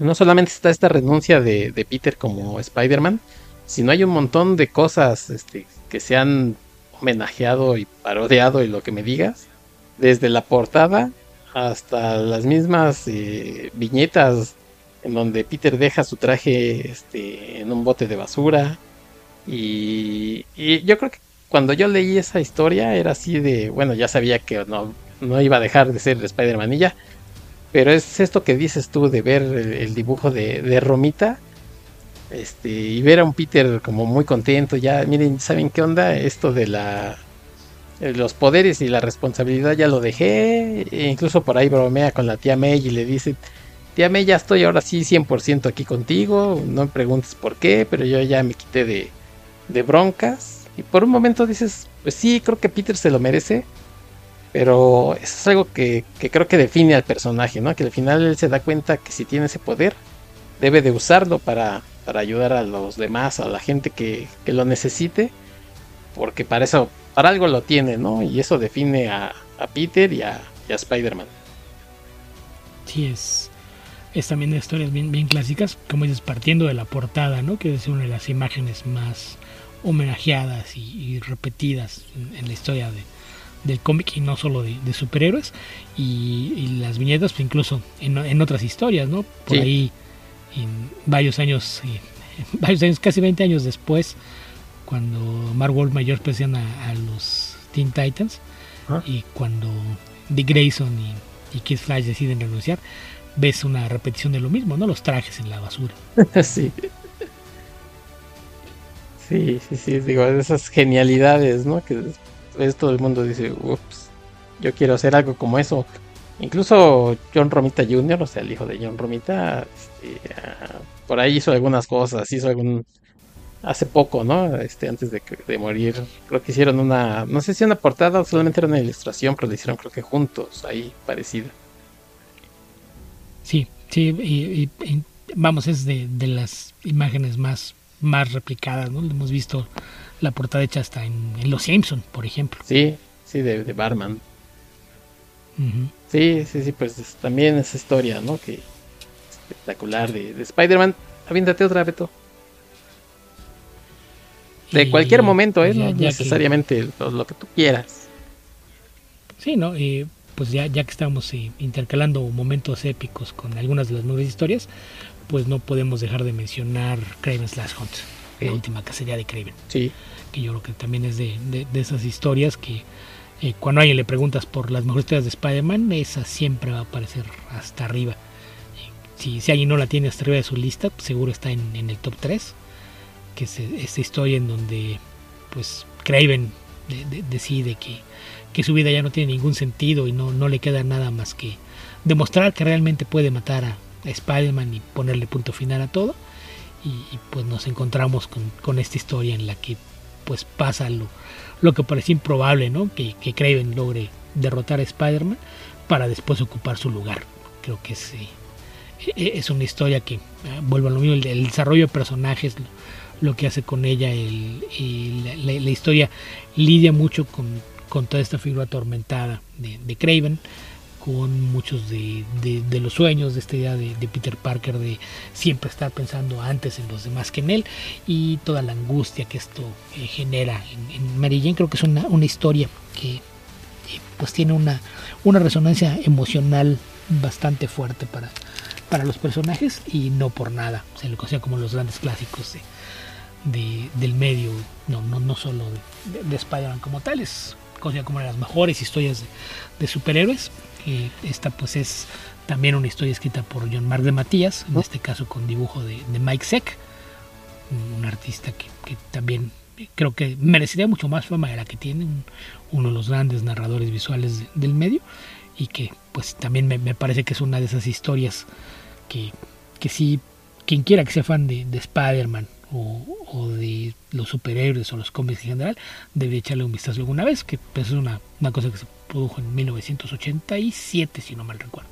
no solamente está esta renuncia de, Peter como Spider-Man, sino hay un montón de cosas este, que se han homenajeado y parodiado y lo que me digas. Desde la portada hasta las mismas eh, viñetas en donde Peter deja su traje este, en un bote de basura. Y, y, yo creo que cuando yo leí esa historia era así de, bueno, ya sabía que no, no iba a dejar de ser Spider-Man y ya. Pero es esto que dices tú de ver el, dibujo de, de, Romita. Este, y ver a un Peter como muy contento, ya, miren, ¿saben qué onda? Esto de la eh, los poderes y la responsabilidad ya lo dejé. E incluso por ahí bromea con la tía May y le dice, tía May, ya estoy ahora sí 100% aquí contigo, no me preguntes por qué, pero yo ya me quité de, de broncas. Y por un momento dices, pues sí, creo que Peter se lo merece. Pero eso es algo que, que, creo que define al personaje, ¿no? Que al final él se da cuenta que si tiene ese poder, debe de usarlo para, para ayudar a los demás, a la gente que, que lo necesite. Porque para eso para algo lo tiene, ¿no? Y eso define a, Peter y a, Spider-Man.
Sí, es, es también de historias bien, bien clásicas, como dices, partiendo de la portada, ¿no? Que es una de las imágenes más homenajeadas y, repetidas en, la historia de, del cómic y no solo de, superhéroes. Y, las viñetas, pues incluso en, otras historias, ¿no? Por ahí, en varios años, [laughs] varios años, casi 20 años después, cuando Mark Wolf mayor presiona a los Teen Titans y cuando Dick Grayson y, y Kid Flash deciden renunciar, ves una repetición de lo mismo, ¿no? Los trajes en la basura. [laughs]
sí. Sí, sí, sí, digo, esas genialidades, ¿no? Que todo el mundo dice, ups, yo quiero hacer algo como eso. Incluso John Romita Jr., o sea, el hijo de John Romita, este, ah, por ahí hizo algunas cosas, hizo algún hace poco, ¿no? Este, antes de, morir, creo que hicieron una, no sé si una portada o solamente era una ilustración, pero la hicieron creo que juntos, ahí parecida.
Sí, sí, y, vamos, es de, de, las imágenes más, más replicadas, ¿no? Hemos visto la portada hecha hasta en, Los Simpson, por ejemplo.
Sí, sí, de, de Barman. Sí, sí, sí, pues también esa historia, ¿no? Que espectacular de, de Spider-Man. Aviéntate otra, Beto. De cualquier momento, ¿eh? no necesariamente lo, que tú quieras.
Sí, ¿no? Y pues ya, ya que estamos eh, intercalando momentos épicos con algunas de las nuevas historias, pues no podemos dejar de mencionar Craven's Last Hunt, la última cacería de Craven.
Sí.
Que yo creo que también es de, de, esas historias que eh, cuando a alguien le preguntas por las mejores historias de Spider-Man, esa siempre va a aparecer hasta arriba. Si, si alguien no la tiene hasta arriba de su lista, pues seguro está en, en el top 3 que es esta historia en donde pues Craven decide que, que, su vida ya no tiene ningún sentido y no, no le queda nada más que demostrar que realmente puede matar a, Spider-Man y ponerle punto final a todo. Y, pues nos encontramos con, con, esta historia en la que pues pasa lo, lo que parece improbable, ¿no? Que, que Craven logre derrotar a Spider-Man para después ocupar su lugar. Creo que es, eh, e, es una historia que, ah, vuelvo a lo mismo, el, desarrollo de personajes, lo que hace con ella, el, la, historia lidia mucho con, con, toda esta figura atormentada de, de Craven, con muchos de, de, los sueños de esta idea de, Peter Parker de siempre estar pensando antes en los demás que en él y toda la angustia que esto eh, genera en, Mary Jane creo que es una, una historia que eh, pues tiene una, una resonancia emocional bastante fuerte para, para los personajes y no por nada se le considera como los grandes clásicos de, del medio, no, no, no solo de, de Spider-Man como tal, es como una de las mejores historias de, superhéroes. Esta pues es también una historia escrita por John Mark de Matías, en este caso con dibujo de, Mike Seck, un, artista que, también creo que merecería mucho más fama de la que tiene, uno de los grandes narradores visuales del medio, y que pues también me, parece que es una de esas historias que, que sí, quien quiera que sea fan de, de Spider-Man o, de los superhéroes o los cómics en general, debe echarle un vistazo alguna vez, que pues, es una, una cosa que se produjo en 1987, si no mal recuerdo.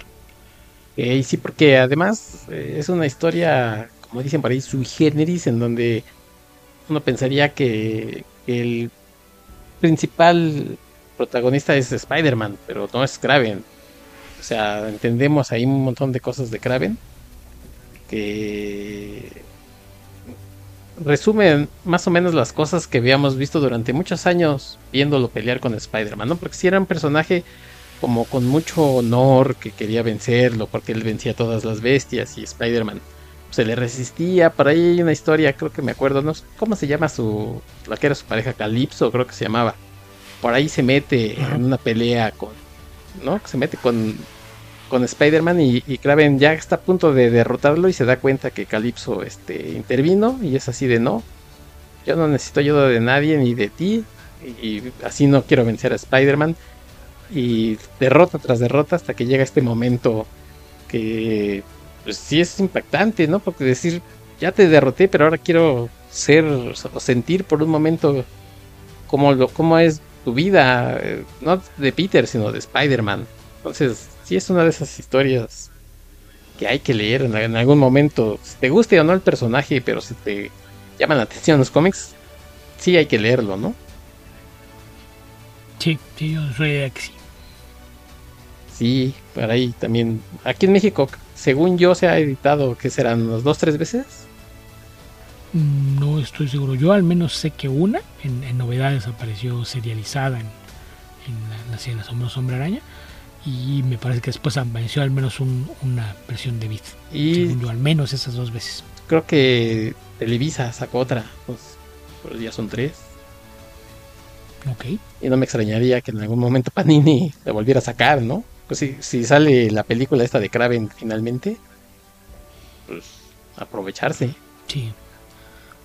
Eh, sí, porque además eh, es una historia, como dicen por ahí, sui generis, en donde uno pensaría que el principal protagonista es Spider-Man, pero no es Kraven. O sea, entendemos ahí un montón de cosas de Kraven que resume más o menos las cosas que habíamos visto durante muchos años viéndolo pelear con Spider-Man, ¿no? Porque si era un personaje como con mucho honor que quería vencerlo porque él vencía todas las bestias y Spider-Man se le resistía. Por ahí hay una historia, creo que me acuerdo, no sé cómo se llama su, la que era su pareja, Calypso, creo que se llamaba. Por ahí se mete en una pelea con, ¿no? Se mete con con Spider-Man y, y, Kraven ya está a punto de derrotarlo y se da cuenta que Calypso este, intervino y es así de no, yo no necesito ayuda de nadie ni de ti y, así no quiero vencer a Spider-Man y derrota tras derrota hasta que llega este momento que pues sí es impactante, ¿no? Porque decir, ya te derroté, pero ahora quiero ser o sentir por un momento cómo, lo, cómo es tu vida, eh, no de Peter, sino de Spider-Man. Entonces, sí es una de esas historias que hay que leer en, algún momento. Si te guste o no el personaje, pero si te llaman la atención los cómics, sí hay que leerlo, ¿no?
Sí, sí, yo soy que sí.
Sí, por ahí también. Aquí en México, según yo, se ha editado, ¿qué serán? ¿Unos dos, tres veces?
Mm, no estoy seguro. Yo al menos sé que una en, novedades apareció serializada en, la, serie La Sombra Sombra Araña. Y me parece que después apareció al menos una versión de Beat. Y según yo, al menos esas dos veces.
Creo que Televisa sacó otra. Pues, ya son tres.
Ok.
Y no me extrañaría que en algún momento Panini la volviera a sacar, ¿no? Pues si, sale la película esta de Kraven finalmente, pues aprovecharse.
Sí,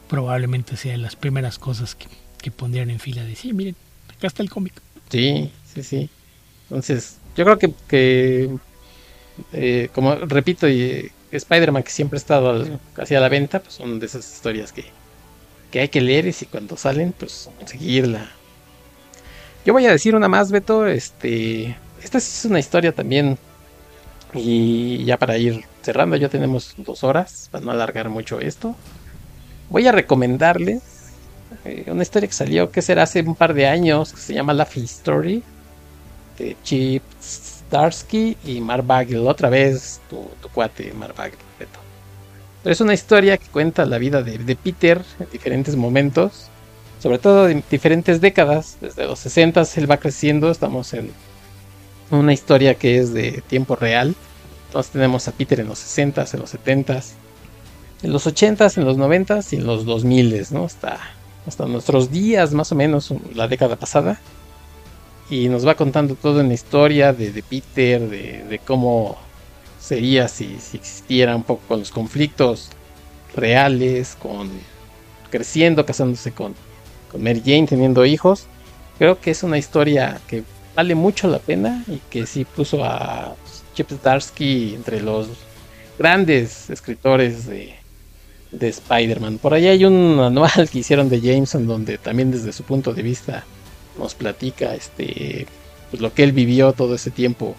probablemente sea las primeras cosas que, que pondrían en fila de, sí, miren, acá está el cómic.
Sí, sí, sí. Entonces, yo creo que, que eh, como repito, y eh, Spider-Man que siempre ha estado casi a la venta, pues son de esas historias que, que hay que leer y si cuando salen, pues seguirla. Yo voy a decir una más, Beto, este, esta es una historia también. Y ya para ir cerrando, ya tenemos dos horas, para no alargar mucho esto. Voy a recomendarles eh, una historia que salió, que será hace un par de años, que se llama Laffy Story, de Chip Starsky y Mark Bagel. Otra vez tu, cuate, Mark Bagel. Pero es una historia que cuenta la vida de, Peter en diferentes momentos, sobre todo en diferentes décadas. Desde los 60 él va creciendo, estamos en una historia que es de tiempo real. Entonces tenemos a Peter en los 60s, en los 70s, en los 80s, en los 90s y en los 2000s, ¿no? Hasta, hasta nuestros días, más o menos, la década pasada. Y nos va contando toda una historia de, de Peter, de, cómo sería si, si, existiera un poco con los conflictos reales, con creciendo, casándose con, con Mary Jane, teniendo hijos. Creo que es una historia que vale mucho la pena y que sí puso a Chip Zdarsky entre los grandes escritores de, de Spider-Man. Por ahí hay un [laughs] anual que hicieron de Jameson donde también desde su punto de vista nos platica este pues lo que él vivió todo ese tiempo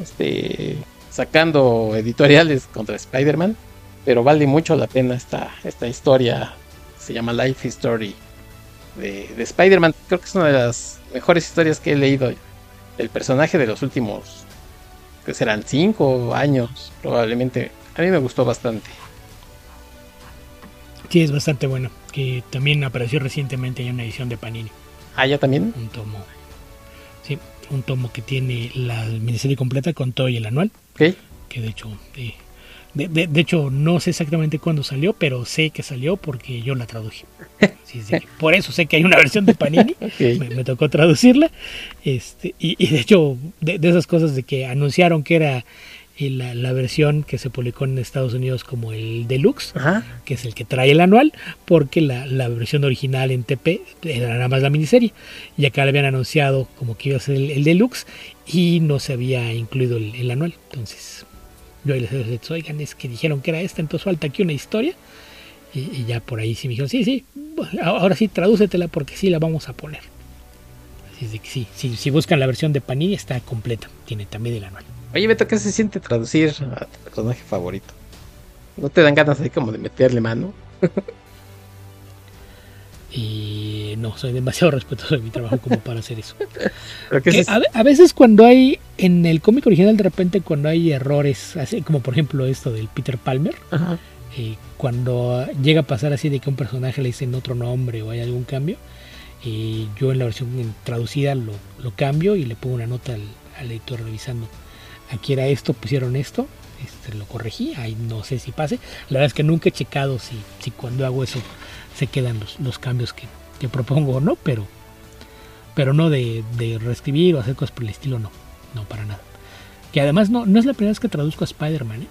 este sacando editoriales contra Spider-Man, pero vale mucho la pena esta esta historia se llama Life History de, de Spider-Man. Creo que es una de las mejores historias que he leído del personaje de los últimos, que serán cinco años probablemente. A mí me gustó bastante.
Sí, es bastante bueno. Que también apareció recientemente en una edición de Panini.
Ah, ya también.
Un tomo. Sí, un tomo que tiene la miniserie completa con todo y el anual.
Que
de hecho eh, de, hecho, no sé exactamente cuándo salió, pero sé que salió porque yo la traduje. [laughs] Por eso sé que hay una versión de Panini. Me, tocó traducirla. Este, y, de hecho, de, esas cosas de que anunciaron que era eh, la, versión que se publicó en Estados Unidos como el deluxe, que es el que trae el anual, porque la, versión original en TP era nada más la miniserie. Y acá le habían anunciado como que iba a ser el, deluxe y no se había incluido el, el anual. Entonces yo les dije, oigan, es que dijeron que era esta, entonces falta aquí una historia. Y, ya por ahí sí me dijeron, sí, sí, ahora sí tradúcetela porque sí la vamos a poner. Así es de que sí, si buscan la versión de Panini está completa, tiene también el anual.
Oye, Beto, ¿qué se siente traducir a tu personaje favorito? ¿No te dan ganas ahí como de meterle mano? [laughs]
Y no, soy demasiado [laughs] respetuoso de mi trabajo como para hacer eso. [laughs] a, veces cuando hay, en el cómic original de repente cuando hay errores, así como por ejemplo esto del Peter Palmer, eh, cuando llega a pasar así de que un personaje le dicen otro nombre o hay algún cambio, eh, yo en la versión traducida lo, cambio y le pongo una nota al, editor revisando. Aquí era esto, pusieron esto, este, lo corregí, ahí no sé si pase. La verdad es que nunca he checado si, si cuando hago eso se quedan los, los cambios que, que, propongo no, pero, pero no de, de reescribir o hacer cosas por el estilo, no, no, para nada. Que además no, no es la primera vez que traduzco a Spider-Man, ¿eh?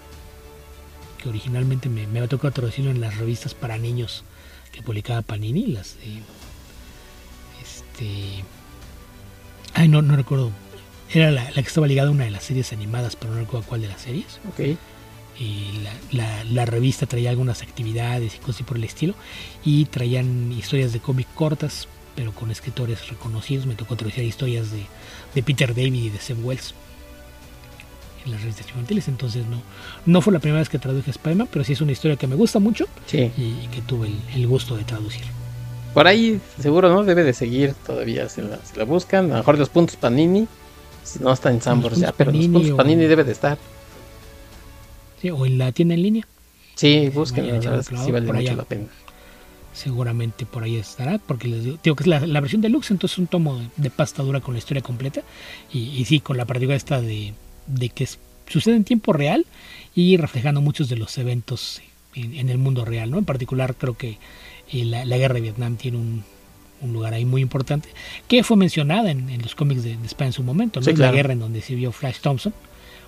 que originalmente me, me tocado traducirlo en las revistas para niños que publicaba Panini, las. Este. Ay, no, no recuerdo. Era la, la que estaba ligada a una de las series animadas, pero no recuerdo cuál de las series.
Ok.
Y la, la- la revista traía algunas actividades y cosas por el estilo. Y traían historias de cómic cortas, pero con escritores reconocidos. Me tocó traducir historias de, de Peter David y de Seb Wells en las revistas infantiles. Entonces no, no fue la primera vez que traduje Spider-Man, pero sí es una historia que me gusta mucho
Sí.
y que tuve el, el gusto de traducir.
Por ahí, seguro, ¿no? Debe de seguir todavía. Si la, si la buscan. A lo mejor los puntos Panini. Si no está en Sambors ya, pero los
Panini o-
Panini debe de estar.
Sí, o en la tienda en línea.
Sí, búsquenlo. La verdad es que sí vale mucho
allá.
la pena.
seguramente por ahí estará, porque les digo, digo que es la, la versión deluxe, entonces un tomo de, de pasta dura con la historia completa, y, y sí, con la particularidad esta de, de que es- sucede en tiempo real y reflejando muchos de los eventos en, en el mundo real, ¿no? En particular creo que eh, la, la guerra de Vietnam tiene un, un lugar ahí muy importante, que fue mencionada en, en los cómics de, de Spider en su momento, ¿no?
Sí,
Es
claro.
La guerra en donde sirvió Flash Thompson,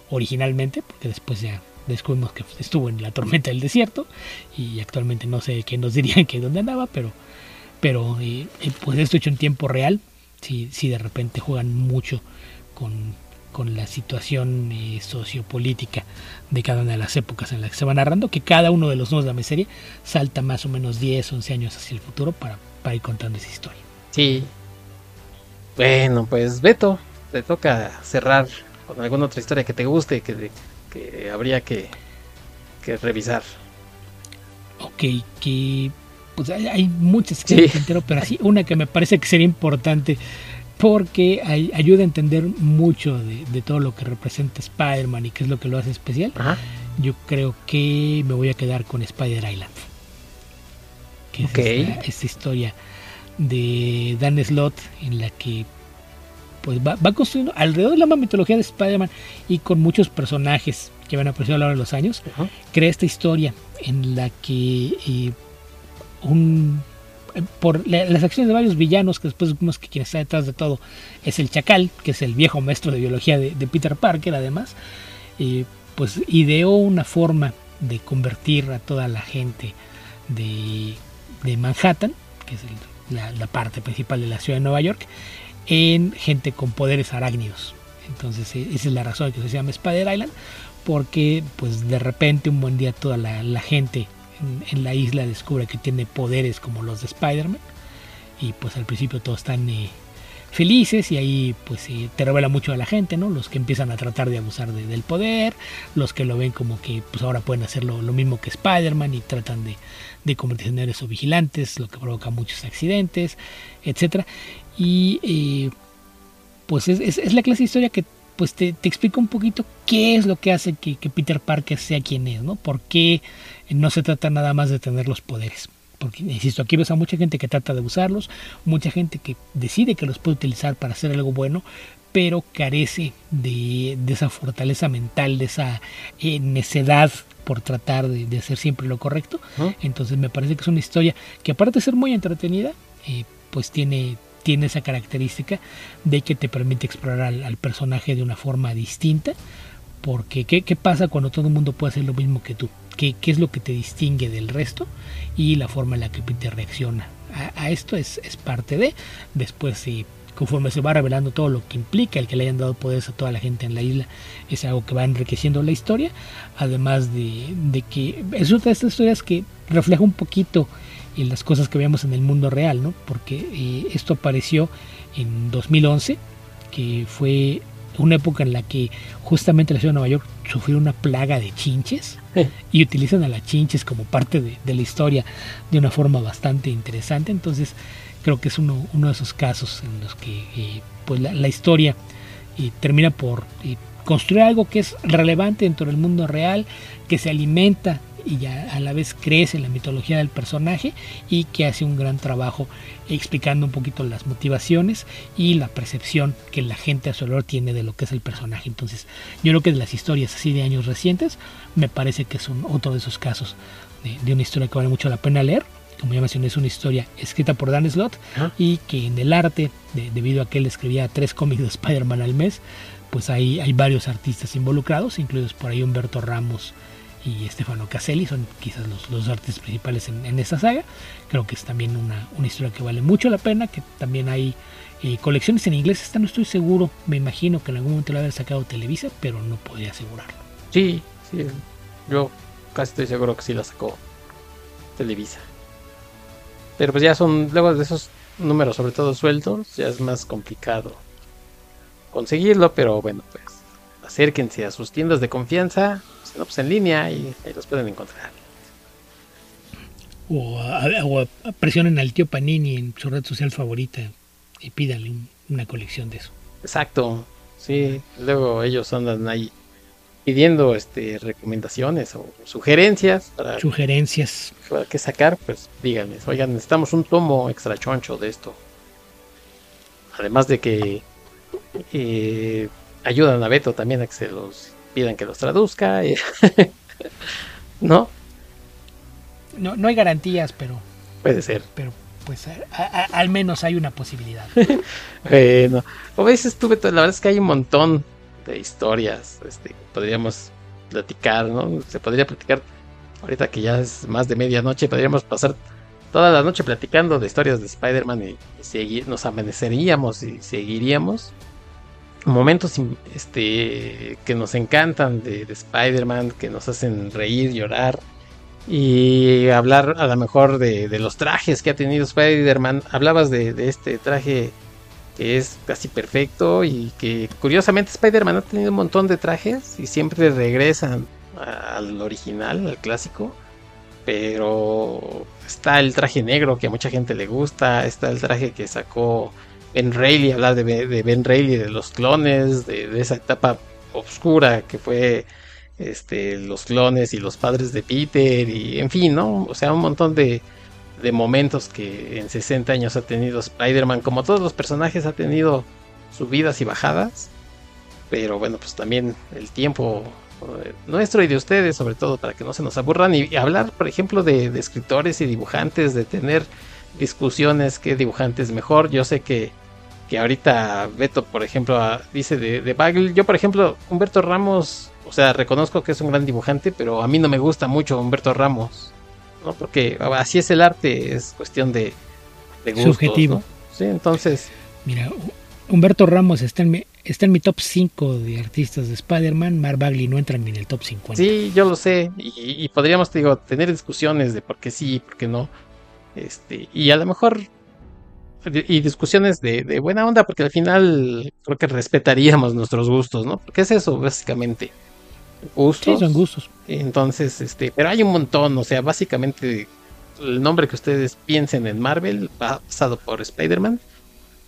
originalmente, porque después ya descubrimos que estuvo en la tormenta del desierto y actualmente no sé qué nos [laughs] dirían que dónde andaba, pero pero eh, eh, pues esto hecho en tiempo real, si, si de repente juegan mucho con, con la situación eh, sociopolítica de cada una de las épocas en las que se va narrando, que cada uno de los nodos de la miseria salta más o menos 10, 11 años hacia el futuro para, ir contando esa historia.
Sí. Bueno, pues Beto, te toca cerrar con alguna otra historia que te guste, que, que habría que, que revisar.
Ok, que pues hay, hay muchas que
Sí.
entero, pero así una que me parece que sería importante porque ay- ayuda a entender mucho de, de todo lo que representa Spider-Man y qué es lo que lo hace especial.
Ajá.
Yo creo que me voy a quedar con Spider Island. Que es
Ok.
esta, esta historia de Dan Slott en la que pues va, va construyendo alrededor de la mitología de Spider-Man y con muchos personajes que van apareciendo a lo largo de los años
Ajá.
crea esta historia en la que eh, un eh, por la- las acciones de varios villanos que después vemos que quien está detrás de todo es el Chacal, que es el viejo maestro de biología de, de Peter Parker además, eh, pues ideó una forma de convertir a toda la gente de, de Manhattan, que es el- la, parte principal de la ciudad de Nueva York, en gente con poderes arácnidos. Entonces eh, esa es la razón de que se llama Spider Island, porque pues de repente un buen día toda la, gente en, la isla descubre que tiene poderes como los de Spider-Man y pues al principio todos están eh, felices y ahí pues eh, te revela mucho a la gente, ¿no? Los que empiezan a tratar de abusar de- del poder, los que lo ven como que pues ahora pueden hacer lo mismo que Spider-Man y tratan de, de héroes o vigilantes, lo que provoca muchos accidentes, etcétera. Y eh, pues es, es- es la clase de historia que pues te, te explica un poquito qué es lo que hace que, que Peter Parker sea quien es, ¿no? ¿Por qué no se trata nada más de tener los poderes? Porque, insisto, aquí ves a mucha gente que trata de usarlos, mucha gente que decide que los puede utilizar para hacer algo bueno, pero carece de, de esa fortaleza mental, de esa eh, necedad por tratar de, de hacer siempre lo correcto. Entonces me parece que es una historia que aparte de ser muy entretenida, eh, pues tiene, tiene esa característica de que te permite explorar al, al personaje de una forma distinta. Porque ¿qué, qué pasa cuando todo el mundo puede hacer lo mismo que tú? ¿Qué, qué es lo que te distingue del resto? Y la forma en la que Peter reacciona a, a esto es, es parte de. Después, sí, conforme se va revelando todo lo que implica el que le hayan dado poderes a toda la gente en la isla, es algo que va enriqueciendo la historia. Además de, de que es otra de estas historias que refleja un poquito en las cosas que vemos en el mundo real, ¿no? Porque eh, esto apareció en 2011, que fue una época en la que justamente la ciudad de Nueva York sufrió una plaga de chinches y utilizan a las chinches como parte de, de la historia de una forma bastante interesante. Entonces creo que es uno, de esos casos en los que eh, pues la, historia eh, termina por eh, construir algo que es relevante dentro del mundo real, que se alimenta y ya a la vez crece en la mitología del personaje y que hace un gran trabajo explicando un poquito las motivaciones y la percepción que la gente a su alrededor tiene de lo que es el personaje. Entonces, yo creo que de las historias así de años recientes, me parece que es otro de esos casos de una historia que vale mucho la pena leer. Como ya mencioné, es una historia escrita por Dan Slott y que en el arte, de- debido a que él escribía tres cómics de Spider-Man al mes, pues hay, hay varios artistas involucrados, incluidos por ahí Humberto Ramos y Stefano Caselli, son quizás los, los artistas principales en, en, esta saga. Creo que es también una, una, historia que vale mucho la pena, que también hay eh, colecciones en inglés, esta no estoy seguro, me imagino que en algún momento lo haber sacado Televisa, pero no podría asegurarlo.
Sí, sí, yo casi estoy seguro que sí la sacó Televisa. Pero pues ya son, luego de esos números, sobre todo sueltos, ya es más complicado conseguirlo, pero bueno, pues acérquense a sus tiendas de confianza, pues en línea y ahí los pueden encontrar.
O, a, o a presionen al tío Panini en su red social favorita y pídanle un, una colección de eso.
Exacto, sí, luego ellos andan ahí pidiendo este recomendaciones o sugerencias para
sugerencias
para qué sacar, pues díganme, oigan, necesitamos un tomo extra choncho de esto. Además de que eh, ayudan a Beto también a que se los pidan que los traduzca. Y [laughs] ¿No?
No, no hay garantías, pero.
Puede ser.
Pero pues a, a, al menos hay una posibilidad. [laughs]
bueno, dices tú, Beto, la verdad es que hay un montón historias. Este, podríamos platicar, ¿no? Se podría platicar ahorita que ya es más de medianoche, podríamos pasar toda la noche platicando de historias de Spider-Man y, nos amaneceríamos y seguiríamos momentos este, que nos encantan de, de Spider-Man, que nos hacen reír, llorar y hablar a lo mejor de, los trajes que ha tenido Spider-Man. Hablabas de, este traje que es casi perfecto y que curiosamente Spider-Man ha tenido un montón de trajes y siempre regresan al original, al clásico. Pero está el traje negro que a mucha gente le gusta, está el traje que sacó Ben Reilly, hablar de, de Ben Reilly, de los clones, de, esa etapa oscura que fue este, los clones y los padres de Peter, y en fin, ¿no? O sea, un montón de, de momentos que en 60 años ha tenido Spider-Man, como todos los personajes, ha tenido subidas y bajadas, pero bueno, pues también el tiempo eh, nuestro y de ustedes, sobre todo para que no se nos aburran, y, hablar, por ejemplo, de, escritores y dibujantes, de tener discusiones qué dibujante es mejor. Yo sé que, que ahorita Beto, por ejemplo, dice de, de Bagel. Yo, por ejemplo, Humberto Ramos, o sea, reconozco que es un gran dibujante, pero a mí no me gusta mucho Humberto Ramos. ¿No? Porque así es el arte, es cuestión de, de gustos,
Subjetivo.
¿no? Sí, entonces.
Mira, Humberto Ramos está en mi, está en mi top 5 de artistas de Spider-Man. Mark Bagley no entra ni en el top 50.
Sí, yo lo sé. Y, y podríamos, te digo, tener discusiones de por qué sí y por qué no. Este, y a lo mejor y discusiones de, de, buena onda, porque al final creo que respetaríamos nuestros gustos, ¿no? Porque es eso, básicamente. Gustos.
Sí, son gustos.
Entonces, este, pero hay un montón, o sea, básicamente el nombre que ustedes piensen en Marvel ha pasado por Spider-Man.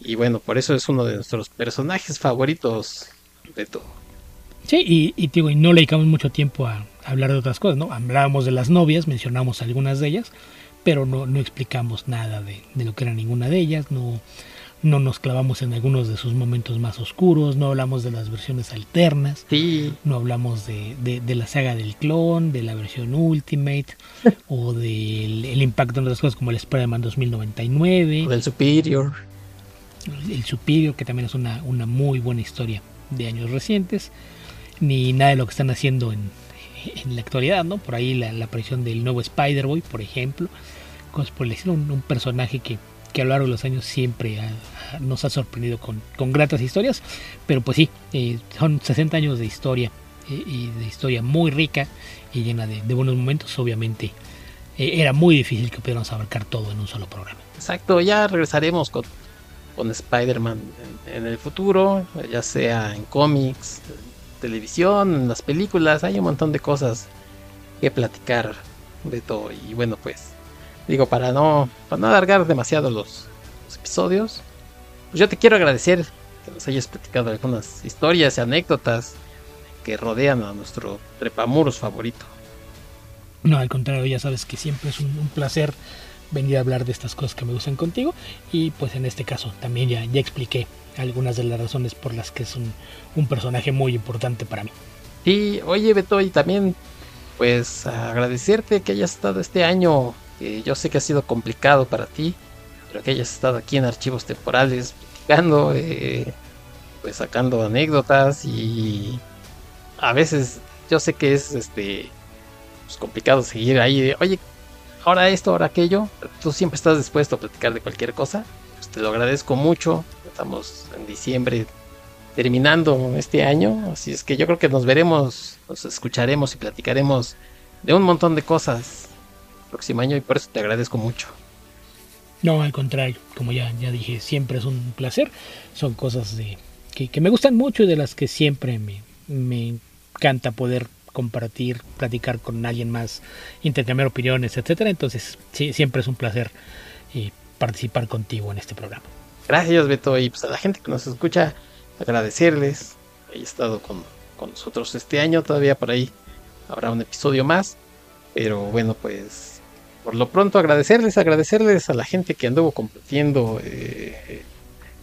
Y bueno, por eso es uno de nuestros personajes favoritos de todo.
Sí, y, y, digo, y no le dedicamos mucho tiempo a hablar de otras cosas, ¿no? Hablábamos de las novias, mencionamos algunas de ellas pero no, no explicamos nada de, de, lo que era ninguna de ellas, no, no nos clavamos en algunos de sus momentos más oscuros, no hablamos de las versiones alternas,
sí.
no hablamos de, de, de, la saga del clon, de la versión Ultimate, [laughs] o del el impacto en otras cosas como el Spider-Man 2099,
o del Superior.
El, el Superior, que también es una, una muy buena historia de años recientes, ni nada de lo que están haciendo en, en la actualidad, ¿no? Por ahí la, la aparición del nuevo Spider-Boy, por ejemplo, cosas por el estilo, un, un personaje que, que, a lo largo de los años siempre ha, nos ha sorprendido con, con, gratas historias, pero pues sí, eh, son 60 años de historia eh, y de historia muy rica y llena de, de buenos momentos, obviamente. Eh, era muy difícil que pudiéramos abarcar todo en un solo programa.
Exacto, ya regresaremos con, con Spider-Man en, en el futuro, ya sea en cómics, televisión, en las películas, hay un montón de cosas que platicar de todo. Y bueno, pues digo, para no, para no alargar demasiado los, los episodios, pues yo te quiero agradecer que nos hayas platicado algunas historias y anécdotas que rodean a nuestro trepamuros favorito.
No, al contrario, ya sabes que siempre es un, un, placer venir a hablar de estas cosas que me gustan contigo y pues en este caso también ya, ya expliqué algunas de las razones por las que es un, un personaje muy importante para mí.
Y oye Beto, y también pues agradecerte que hayas estado este año, que yo sé que ha sido complicado para ti, pero que hayas estado aquí en archivos temporales platicando. Eh, pues sacando anécdotas y a veces yo sé que es este pues, complicado seguir ahí de, oye, ahora esto, ahora aquello, tú siempre estás dispuesto a platicar de cualquier cosa, pues te lo agradezco mucho, estamos en diciembre terminando este año, así es que yo creo que nos veremos, nos escucharemos y platicaremos de un montón de cosas el próximo año y por eso te agradezco mucho.
No, al contrario, como ya, ya dije, siempre es un placer, son cosas de, que, me gustan mucho y de las que siempre me, me encanta poder compartir, platicar con alguien más, intercambiar opiniones, etcétera. Entonces, sí, siempre es un placer eh, participar contigo en este programa.
Gracias, Beto, y pues a la gente que nos escucha, agradecerles. He estado con, con nosotros este año, todavía por ahí habrá un episodio más. Pero bueno, pues por lo pronto agradecerles, agradecerles a la gente que anduvo compartiendo, eh,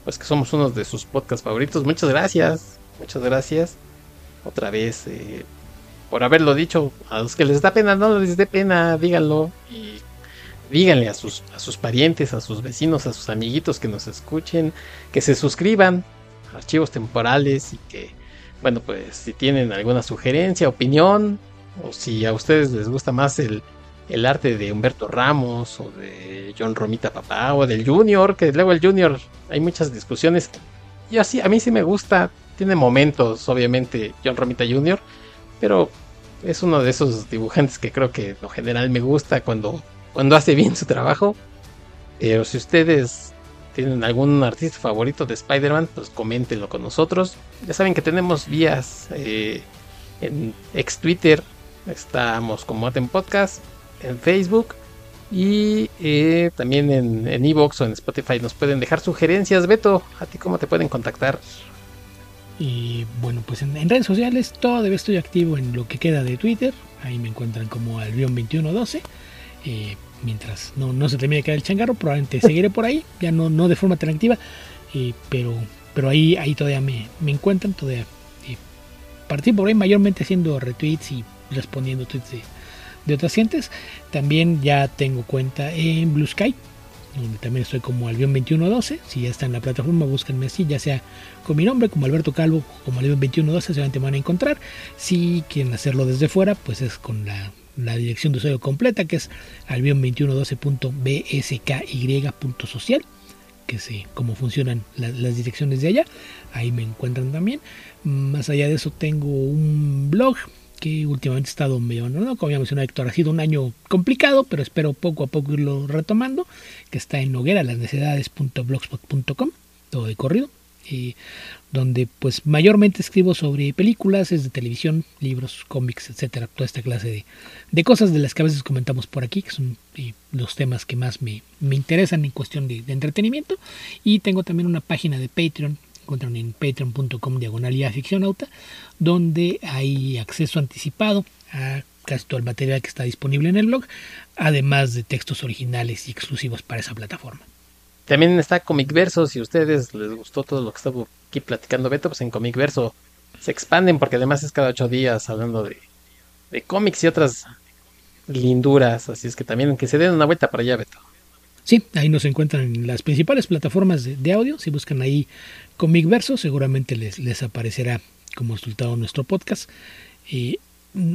pues que somos uno de sus podcasts favoritos. Muchas gracias, muchas gracias. Otra vez, eh, por haberlo dicho, a los que les da pena, no les dé pena, díganlo. Y díganle a sus, a sus parientes, a sus vecinos, a sus amiguitos que nos escuchen, que se suscriban a archivos temporales y que, bueno, pues si tienen alguna sugerencia, opinión, o si a ustedes les gusta más el, el arte de Humberto Ramos o de John Romita Papá o del Junior, que luego el Junior hay muchas discusiones. Y así, a mí sí me gusta, tiene momentos, obviamente, John Romita Jr., pero es uno de esos dibujantes que creo que en general me gusta cuando, cuando hace bien su trabajo. Pero si ustedes tienen algún artista favorito de Spider-Man, pues coméntenlo con nosotros. Ya saben que tenemos vías eh, en ex Twitter, estamos como Aten Podcast, en Facebook y eh, también en Evox o en Spotify nos pueden dejar sugerencias. Beto, ¿a ti cómo te pueden contactar?
Y bueno, pues en, redes sociales todavía estoy activo en lo que queda de Twitter. Ahí me encuentran como albion2112. Eh, mientras no, no se termine de caer el changarro, probablemente seguiré por ahí. Ya no, no de forma tan activa. Eh, pero pero ahí, ahí todavía me, me encuentran. Todavía eh, participo por ahí mayormente haciendo retweets y respondiendo tweets de, de otras gentes. También ya tengo cuenta en Blue Sky donde también estoy como Albion2112. Si ya está en la plataforma, búsquenme así, ya sea con mi nombre, como Alberto Calvo, como Albion2112, seguramente me van a encontrar. Si quieren hacerlo desde fuera, pues es con la, dirección de usuario completa, que es albion2112.bsky.social, que es cómo funcionan las direcciones de allá. Ahí me encuentran también. Más allá de eso, tengo un blog que últimamente he estado medio ¿no? como ya mencionó Héctor, ha sido un año complicado, pero espero poco a poco irlo retomando, que está en Noguera, las necesidades.blogspot.com, todo de corrido, y donde pues mayormente escribo sobre películas, es de televisión, libros, cómics, etcétera, toda esta clase de, de, cosas de las que a veces comentamos por aquí, que son los temas que más me, me interesan en cuestión de, de entretenimiento, y tengo también una página de Patreon encuentran en patreon.com diagonal y ficcionauta, donde hay acceso anticipado a casi todo el material que está disponible en el blog, además de textos originales y exclusivos para esa plataforma.
También está Comic Verso, si a ustedes les gustó todo lo que estaba aquí platicando Beto, pues en Comic Verso se expanden porque además es cada ocho días hablando de, de cómics y otras linduras, así es que también que se den una vuelta para allá Beto.
Sí, ahí nos encuentran en las principales plataformas de, audio. Si buscan ahí Comic Verso, seguramente les, les aparecerá como resultado nuestro podcast. Y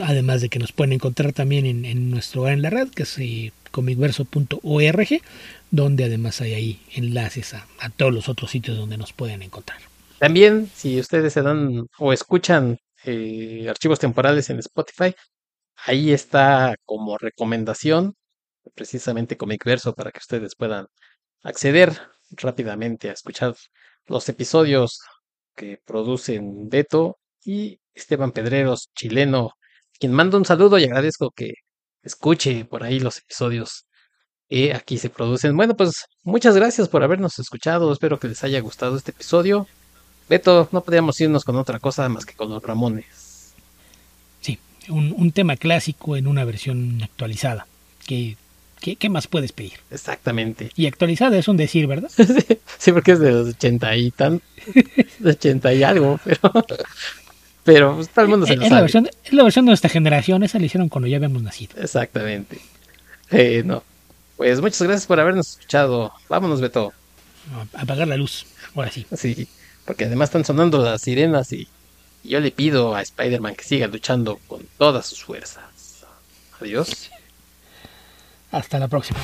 además de que nos pueden encontrar también en, nuestro en la red, que es eh, comicverso.org, donde además hay ahí enlaces a, todos los otros sitios donde nos pueden encontrar.
También, si ustedes se dan o escuchan eh, archivos temporales en Spotify, ahí está como recomendación precisamente Comic Verso para que ustedes puedan acceder rápidamente a escuchar los episodios que producen Beto y Esteban Pedreros, chileno, quien manda un saludo y agradezco que escuche por ahí los episodios que aquí se producen. Bueno, pues muchas gracias por habernos escuchado, espero que les haya gustado este episodio. Beto, no podríamos irnos con otra cosa más que con los Ramones.
Sí, un, un tema clásico en una versión actualizada, que ¿Qué, más puedes pedir?
Exactamente.
Y actualizada es un decir, ¿verdad? [laughs]
sí, porque es de los 80 y tan. De 80 y algo, [laughs] pero. Pero pues, todo el mundo se lo
es
sabe.
La versión, es la versión de nuestra generación, esa la hicieron cuando ya habíamos nacido.
Exactamente. Eh, no. Pues muchas gracias por habernos escuchado. Vámonos, Beto.
A apagar la luz, ahora sí.
Sí. Porque además están sonando las sirenas y yo le pido a Spider-Man que siga luchando con todas sus fuerzas. Adiós.
Hasta la próxima.